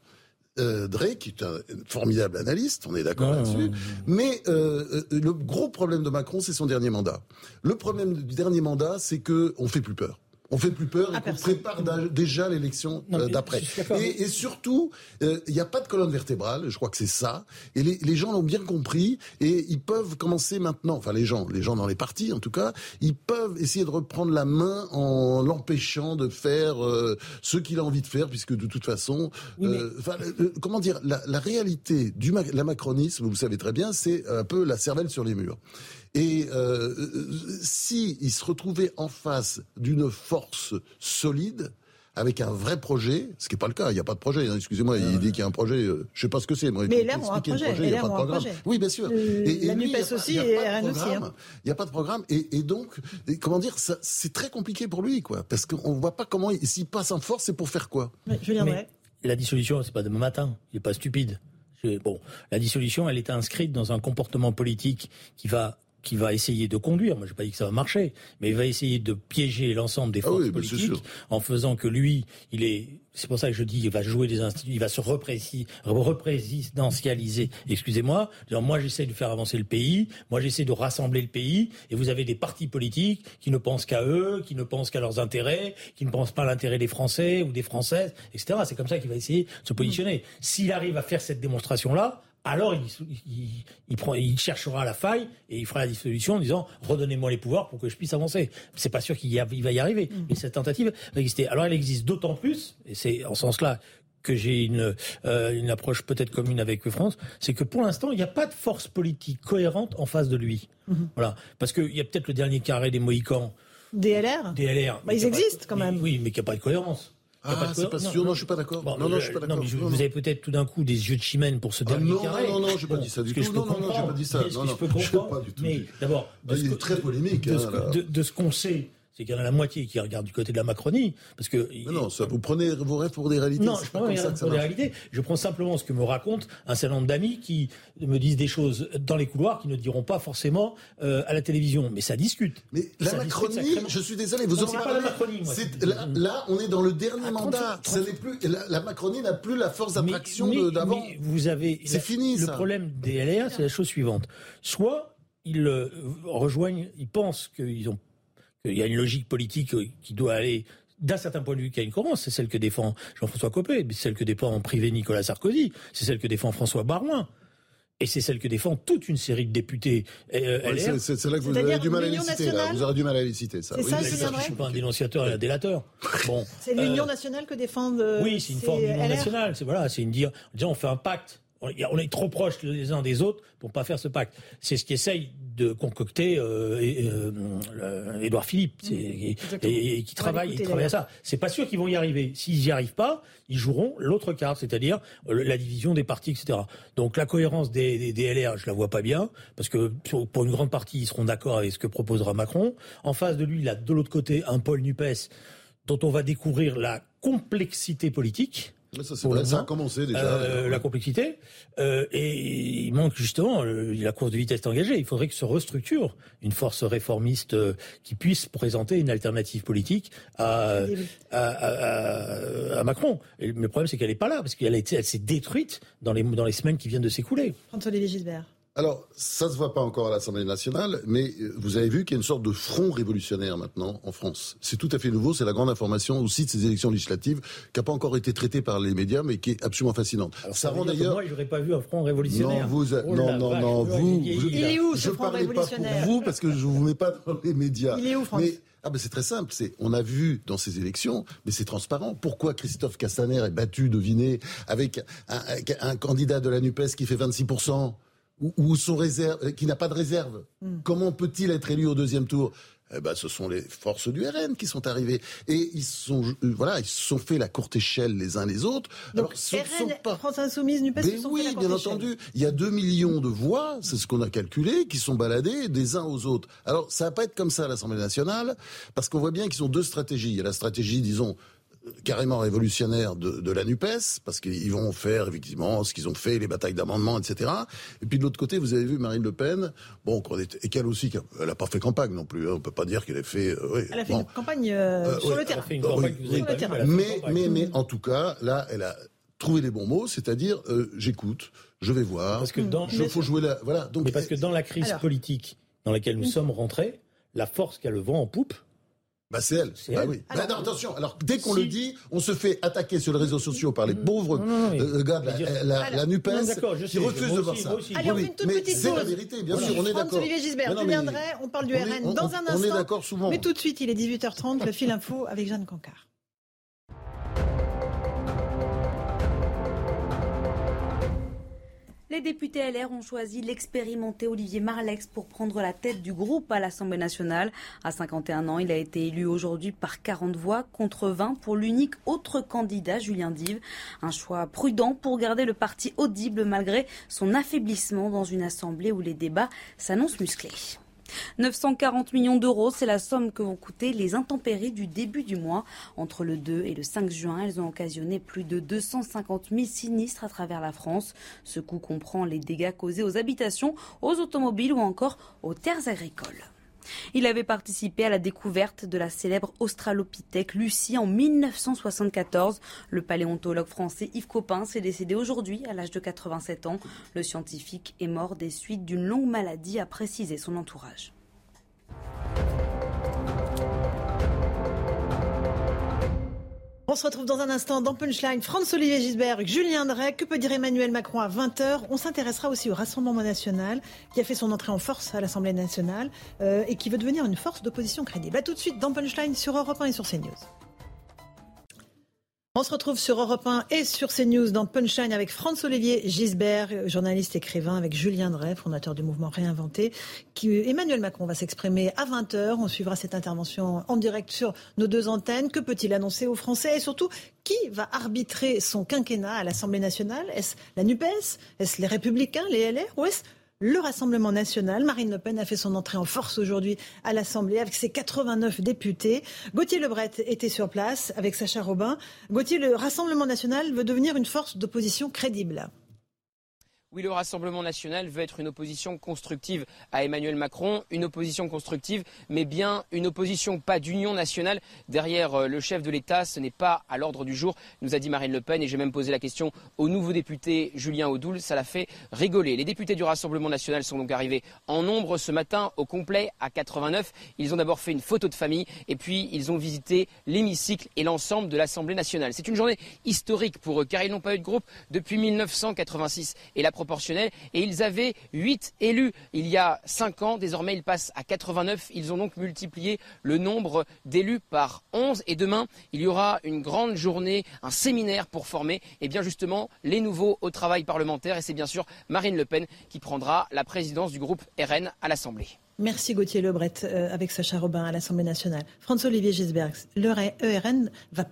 euh, Drake, qui est un formidable analyste, on est d'accord là-dessus. Mais euh, euh, le gros problème de Macron, c'est son dernier mandat. Le problème du dernier mandat, c'est que on fait plus peur. On fait plus peur et qu'on prépare déjà l'élection euh, d'après. Et, et surtout, euh, il n'y a pas de colonne vertébrale, je crois que c'est ça. Et les, les gens l'ont bien compris et ils peuvent commencer maintenant, enfin les gens, les gens dans les partis en tout cas, ils peuvent essayer de reprendre la main en l'empêchant de faire euh, ce qu'il a envie de faire, puisque de toute façon, euh, enfin, euh, comment dire, la, la réalité du ma- la macronisme, vous savez très bien, c'est un peu la cervelle sur les murs. Et euh, euh, si il se retrouvait en face d'une force solide, avec un vrai projet, ce qui n'est pas le cas, il n'y a pas de projet. hein, Excusez-moi, il dit qu'il y a un projet, euh, je sais pas ce que c'est. moi, Mais il faut LR ont un projet, il n'y a pas de programme. projet. Oui, bien sûr. Euh, Et, et la lui, il y a NUPES pas- aussi a et RN hein. Il n'y a pas de programme. Et, et donc, et comment dire, ça, c'est très compliqué pour lui, quoi. Parce qu'on ne voit pas comment, il- s'il passe en force, c'est pour faire quoi Oui, Julien Mais la dissolution, c'est pas demain matin. Il n'est pas stupide. Bon, la dissolution, elle est inscrite dans un comportement politique qui va qui va essayer de conduire, moi je n'ai pas dit que ça va marcher, mais il va essayer de piéger l'ensemble des Ah forces oui, politiques en faisant que lui, il est, c'est pour ça que je dis, il va jouer des instituts, il va se représi- représidentialiser, excusez-moi, moi j'essaie de faire avancer le pays, moi j'essaie de rassembler le pays, et vous avez des partis politiques qui ne pensent qu'à eux, qui ne pensent qu'à leurs intérêts, qui ne pensent pas à l'intérêt des Français ou des Françaises, etc. C'est comme ça qu'il va essayer de se positionner. S'il arrive à faire cette démonstration-là, alors il, il, il prend, il cherchera la faille et il fera la dissolution en disant redonnez-moi les pouvoirs pour que je puisse avancer. C'est pas sûr qu'il y a- il va y arriver, mais cette tentative va exister. Alors elle existe d'autant plus, et c'est en ce sens-là que j'ai une, euh, une approche peut-être commune avec France, c'est que pour l'instant il n'y a pas de force politique cohérente en face de lui. Voilà, parce qu'il y a peut-être le dernier carré des Mohicans, DLR DLR. Bah, ils existent quand même. Oui, mais qu'il n'y a pas de cohérence. Ah, de c'est pas cohérence. sûr. Non, je suis pas d'accord. Non, non, je suis pas d'accord. Non, vous avez peut-être tout d'un coup des yeux de chimène pour ce Ah dernier non, carré. non, non, non, j'ai pas dit ça du tout. Non, non, j'ai pas dit ça. Non, non, je peux comprendre. Mais d'abord, Ah, il est très polémique, hein, de ce qu'on sait, c'est qu'il y en a la moitié qui regarde du côté de la Macronie, parce que Mais non, ça, vous prenez vos rêves pour des réalités. non, je pas prends comme ça que ça pour des réalités. Je prends simplement ce que me racontent un certain nombre d'amis qui me disent des choses dans les couloirs qui ne diront pas forcément euh, à la télévision, mais ça discute. Mais la Ça Macronie, je suis désolé, vous Non, en pas parlez. la Macronie, moi. C'est- Là, là, on est dans le dernier Ah, 30 mandat. 30 Ce n'est plus, la, la Macronie n'a plus la force d'attraction d'avant. Vous avez C'est fini, Le ça. problème des LR, c'est la chose suivante. Soit ils euh, rejoignent, ils pensent qu'ils ont, qu'il y a une logique politique euh, qui doit aller d'un certain point de vue qui a une cohérence, c'est celle que défend Jean-François Copé, c'est celle que défend en privé Nicolas Sarkozy, c'est celle que défend François Barouin. Et c'est celle que défend toute une série de députés euh, Ouais, c'est- là que vous avez du mal à les citer. Là. Vous aurez du mal à les citer, ça. Je Drey suis pas un dénonciateur et un délateur. Bon, C'est euh, l'Union nationale que défendent. euh, oui, c'est une forme d'union nationale. C'est voilà, c'est une dire, disons, on fait un pacte. On est trop proches les uns des autres pour pas faire ce pacte. C'est ce qu'essaye de concocter euh, euh, Édouard Philippe, c'est- et, Exactement. et- et qui travaille, il travaille à ça. C'est pas sûr qu'ils vont y arriver. S'ils y arrivent pas, ils joueront l'autre carte, c'est-à-dire euh, la division des partis, etc. Donc la cohérence des, des, des LR, je la vois pas bien, parce que pour une grande partie, ils seront d'accord avec ce que proposera Macron. En face de lui, il a de l'autre côté un Paul Nupes dont on va découvrir la complexité politique. Mais ça, c'est Pour vrai, ça a commencé déjà. Euh, la complexité. Euh, et il manque justement, euh, la course de vitesse est engagée. Il faudrait que se restructure une force réformiste euh, qui puisse présenter une alternative politique à, à, à- à Macron. Et le problème, c'est qu'elle n'est pas là, parce qu'elle a été- elle s'est détruite dans les, dans les semaines qui viennent de s'écouler. François-Olivier Gisbert. Alors, ça se voit pas encore à l'Assemblée nationale, mais euh, vous avez vu qu'il y a une sorte de front révolutionnaire maintenant en France. C'est tout à fait nouveau, c'est la grande information aussi de ces élections législatives qui n'a pas encore été traitée par les médias, mais qui est absolument fascinante. ça veut rend d'ailleurs... Moi, j'aurais pas vu un front révolutionnaire. Non, vous, Oh non, non, vache, non, vous, je, Il est où, ce je front parlais pas pour révolutionnaire vous parce que je vous mets pas dans les médias. Il est où, France Mais ah ben c'est très simple, c'est on a vu dans ces élections, mais c'est transparent. Pourquoi Christophe Castaner est battu, devinez, avec un, un- un candidat de la Nupes qui fait 26 ou, ou son réserve, euh, qui n'a pas de réserve. Hmm. Comment peut-il être élu au deuxième tour? Eh ben, ce sont les forces du RN qui sont arrivées et ils sont euh, voilà ils se sont fait la courte échelle les uns les autres. Donc, Alors, RN, France Insoumise, NUPES, sont oui, fait la bien échelle. entendu. Il y a 2 millions de voix, c'est ce qu'on a calculé, qui sont baladées des uns aux autres. Alors, ça va pas être comme ça à l'Assemblée nationale, parce qu'on voit bien qu'ils ont deux stratégies. Il y a la stratégie, disons, carrément révolutionnaire de, de la NUPES, parce qu'ils vont faire effectivement ce qu'ils ont fait, les batailles d'amendements, etc. Et puis de l'autre côté, vous avez vu Marine Le Pen, bon, qu'on est- et qu'elle aussi, elle n'a pas fait campagne non plus, hein, on peut pas dire qu'elle ait fait... euh, oui, Elle a fait bon. une campagne euh, Euh, sur ouais, le elle terrain. a fait une campagne elle a fait une campagne. Mais, mais en tout cas, là, elle a trouvé les bons mots, c'est-à-dire euh, j'écoute, je vais voir, Parce que dans- je faut jouer la voilà. Donc Mais parce que dans la crise Alors. politique dans laquelle nous Une- sommes rentrés, la force qui a le vent en poupe, bah c'est elle. Bah elle. oui. Bah non, attention. Alors dès qu'on Si- le dit, on se fait attaquer sur les réseaux sociaux par les pauvres euh, gars de la, la, la Nupes qui sais, refusent de voir aussi, ça. Allez, on fait une toute mais petite c'est pause. la vérité, bien sûr, on est d'accord. François-Olivier Gisbert, Julien Drey, on parle du on est- RN on- dans un on instant. est d'accord souvent. Mais tout de suite, il est 18h30, le fil info avec Jeanne Cancard. Les députés LR ont choisi l'expérimenté Olivier Marlex pour prendre la tête du groupe à l'Assemblée nationale. À 51 ans, il a été élu aujourd'hui par 40 voix contre 20 pour l'unique autre candidat, Julien Dive. Un choix prudent pour garder le parti audible malgré son affaiblissement dans une assemblée où les débats s'annoncent musclés. 940 millions d'euros, c'est la somme que vont coûter les intempéries du début du mois. Entre le 2 et le 5 juin, elles ont occasionné plus de 250 000 sinistres à travers la France. Ce coût comprend les dégâts causés aux habitations, aux automobiles ou encore aux terres agricoles. Il avait participé à la découverte de la célèbre Australopithèque Lucie en 1974. Le paléontologue français Yves Copin s'est décédé aujourd'hui à l'âge de 87 ans. Le scientifique est mort des suites d'une longue maladie, a précisé son entourage. On se retrouve dans un instant dans Punchline. François-Olivier Gisbert, Julien Drey. Que peut dire Emmanuel Macron à 20h On s'intéressera aussi au Rassemblement national qui a fait son entrée en force à l'Assemblée nationale euh, et qui veut devenir une force d'opposition crédible. A tout de suite dans Punchline sur Europe 1 et sur CNews. On se retrouve sur Europe 1 et sur CNews dans Punchline avec François-Olivier Gisbert, journaliste écrivain, avec Julien Drey, fondateur du mouvement Réinventé. Emmanuel Macron va s'exprimer à 20h. On suivra cette intervention en direct sur nos deux antennes. Que peut-il annoncer aux Français? Et surtout, qui va arbitrer son quinquennat à l'Assemblée nationale? Est-ce la NUPES Est-ce les Républicains, les LR Ou est-ce le Rassemblement national. Marine Le Pen a fait son entrée en force aujourd'hui à l'Assemblée avec ses 89 députés. Gauthier Lebret était sur place avec Sacha Robin. Gauthier, le Rassemblement national veut devenir une force d'opposition crédible. Oui, le Rassemblement national veut être une opposition constructive à Emmanuel Macron, une opposition constructive, mais bien une opposition, pas d'union nationale. Derrière euh, le chef de l'État, ce n'est pas à l'ordre du jour, nous a dit Marine Le Pen, et j'ai même posé la question au nouveau député Julien Audoul, ça l'a fait rigoler. Les députés du Rassemblement national sont donc arrivés en nombre ce matin au complet à 89. Ils ont d'abord fait une photo de famille, et puis ils ont visité l'hémicycle et l'ensemble de l'Assemblée nationale. C'est une journée historique pour eux, car ils n'ont pas eu de groupe depuis 1986. Et la et ils avaient 8 élus il y a 5 ans. Désormais, ils passent à 89. Ils ont donc multiplié le nombre d'élus par 11 et demain, il y aura une grande journée, un séminaire pour former et bien justement les nouveaux au travail parlementaire et c'est bien sûr Marine Le Pen qui prendra la présidence du groupe RN à l'Assemblée. Merci Gauthier Lebret euh, avec Sacha Robin à l'Assemblée nationale. François-Olivier Gisberg, le ERN va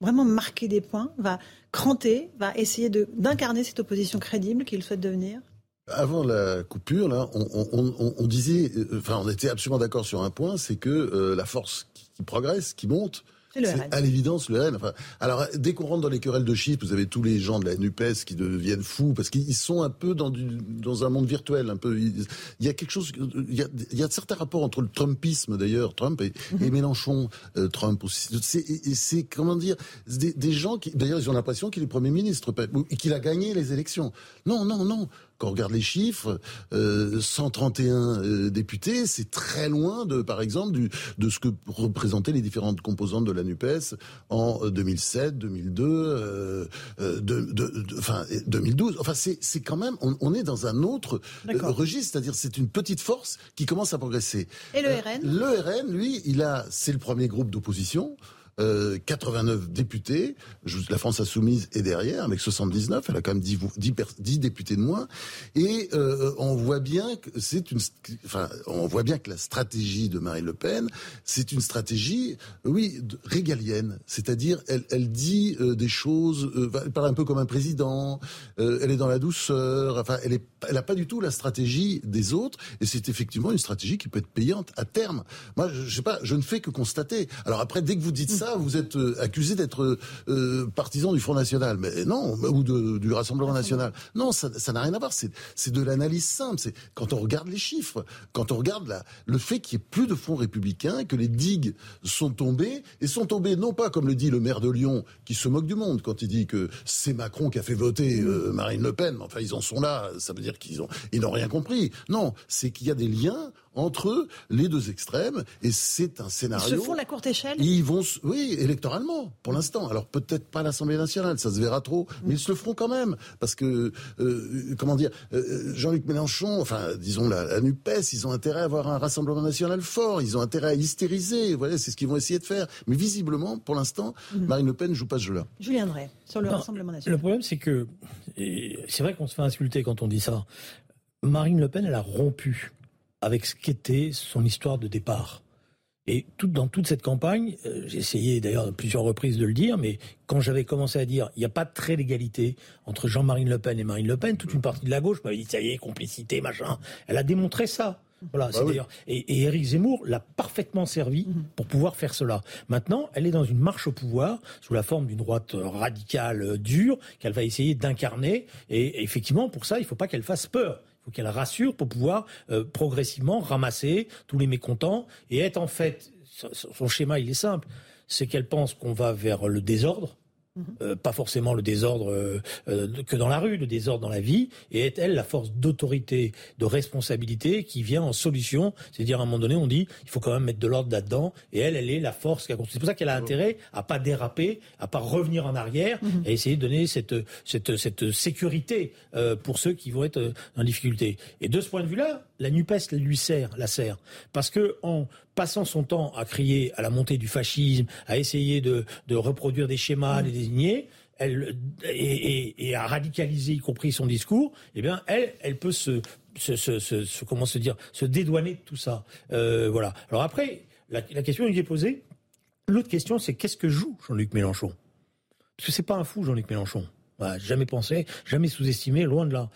vraiment marquer des points, va cranter, va essayer d'incarner cette opposition crédible qu'il souhaite devenir. Avant la coupure, là, on, disait, euh, enfin, on était absolument d'accord sur un point, c'est que euh, la force qui, progresse, qui monte, c'est à l'évidence le RN. Enfin, alors, dès qu'on rentre dans les querelles de chiffres, vous avez tous les gens de la NUPES qui deviennent fous parce qu'ils sont un peu dans, du, dans un monde virtuel. Un peu, il y a quelque chose, il y a, il y a certains rapports entre le Trumpisme d'ailleurs, Trump et, -hmm. et Mélenchon, euh, Trump aussi. C'est comment dire, des, des gens qui, d'ailleurs, ils ont l'impression qu'il est Premier ministre et qu'il a gagné les élections. Non, non, non quand on regarde les chiffres, euh, 131 euh, députés, c'est très loin de, par exemple, du, de ce que représentaient les différentes composantes de la NUPES en 2007, 2002, euh, de, de, de, enfin 2012. Enfin, c'est quand même, on, on, est dans un autre euh, registre, c'est-à-dire c'est une petite force qui commence à progresser. Et le RN Le RN, lui, il a, c'est le premier groupe d'opposition. Euh, 89 députés. La France insoumise est derrière avec 79. Elle a quand même 10, 10, 10 députés de moins. Et euh, on voit bien que c'est une, enfin, on voit bien que la stratégie de Marine Le Pen, c'est une stratégie, oui, régalienne. C'est-à-dire, elle, elle dit euh, des choses, euh, elle parle un peu comme un président. Euh, elle est dans la douceur. Enfin, elle est, elle a pas du tout la stratégie des autres. Et c'est effectivement une stratégie qui peut être payante à terme. Moi, je, je sais pas, je ne fais que constater. Alors après, dès que vous dites ça vous êtes euh, accusé d'être euh, partisan du Front National. Mais non, ou de, du Rassemblement National. Non, ça n'a rien à voir. C'est de l'analyse simple. C'est quand on regarde les chiffres, quand on regarde la, le fait qu'il n'y ait plus de fonds républicains, que les digues sont tombées, et sont tombées non pas comme le dit le maire de Lyon, qui se moque du monde quand il dit que c'est Macron qui a fait voter euh, Marine Le Pen. Enfin, ils en sont là. Ça veut dire qu'ils ont, ils n'ont rien compris. Non, c'est qu'il y a des liens entre les deux extrêmes et c'est un scénario. Ils se font la courte échelle? Ils vont, oui, électoralement pour l'instant. Alors peut-être pas l'Assemblée nationale, ça se verra trop, mais ils se le feront quand même parce que euh, comment dire, euh, Jean-Luc Mélenchon, enfin disons la, la, Nupes, ils ont intérêt à avoir un Rassemblement national fort, ils ont intérêt à hystériser. Voilà, c'est ce qu'ils vont essayer de faire. Mais visiblement, pour l'instant, mmh. Marine Le Pen joue pas ce jeu-là. Julien Drey sur le non, Rassemblement national. Le problème, c'est que c'est vrai qu'on se fait insulter quand on dit ça. Marine Le Pen, elle a rompu avec ce qu'était son histoire de départ. Et tout, dans toute cette campagne, euh, j'ai essayé d'ailleurs à plusieurs reprises de le dire, mais quand j'avais commencé à dire il n'y a pas de trait d'égalité entre Jean-Marie Le Pen et Marine Le Pen, toute une partie de la gauche m'avait dit ça y est, complicité, machin. Elle a démontré ça. Voilà, Bah c'est oui. d'ailleurs. Et, et Éric Zemmour l'a parfaitement servi pour pouvoir faire cela. Maintenant, elle est dans une marche au pouvoir sous la forme d'une droite radicale euh, dure qu'elle va essayer d'incarner. Et effectivement, pour ça, il ne faut pas qu'elle fasse peur. Faut qu'elle rassure pour pouvoir euh, progressivement ramasser tous les mécontents et être en fait. Son schéma, il est simple. C'est qu'elle pense qu'on va vers le désordre. Euh, pas forcément le désordre euh, euh, que dans la rue, le désordre dans la vie, et est elle la force d'autorité, de responsabilité qui vient en solution. C'est-à-dire à un moment donné, on dit il faut quand même mettre de l'ordre là-dedans, et elle, elle est la force qui a construit. C'est pour ça qu'elle a intérêt à pas déraper, à pas revenir en arrière, et essayer de donner cette cette cette sécurité euh, pour ceux qui vont être euh, en difficulté. Et de ce point de vue-là, la Nupes lui sert, la sert, parce que en passant son temps à crier à la montée du fascisme, à essayer de, de reproduire des schémas, des désigner, elle, et, et- et à radicaliser, y compris son discours, eh bien, elle, elle peut se, se, se, se- se- comment se dire, se dédouaner de tout ça. Euh, voilà. Alors après, la, la question qui est posée, l'autre question, c'est qu'est-ce que joue Jean-Luc Mélenchon? Parce que c'est pas un fou, Jean-Luc Mélenchon. Voilà, jamais pensé, jamais sous-estimé, loin de là.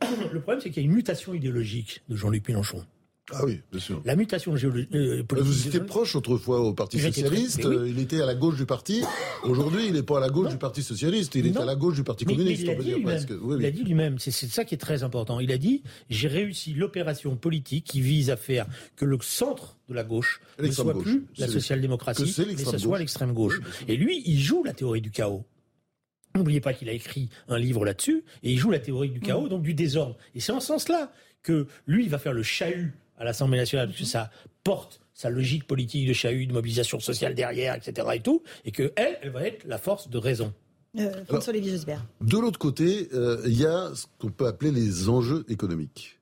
Le problème, c'est qu'il y a une mutation idéologique de Jean-Luc Mélenchon. Ah oui, bien sûr. La mutation euh, politique. Vous étiez proche autrefois au Parti Socialiste, très- mais oui. euh, il était à la gauche du parti. Aujourd'hui, il n'est pas à la gauche du Parti Socialiste, il est à la gauche du Parti Mais- mais communiste, il dit lui-même. Oui, a oui. dit lui-même, c'est ça qui est très important. Il a dit j'ai réussi l'opération politique qui vise à faire que le centre de la gauche ne soit gauche. plus la social-démocratie, mais ce soit l'extrême gauche. Et lui, il joue la théorie du chaos. N'oubliez pas qu'il a écrit un livre là-dessus, et il joue la théorie du chaos, donc du désordre. Et c'est en ce sens-là que lui, il va faire le chahut à l'Assemblée nationale, parce que ça porte sa logique politique de chahut, de mobilisation sociale derrière, etc. et tout, et que elle, elle va être la force de raison. Euh, François-Olivier Gisbert. De l'autre côté, euh, il y a ce qu'on peut appeler les enjeux économiques.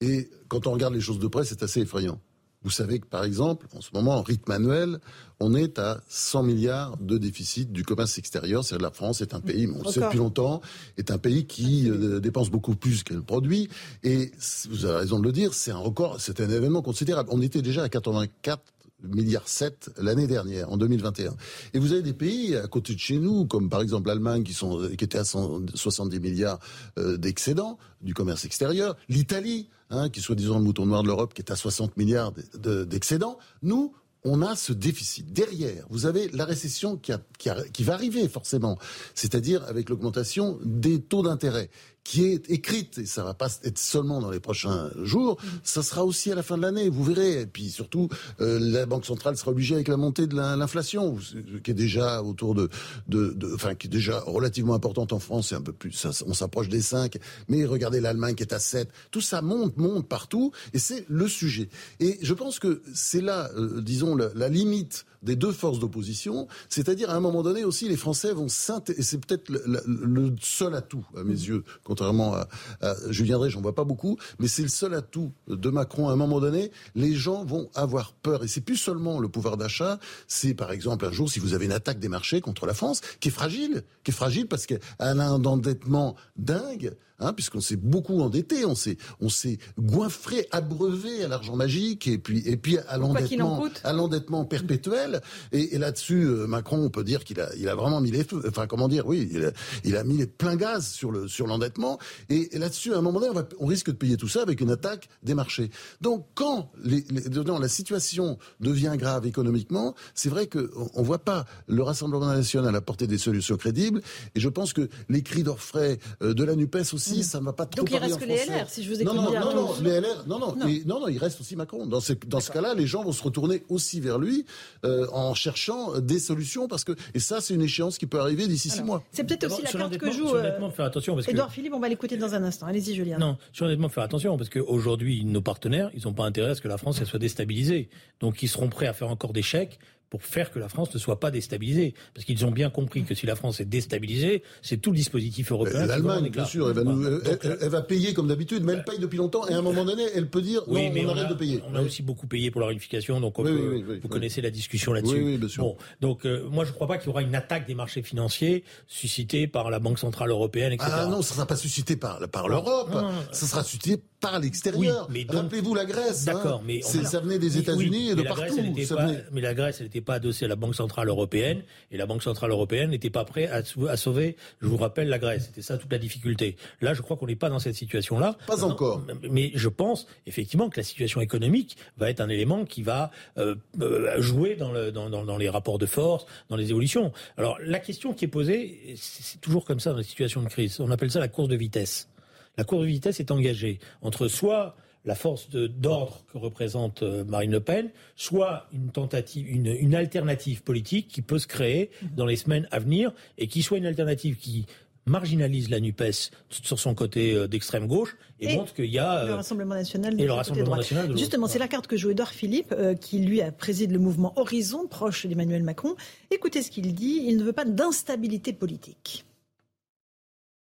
Et quand on regarde les choses de près, c'est assez effrayant. Vous savez que, par exemple, en ce moment, en rythme annuel, on est à 100 milliards de déficit du commerce extérieur. C'est-à-dire la France est un pays, on le sait depuis longtemps, est un pays qui euh, dépense beaucoup plus qu'elle produit. Et vous avez raison de le dire, c'est un record, c'est un événement considérable. On était déjà à 84 milliards 7 l'année dernière, en 2021. Et vous avez des pays à côté de chez nous, comme par exemple l'Allemagne, qui, sont, qui était à 170 milliards euh, d'excédents du commerce extérieur, l'Italie, hein, qui est soi-disant le mouton noir de l'Europe, qui est à 60 milliards de- de- d'excédents. Nous, on a ce déficit. Derrière, vous avez la récession qui va arriver forcément, c'est-à-dire avec l'augmentation des taux d'intérêt qui est écrite, et ça va pas être seulement dans les prochains jours, ça sera aussi à la fin de l'année, vous verrez. Et puis surtout, euh, la Banque centrale sera obligée avec la montée de la- l'inflation, qui est déjà autour de, de, de- enfin, qui est déjà relativement importante en France, c'est un peu plus, on s'approche des 5, mais regardez l'Allemagne qui est à 7, tout ça monte, monte partout, et c'est le sujet. Et je pense que c'est là, euh, disons, la limite des deux forces d'opposition, c'est-à-dire à un moment donné aussi les Français vont s'intéresser, et c'est peut-être le, le- le seul atout à mes yeux, contrairement à, à Julien Drey, j'en vois pas beaucoup, mais c'est le seul atout de Macron. À un moment donné, les gens vont avoir peur, et c'est plus seulement le pouvoir d'achat, c'est par exemple un jour si vous avez une attaque des marchés contre la France, qui est fragile, qui est fragile parce qu'elle a un endettement dingue, Hein, puisqu'on s'est beaucoup endetté, on s'est, on s'est goinfré, abreuvé à l'argent magique et puis, et puis à l'endettement, à l'endettement perpétuel. Et, et là-dessus, euh, Macron, on peut dire qu'il a, il a vraiment mis les feux. Enfin, comment dire, oui, il a, il a mis les pleins gaz sur le, sur l'endettement. Et, et là-dessus, à un moment donné, on, va- on risque de payer tout ça avec une attaque des marchés. Donc, quand les, les- non, la situation devient grave économiquement, c'est vrai que on, on voit pas le Rassemblement national apporter des solutions crédibles. Et je pense que les cris d'orfraie euh, de la Nupes aussi, ça ne va pas trop Donc il reste que les. LR, si je vous écoute non, non, non, non, tous. les LR, non, non, Non. et- non, non, il reste aussi Macron. Dans ce, dans ce cas-là, les gens vont se retourner aussi vers lui euh, en cherchant des solutions parce que et ça, c'est une échéance qui peut arriver d'ici six mois. C'est peut-être aussi la carte que joue euh, faire attention parce que Édouard Philippe. On va l'écouter dans un instant. Allez-y, Julien. Non, sur honnêtement faire attention parce qu'aujourd'hui, nos partenaires, ils n'ont pas intérêt à ce que la France elle soit déstabilisée. Donc, ils seront prêts à faire encore des chèques pour faire que la France ne soit pas déstabilisée. Parce qu'ils ont bien compris que si la France est déstabilisée, c'est tout le dispositif européen. L'Allemagne, bien sûr, elle va, nous- elle, Donc, elle- elle va payer comme d'habitude, mais elle paye depuis longtemps. Et à un moment donné, elle peut dire Oui, non, mais on, on, arrête a, de payer. on a aussi beaucoup payé pour la réunification, donc on Oui, peut- oui, oui, oui, vous connaissez la discussion là-dessus. Bon, donc euh, moi je ne crois pas qu'il y aura une attaque des marchés financiers suscitée par la Banque centrale européenne, etc. Ah non, ça ne sera pas suscité par, par l'Europe, ça sera suscité par l'extérieur. Mais Rappelez-vous la Grèce. D'accord, hein. mais C'est- on- ça venait des États-Unis et de mais partout. Grèce, elle n'était Ça pas- venait- mais la Grèce, elle n'était pas adossée à la Banque centrale européenne, et la Banque centrale européenne n'était pas prête à, sau- à sauver, je vous rappelle, la Grèce. C'était ça toute la difficulté. Là, je crois qu'on n'est pas dans cette situation-là. Pas encore. Mais je pense effectivement que la situation économique va être un élément qui va euh, euh, jouer dans, le, dans, dans, dans les rapports de force, dans les évolutions. Alors, la question qui est posée, c'est c'est toujours comme ça dans les situations de crise. On appelle ça la course de vitesse. La course de vitesse est engagée entre soit la force d'ordre que représente euh, Marine Le Pen, soit une tentative, une, une alternative politique qui peut se créer dans les semaines à venir et qui soit une alternative qui marginalise la NUPES sur son côté euh, d'extrême gauche et, Et montre qu'il y a... Le Rassemblement national. et le Rassemblement national de. Justement, c'est la carte que joue Edouard Philippe, euh, qui lui a préside le mouvement Horizon, proche d'Emmanuel Macron. Écoutez ce qu'il dit. Il ne veut pas d'instabilité politique.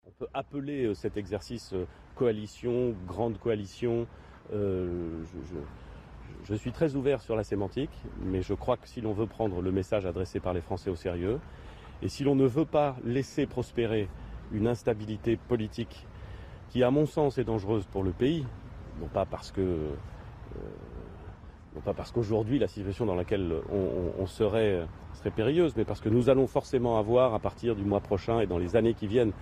On peut appeler cet exercice coalition, grande coalition. Euh, je, suis très ouvert sur la sémantique, mais je crois que si l'on veut prendre le message adressé par les Français au sérieux, et si l'on ne veut pas laisser prospérer une instabilité politique qui, à mon sens, est dangereuse pour le pays, non pas parce que euh, pas parce qu'aujourd'hui la situation dans laquelle on, on- on serait serait périlleuse, mais parce que nous allons forcément avoir à partir du mois prochain et dans les années qui viennent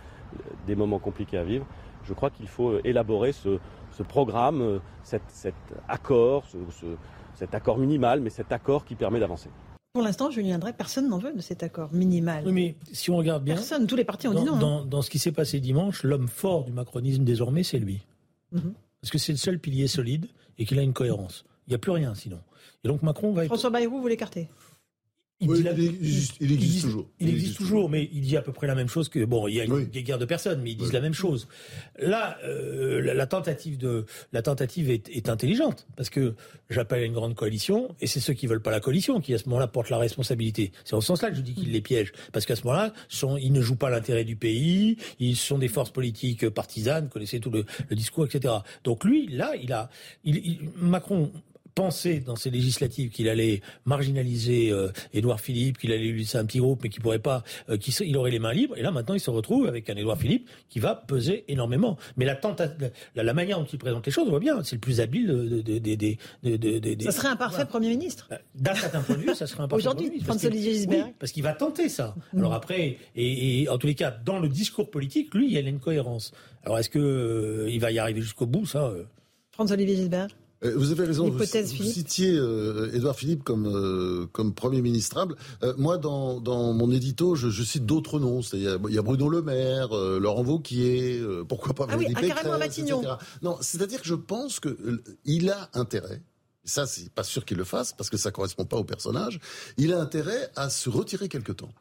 des moments compliqués à vivre. Je crois qu'il faut élaborer ce, ce programme, euh, cet, cet accord, ce- ce- cet accord minimal, mais cet accord qui permet d'avancer. Pour l'instant, Julien Drey, personne n'en veut de cet accord minimal. Oui, mais si on regarde bien, Personne, tous les partis ont dans, dit non. hein. dans- dans ce qui s'est passé dimanche, l'homme fort du macronisme désormais, c'est lui. Mhm. Parce que c'est le seul pilier solide et qu'il a une cohérence. Il n'y a plus rien sinon. Et donc Macron va être... François Bayrou, vous l'écartez? Il, Oui, dit la- il existe- il existe dit- toujours. Il, Il existe existe toujours, mais il dit à peu près la même chose que bon, il y a une Oui. guerre de personnes, mais ils disent Oui. la même chose. Là, euh, la, la tentative de la tentative est, est intelligente parce que j'appelle à une grande coalition et c'est ceux qui veulent pas la coalition qui à ce moment-là portent la responsabilité. C'est en ce sens-là que je dis qu'ils les piègent parce qu'à ce moment-là, sont, ils ne jouent pas l'intérêt du pays, ils sont des forces politiques partisanes, connaissez tout le, le discours, etc. Donc lui, là, il a, Macron pensait dans ces législatives qu'il allait marginaliser euh, Édouard Philippe, qu'il allait lui laisser un petit groupe, mais qu'il pourrait pas, euh, qu'il il aurait les mains libres. Et là, maintenant, il se retrouve avec un Édouard Philippe qui va peser énormément. Mais la, tenta- la, la manière dont il présente les choses, on voit bien, c'est le plus habile de, de, de, de, Ça serait un parfait Premier ministre. d'un certain point de vue, ça serait un parfait Aujourd'hui, que- Gisbert. oui, parce qu'il va tenter ça. Alors après, et, et en tous les cas, dans le discours politique, lui, il y a une cohérence. Alors est-ce que euh, il va y arriver jusqu'au bout, ça euh, François-Olivier Gisbert. Euh, Vous avez raison. Vous, vous citiez euh, Édouard Philippe comme euh, comme premier ministrable. Euh, moi, dans, dans mon édito, je, je cite d'autres noms. C'est-à-dire, il y a Bruno Le Maire, Laurent Wauquiez, euh, pourquoi pas Ah oui, ah, carrément Pécresse, Matignon. etc. Non, c'est-à-dire que je pense que il a intérêt. Ça, c'est pas sûr qu'il le fasse parce que ça correspond pas au personnage. Il a intérêt à se retirer quelque temps.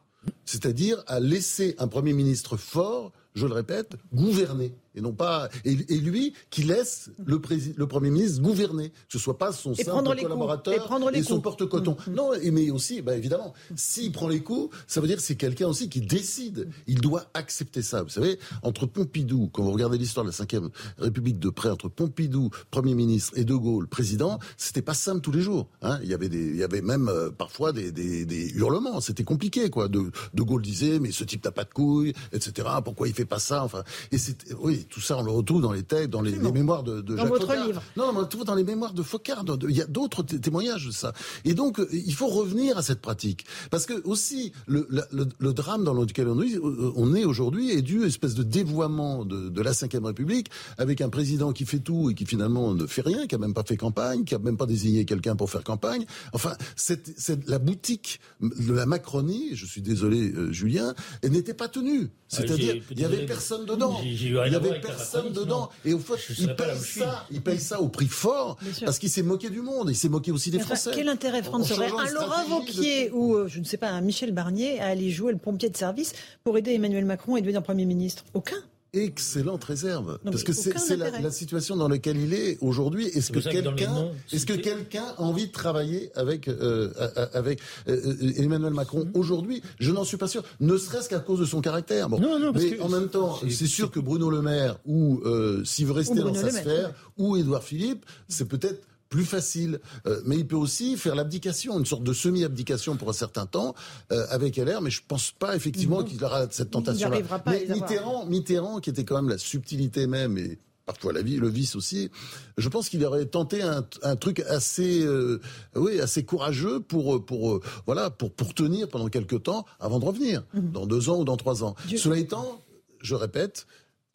C'est-à-dire à laisser un premier ministre fort, je le répète, gouverner. Et non pas, et, et lui, qui laisse le, le premier ministre gouverner. Que ce soit pas son Et simple coups. collaborateur Et prendre les son porte-coton. Non, et mais aussi, bah, évidemment, s'il prend les coups, ça veut dire que c'est quelqu'un aussi qui décide. Il doit accepter ça. Vous savez, entre Pompidou, quand vous regardez l'histoire de la Ve République de près, entre Pompidou, Premier ministre, et De Gaulle, président, c'était pas simple tous les jours. Hein. Il y avait des, il y avait même euh, parfois des, des, des hurlements. C'était compliqué, quoi. De, de Gaulle disait, mais ce type n'a pas de couilles, etc. Pourquoi il fait pas ça Enfin, et c'est, oui, tout ça, on le retrouve dans les textes, dans les, les mémoires de, de Dans Jacques votre livre. Non, mais on le trouve dans les mémoires de Focard. Il y a d'autres té- témoignages de ça. Et donc, euh, il faut revenir à cette pratique. Parce que aussi, le, le, le drame dans lequel on est, euh, on est aujourd'hui est dû à une espèce de dévoiement de, de la Ve République avec un président qui fait tout et qui finalement ne fait rien, qui a même pas fait campagne, qui a même pas désigné quelqu'un pour faire campagne. Enfin, c'est la boutique de la Macronie, je suis désolé, euh, Julien, elle n'était pas tenue. C'est-à-dire, j'ai- il y avait personne dedans. Il avait avec personne dedans. Et au fait, je il paye ça, il paye ça au prix fort parce qu'il s'est moqué du monde. Il s'est moqué aussi des Français. quel intérêt En France aurait changeant un Laurent Wauquiez ou, euh, je ne sais pas, un Michel Barnier à aller jouer le pompier de service pour aider Emmanuel Macron et devenir Premier ministre? Aucun. Excellente réserve. Non, Parce que c'est la, situation dans laquelle il est aujourd'hui. Est-ce que quelqu'un noms est-ce que cités- quelqu'un a envie de travailler avec, euh, euh, avec euh, Emmanuel Macron aujourd'hui? Je n'en suis pas sûr. Ne serait-ce qu'à cause de son caractère. Bon. Non, non, parce Mais que en même temps, c'est- sûr que Bruno Le Maire, ou euh, s'il veut rester Ou dans sa sphère, ou Édouard Philippe, c'est peut-être plus facile. Euh, mais il peut aussi faire l'abdication, une sorte de semi-abdication pour un certain temps euh, avec LR, mais je pense pas effectivement qu'il aura cette Il tentation-là. Mais. Mitterrand, Mitterrand, qui était quand même la subtilité même et parfois la vie, le vice aussi. Je pense qu'il aurait tenté un, un truc assez, euh, oui, assez courageux pour, pour, euh, voilà, pour, pour tenir pendant quelques temps avant de revenir, dans deux ans ou dans trois ans. Cela étant, je répète,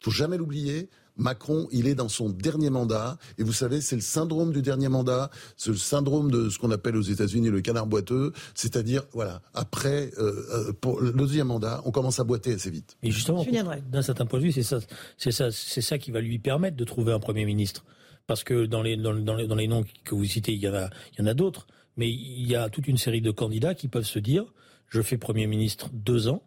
faut jamais l'oublier. Macron, il est dans son dernier mandat, et vous savez, c'est le syndrome du dernier mandat, c'est le syndrome de ce qu'on appelle aux États-Unis le canard boiteux, c'est-à-dire, voilà, après euh, euh, pour le deuxième mandat, on commence à boiter assez vite. Et justement, d'un certain point de vue, c'est ça, c'est ça, c'est ça qui va lui permettre de trouver un premier ministre. Parce que dans les, dans, dans les, dans les noms que vous citez, il y en a, il y en a d'autres. Mais il y a toute une série de candidats qui peuvent se dire, je fais premier ministre deux ans,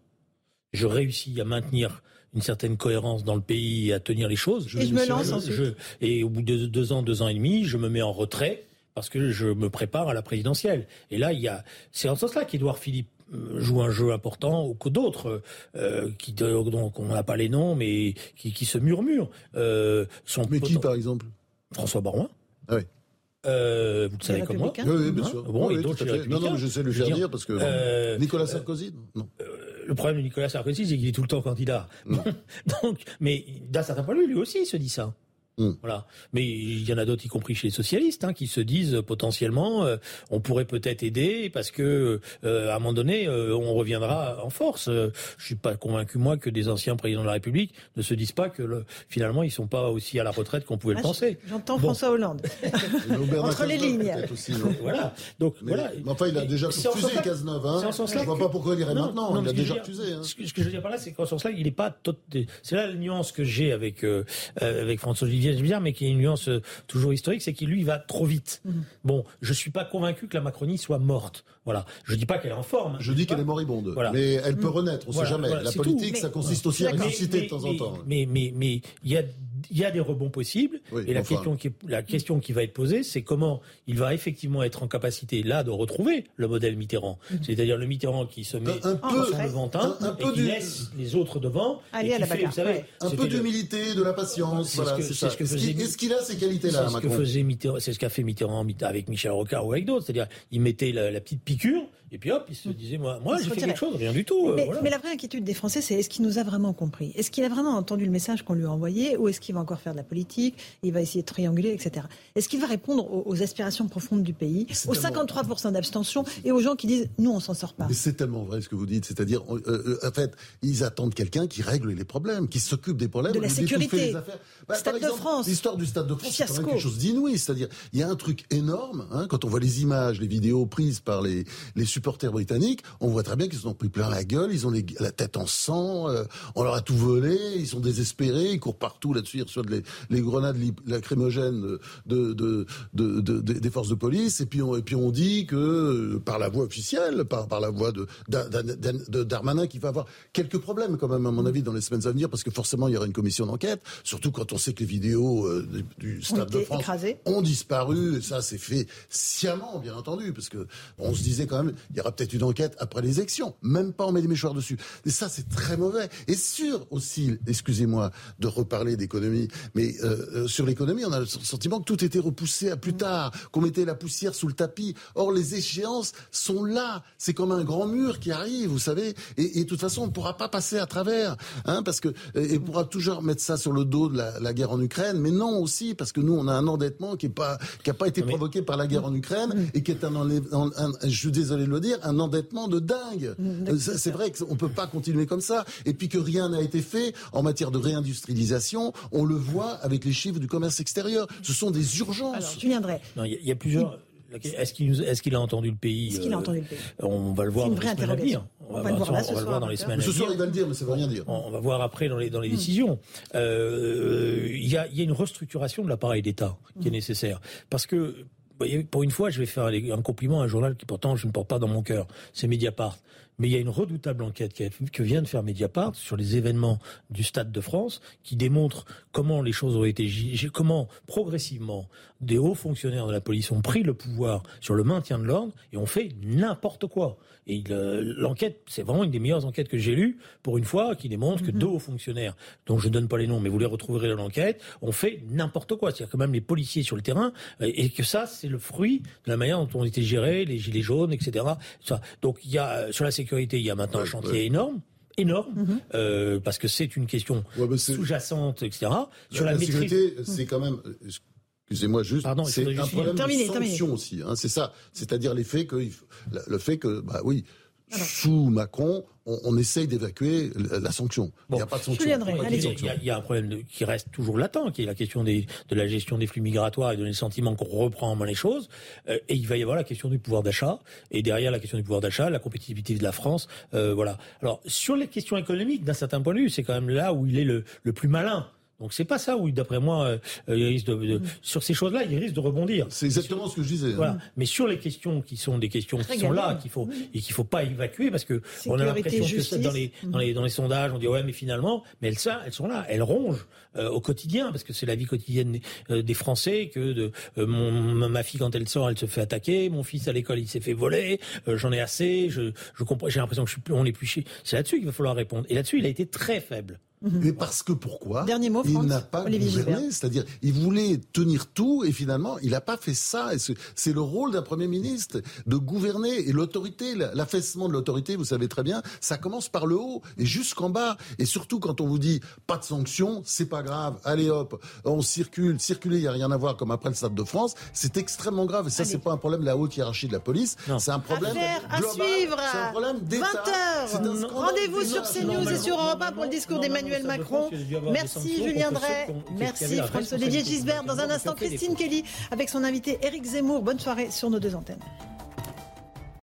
je réussis à maintenir une certaine cohérence dans le pays et à tenir les choses. Et je me lance ensuite. Je- et au bout de deux ans, deux ans et demi, je me mets en retrait parce que je me prépare à la présidentielle. Et là, il y a, c'est en ce sens-là qu'Édouard Philippe euh, joue un jeu important ou que d'autres euh, qui donc on n'a pas les noms mais qui, qui se murmurent euh, sont Mais qui, par exemple François Barouin Ah oui. Euh, vous le savez comme moi. Oui, oui, bien Hein sûr. Bon, Oui, et d'autres. Non, non, mais j'essaie de le Je faire dire parce que euh, Nicolas Sarkozy, non. Le problème de Nicolas Sarkozy, c'est qu'il est tout le temps candidat. Donc, mais d'un certain point de vue, lui aussi, il se dit ça. Mm. Voilà. Mais il y en a d'autres, y compris chez les socialistes, hein, qui se disent euh, potentiellement, euh, on pourrait peut-être aider parce que euh, à un moment donné, euh, on reviendra en force. Euh, je suis pas convaincu moi que des anciens présidents de la République ne se disent pas que le, finalement ils sont pas aussi à la retraite qu'on pouvait Ah, le penser. J'entends Bon. François Hollande. Entre les lignes. aussi, Voilà. Donc Mais- voilà. mais enfin, il a déjà refusé Cazeneuve, hein. Je vois que- pas pourquoi il irait Non, maintenant. non, Il a ce que déjà je veux dire- refusé, hein. Ce que, ce que je veux dire par là, c'est qu'en ce sens-là, il est pas tot- C'est là la nuance que j'ai avec avec François Olivier Mais qui est une nuance euh, toujours historique, c'est qu'il lui il va trop vite. Bon, je suis pas convaincu que la Macronie soit morte. Voilà. Je dis pas qu'elle est en forme. Je dis qu'elle est moribonde. Voilà. Mais elle peut renaître, on Voilà, sait jamais. voilà, La politique, tout. ça Mais- consiste aussi à ressusciter de temps en temps. Mais mais mais il y a il y a des rebonds possibles Oui, et la enfin. question qui est- la question qui va être posée, c'est comment il va effectivement être en capacité là de retrouver le modèle Mitterrand, c'est-à-dire le Mitterrand qui se met Un- un sur peu- levantin un- un et peu qui du- laisse les autres devant Aller et à qui la fait, bagarre, vous savez, ouais. Un peu le- d'humilité, de la patience. c'est Voilà, ce faisait qu'il- a ces qualités-là, C'est ce c'est qu'a fait Mitterrand avec Michel Rocard ou avec d'autres, c'est-à-dire il mettait la, la petite piqûre et puis hop, il se disait moi, moi j'ai fait quelque chose, rien du tout. euh, Mais, voilà. mais la vraie inquiétude des Français, c'est est-ce qu'il nous a vraiment compris? Est-ce qu'il a vraiment entendu le message qu'on lui a envoyé Ou est-ce qu'il va encore faire de la politique Il va essayer de trianguler, etc. Est-ce qu'il va répondre aux, aux aspirations profondes du pays Aux tellement- 53% d'abstention et aux gens qui disent nous, on s'en sort pas? Mais c'est tellement vrai ce que vous dites. C'est-à-dire, euh, euh, en fait, ils attendent quelqu'un qui règle les problèmes, qui s'occupe des problèmes. De la sécurité. les affaires. Bah, Stade de France. L'histoire du Stade de France, c'est quand même Fiasco. quelque chose d'inouï. C'est-à-dire, il y a un truc énorme, hein, quand on voit les images, les vidéos prises par les, les supporters britanniques, on voit très bien qu'ils en ont pris plein la gueule, ils ont les- la tête en sang, euh, on leur a tout volé, ils sont désespérés, ils courent partout là-dessus, ils reçoivent les, les grenades lacrymogènes de, de, de, de- de- des forces de police, et puis on, et puis on dit que, euh, par la voie officielle, par, par la voie de, d'A- d'A- de Darmanin, qu'il va avoir quelques problèmes quand même, à mon avis, dans les semaines à venir, parce que forcément, il y aura une commission d'enquête, surtout quand on sait que les vidéos euh, du, Stade de France ont disparu, et ça c'est fait sciemment, bien entendu, parce que on se disait quand même, il y aura peut-être une enquête après les élections, même pas on met des mouchoirs dessus. Et ça c'est très mauvais. Et sur aussi, excusez-moi de reparler d'économie, mais euh, euh, sur l'économie, on a le sentiment que tout était repoussé à plus tard, qu'on mettait la poussière sous le tapis. Or les échéances sont là, c'est comme un grand mur qui arrive, vous savez, et, et de toute façon on ne pourra pas passer à travers, hein, parce que et, et on pourra toujours mettre ça sur le dos de la, la guerre en Ukraine, mais non aussi parce que nous on a un endettement qui est pas qui a pas été provoqué par la guerre en Ukraine et qui est un, un- un- je suis désolé de le dire, un endettement de dingue. Euh, ça, C'est vrai qu'on peut pas continuer comme ça, et puis que rien n'a été fait en matière de réindustrialisation. On le voit avec les chiffres du commerce extérieur. Ce sont des urgences. Alors, Drey, Non, il y, a- il y a plusieurs. Est-ce qu'il a entendu le pays Est-ce qu'il a euh, entendu le pays On va le voir dans les semaines à venir. interrogation. On va le voir là ce on va le soir, voir dans les 20. semaines ce à soir il va le dire, mais ça veut rien dire. On va voir après dans les, dans les décisions. Euh, Il y, a, y a une restructuration de l'appareil d'État qui est nécessaire. Parce que, pour une fois, je vais faire un compliment à un journal qui pourtant je ne porte pas dans mon cœur. C'est Mediapart. Mais il y a une redoutable enquête que vient de faire Mediapart sur les événements du Stade de France qui démontre comment les choses ont été, comment progressivement des hauts fonctionnaires de la police ont pris le pouvoir sur le maintien de l'ordre et ont fait n'importe quoi. Et euh, l'enquête, c'est vraiment une des meilleures enquêtes que j'ai lues pour une fois, qui démontre que deux hauts fonctionnaires, dont je ne donne pas les noms, mais vous les retrouverez dans l'enquête, ont fait n'importe quoi. C'est-à-dire que même les policiers sur le terrain, euh, et que ça, c'est le fruit de la manière dont ont été gérés les gilets jaunes, etc. Ça. Donc il y a euh, sur la sécurité, il y a maintenant un chantier énorme énorme euh, parce que c'est une question sous-jacente, etc. Sur la, la maîtrise. sécurité, c'est quand même. Excusez-moi juste, Pardon, c'est un juste problème Terminé, de terminé. sanction aussi. Hein, c'est ça. C'est-à-dire les faits que, le- fait que, bah oui, sous Macron, on, on essaye d'évacuer la, la sanction. Il n'y a pas de sanction. Il y, a, sanction. il y a- il y a un problème de- qui reste toujours latent, qui est la question des, de la gestion des flux migratoires et de les sentiments qu'on reprend en main les choses. Euh, et il va y avoir la question du pouvoir d'achat. Et derrière la question du pouvoir d'achat, la compétitivité de la France. euh, voilà. Alors, sur les questions économiques, d'un certain point de vue, c'est quand même là où il est le, le plus malin. Donc c'est pas ça où, d'après moi, euh, euh, il risque de, de- sur ces choses-là, il risque de rebondir. C'est exactement ce que je disais. hein. Voilà. Mais sur les questions qui sont des questions qui sont là, qu'il faut et qu'il faut pas évacuer parce que on a l'impression que ça, dans les dans les dans les sondages, on dit ouais mais finalement, mais elles ça, elles sont là, elles rongent euh, au quotidien parce que c'est la vie quotidienne des, euh, des Français que de euh, mon ma fille quand elle sort, elle se fait attaquer, mon fils à l'école il s'est fait voler, euh, j'en ai assez, je je comprends, j'ai l'impression que je suis plus, on est plus chier. C'est là-dessus qu'il va falloir répondre. Et là-dessus, il a été très faible. Mais parce que pourquoi Dernier mot, Il n'a pas gouverné, c'est-à-dire il voulait tenir tout et finalement il n'a pas fait ça. C'est- le rôle d'un premier ministre de gouverner et l'autorité, la- l'affaissement de l'autorité, vous savez très bien, ça commence par le haut et jusqu'en bas. Et surtout quand on vous dit pas de sanctions, c'est pas grave. Allez hop, on circule, circuler, il y a rien à voir comme après le Stade de France. C'est extrêmement grave et ça c'est pas un problème de la haute hiérarchie de la police, c'est un problème Affaire à global. suivre. C'est un problème d'État. C'est un 20h. scandale Rendez-vous sur CNews et sur Europe 1 pour le discours d'Emmanuel Macron. Merci Julien Drey. Merci François-Olivier Gisbert. Dans un instant, Christine Kelly avec son invité Éric Zemmour. Bonne soirée sur nos deux antennes.